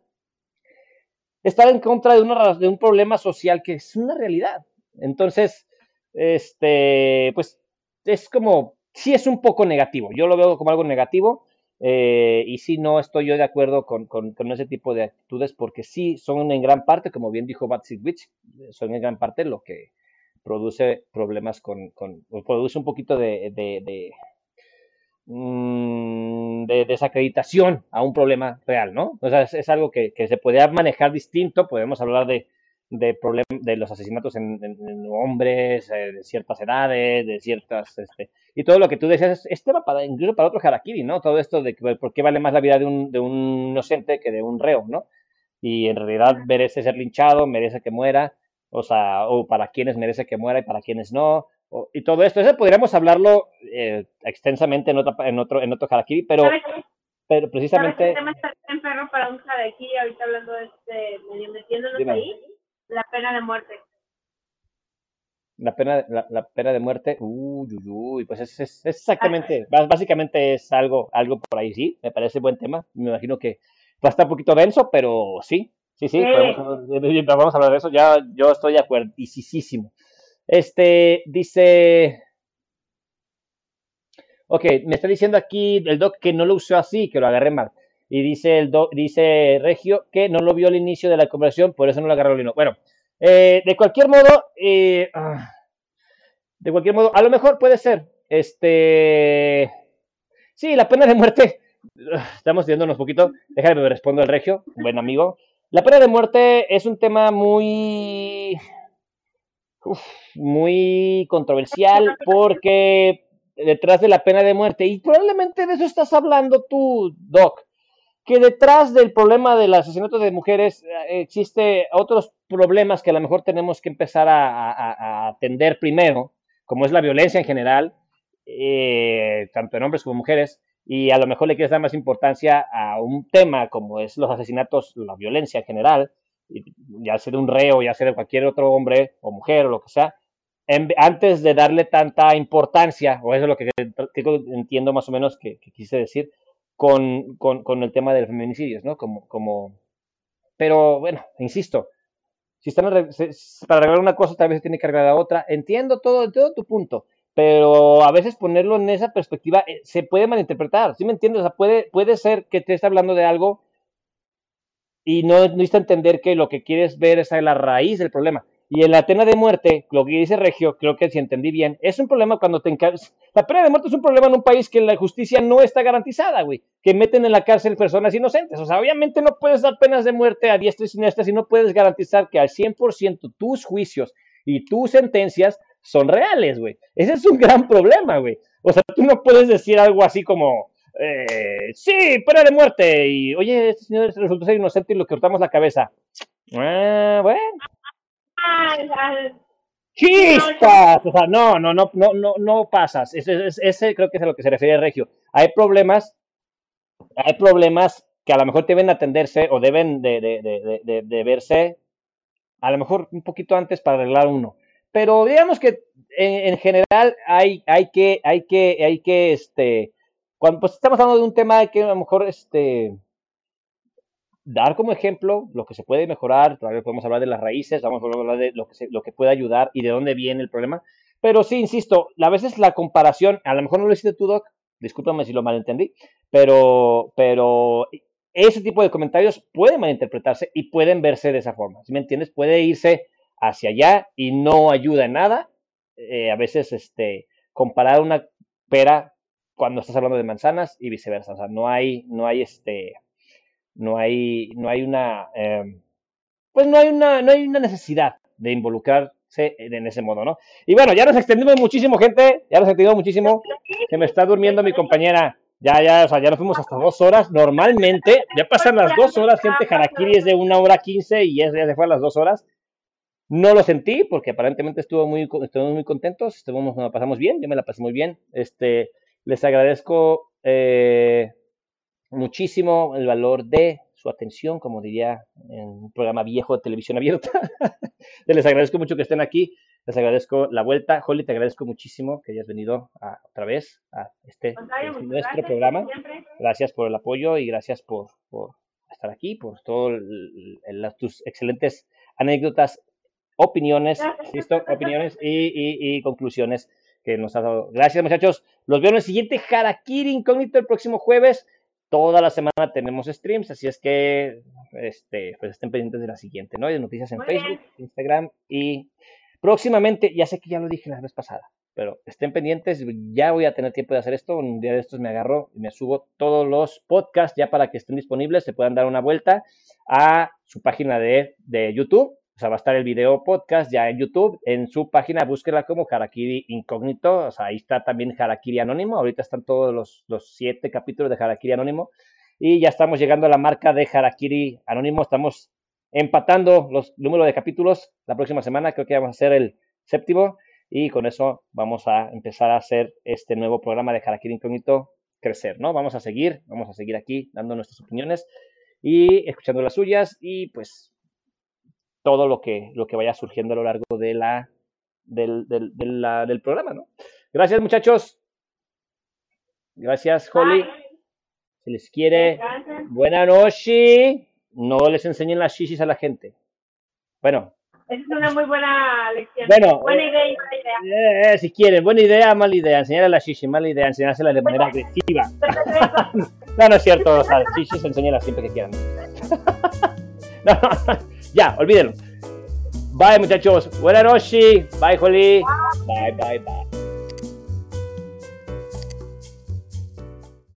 estar en contra de, una, de un problema social que es una realidad. Entonces, este, pues es como, sí es un poco negativo. Yo lo veo como algo negativo. Eh, y sí, no estoy yo de acuerdo con, con, ese tipo de actitudes porque sí son en gran parte, como bien dijo Batsy Witch, son en gran parte lo que produce problemas con, con produce un poquito de, de, de, Mm, de desacreditación a un problema real, ¿no? O sea, es, algo que, se podría manejar distinto, podemos hablar de, de, problem de los asesinatos en, en, en hombres, eh, de ciertas edades, de ciertas, este, y todo lo que tú decías, es, tema para, incluso para otro harakiri, ¿no? Todo esto de por qué vale más la vida de un, de un inocente que de un reo, ¿no? Y en realidad merece ser linchado, merece que muera, o sea, o para quienes merece que muera y para quienes no, y todo esto. Eso podríamos hablarlo eh, extensamente en, otra, en otro en otro harakiri, pero, pero precisamente... tema está para un harakiri, ahorita hablando de este, medio metiéndonos Dime. ahí, la pena de muerte. La pena, la, la pena de muerte, uy, uy, uy, pues es, es, exactamente, ah. básicamente es algo, algo por ahí, sí, me parece buen tema, me imagino que va a estar un poquito denso, pero sí, sí, sí, sí. Podemos, vamos a hablar de eso, ya yo estoy de acuerdo, y sí, sí, sí. Este dice. Ok, me está diciendo aquí el doc que no lo usó así, que lo agarré mal. Y dice el doc, dice Regio que no lo vio al inicio de la conversación, por eso no lo agarró Lino. Bueno, eh, de cualquier modo, eh, de cualquier modo, a lo mejor puede ser. Este. Sí, la pena de muerte. Estamos viéndonos un poquito. Déjame me respondo al Regio, buen amigo. La pena de muerte es un tema muy muy controversial porque detrás de la pena de muerte, y probablemente de eso estás hablando tú, Doc, que detrás del problema del asesinato de mujeres eh, existe otros problemas que a lo mejor tenemos que empezar a, a, a atender primero, como es la violencia en general, eh, tanto en hombres como en mujeres, y a lo mejor le quieres dar más importancia a un tema como es los asesinatos, la violencia en general, ya sea de un reo, ya sea de cualquier otro hombre o mujer o lo que sea, en, antes de darle tanta importancia, o eso es lo que, entiendo más o menos que, que quise decir, con, con, con, el tema de los feminicidios, ¿no? Como, como, pero bueno, insisto, si están para arreglar una cosa, tal vez se tiene que arreglar la otra. Entiendo todo, todo tu punto, pero a veces ponerlo en esa perspectiva eh, se puede malinterpretar, ¿sí me entiendes? O sea, puede, puede ser que te esté hablando de algo y no necesita entender que lo que quieres ver es la raíz del problema. Y en la pena de muerte, lo que dice Regio, creo que si entendí bien, es un problema cuando te encargas. La pena de muerte es un problema en un país que la justicia no está garantizada, güey. Que meten en la cárcel personas inocentes. O sea, obviamente no puedes dar penas de muerte a diestra y siniestra si no puedes garantizar que al 100% tus juicios y tus sentencias son reales, güey. Ese es un gran problema, güey. O sea, tú no puedes decir algo así como, eh, sí, pena de muerte. Y, oye, este señor resultó ser inocente y lo cortamos la cabeza. Eh, bueno. ¡Chispas! O sea, no, no, no, no, no, no pasas. Ese, ese, ese creo que es a lo que se refiere Regio. Hay problemas, hay problemas que a lo mejor deben atenderse o deben de, verse a lo mejor un poquito antes para arreglar uno. Pero digamos que en, en general hay, hay que, hay que, hay que, este, cuando pues estamos hablando de un tema que a lo mejor este dar como ejemplo lo que se puede mejorar, todavía podemos hablar de las raíces, vamos a hablar de lo que, puede ayudar y de dónde viene el problema. Pero sí, insisto, a veces la comparación, a lo mejor no lo hiciste tú, Doc, discúlpame si lo malentendí, pero, pero ese tipo de comentarios pueden malinterpretarse y pueden verse de esa forma. ¿Sí me entiendes? Puede irse hacia allá y no ayuda en nada. Eh, a veces, este, comparar una pera cuando estás hablando de manzanas y viceversa. O sea, no hay, no hay este, no hay, no hay una, em, pues no hay una, no hay una necesidad de involucrarse en ese modo, ¿no? Y bueno, ya nos extendimos muchísimo, gente, ya nos extendimos muchísimo. Se me está durmiendo mi compañera. Ya, ya, o sea, ya nos fuimos hasta dos horas. Normalmente, ya pasan las dos horas, gente. Harakiri es de una hora quince y ya, ya se fue a las dos horas. No lo sentí porque aparentemente estuvo muy, estuvimos muy contentos, estuvimos, nos pasamos bien, yo me la pasé muy bien. Este, les agradezco eh, muchísimo el valor de su atención, como diría en un programa viejo de televisión abierta. <laughs> les agradezco mucho que estén aquí, les agradezco la vuelta. Holly, te agradezco muchísimo que hayas venido a, otra vez a este, nuestro programa. Gracias por el apoyo y gracias por, por estar aquí, por todas tus excelentes anécdotas opiniones, insisto, opiniones y, conclusiones que nos ha dado. Gracias, muchachos. Los veo en el siguiente Harakiri Incógnito el próximo jueves. Toda la semana tenemos streams, así es que este, pues estén pendientes de la siguiente, ¿no? Hay noticias en Facebook, Instagram y próximamente, ya sé que ya lo dije la vez pasada, pero estén pendientes, ya voy a tener tiempo de hacer esto. Un día de estos me agarro y me subo todos los podcasts ya para que estén disponibles, se puedan dar una vuelta a su página de, de YouTube o sea, va a estar el video podcast ya en YouTube. En su página, búsquela como Harakiri Incógnito. O sea, ahí está también Harakiri Anónimo. Ahorita están todos los, los siete capítulos de Harakiri Anónimo. Y ya estamos llegando a la marca de Harakiri Anónimo. Estamos empatando los números de capítulos. La próxima semana creo que vamos a hacer el séptimo. Y con eso vamos a empezar a hacer este nuevo programa de Harakiri Incógnito crecer, ¿no? Vamos a seguir, vamos a seguir aquí dando nuestras opiniones y escuchando las suyas y pues todo lo que, lo que vaya surgiendo a lo largo de la, del, del, del programa, ¿no? Gracias, muchachos. Gracias, Holly. Se les quiere. Buena noche. No les enseñen las shishis a la gente. Bueno. es una muy buena lección. Bueno, buena idea y mala idea. Eh, eh, si quieren, buena idea, mala idea. Enseñar a la shishi, mala idea, enseñársela de manera agresiva. <laughs> <laughs> no, no es cierto. O sea, shishis enseñarlas siempre que quieran. <laughs> no, no. Ya, olvídenlo. Bye, muchachos. Buenas noches. Bye, Holly. Bye, bye, bye.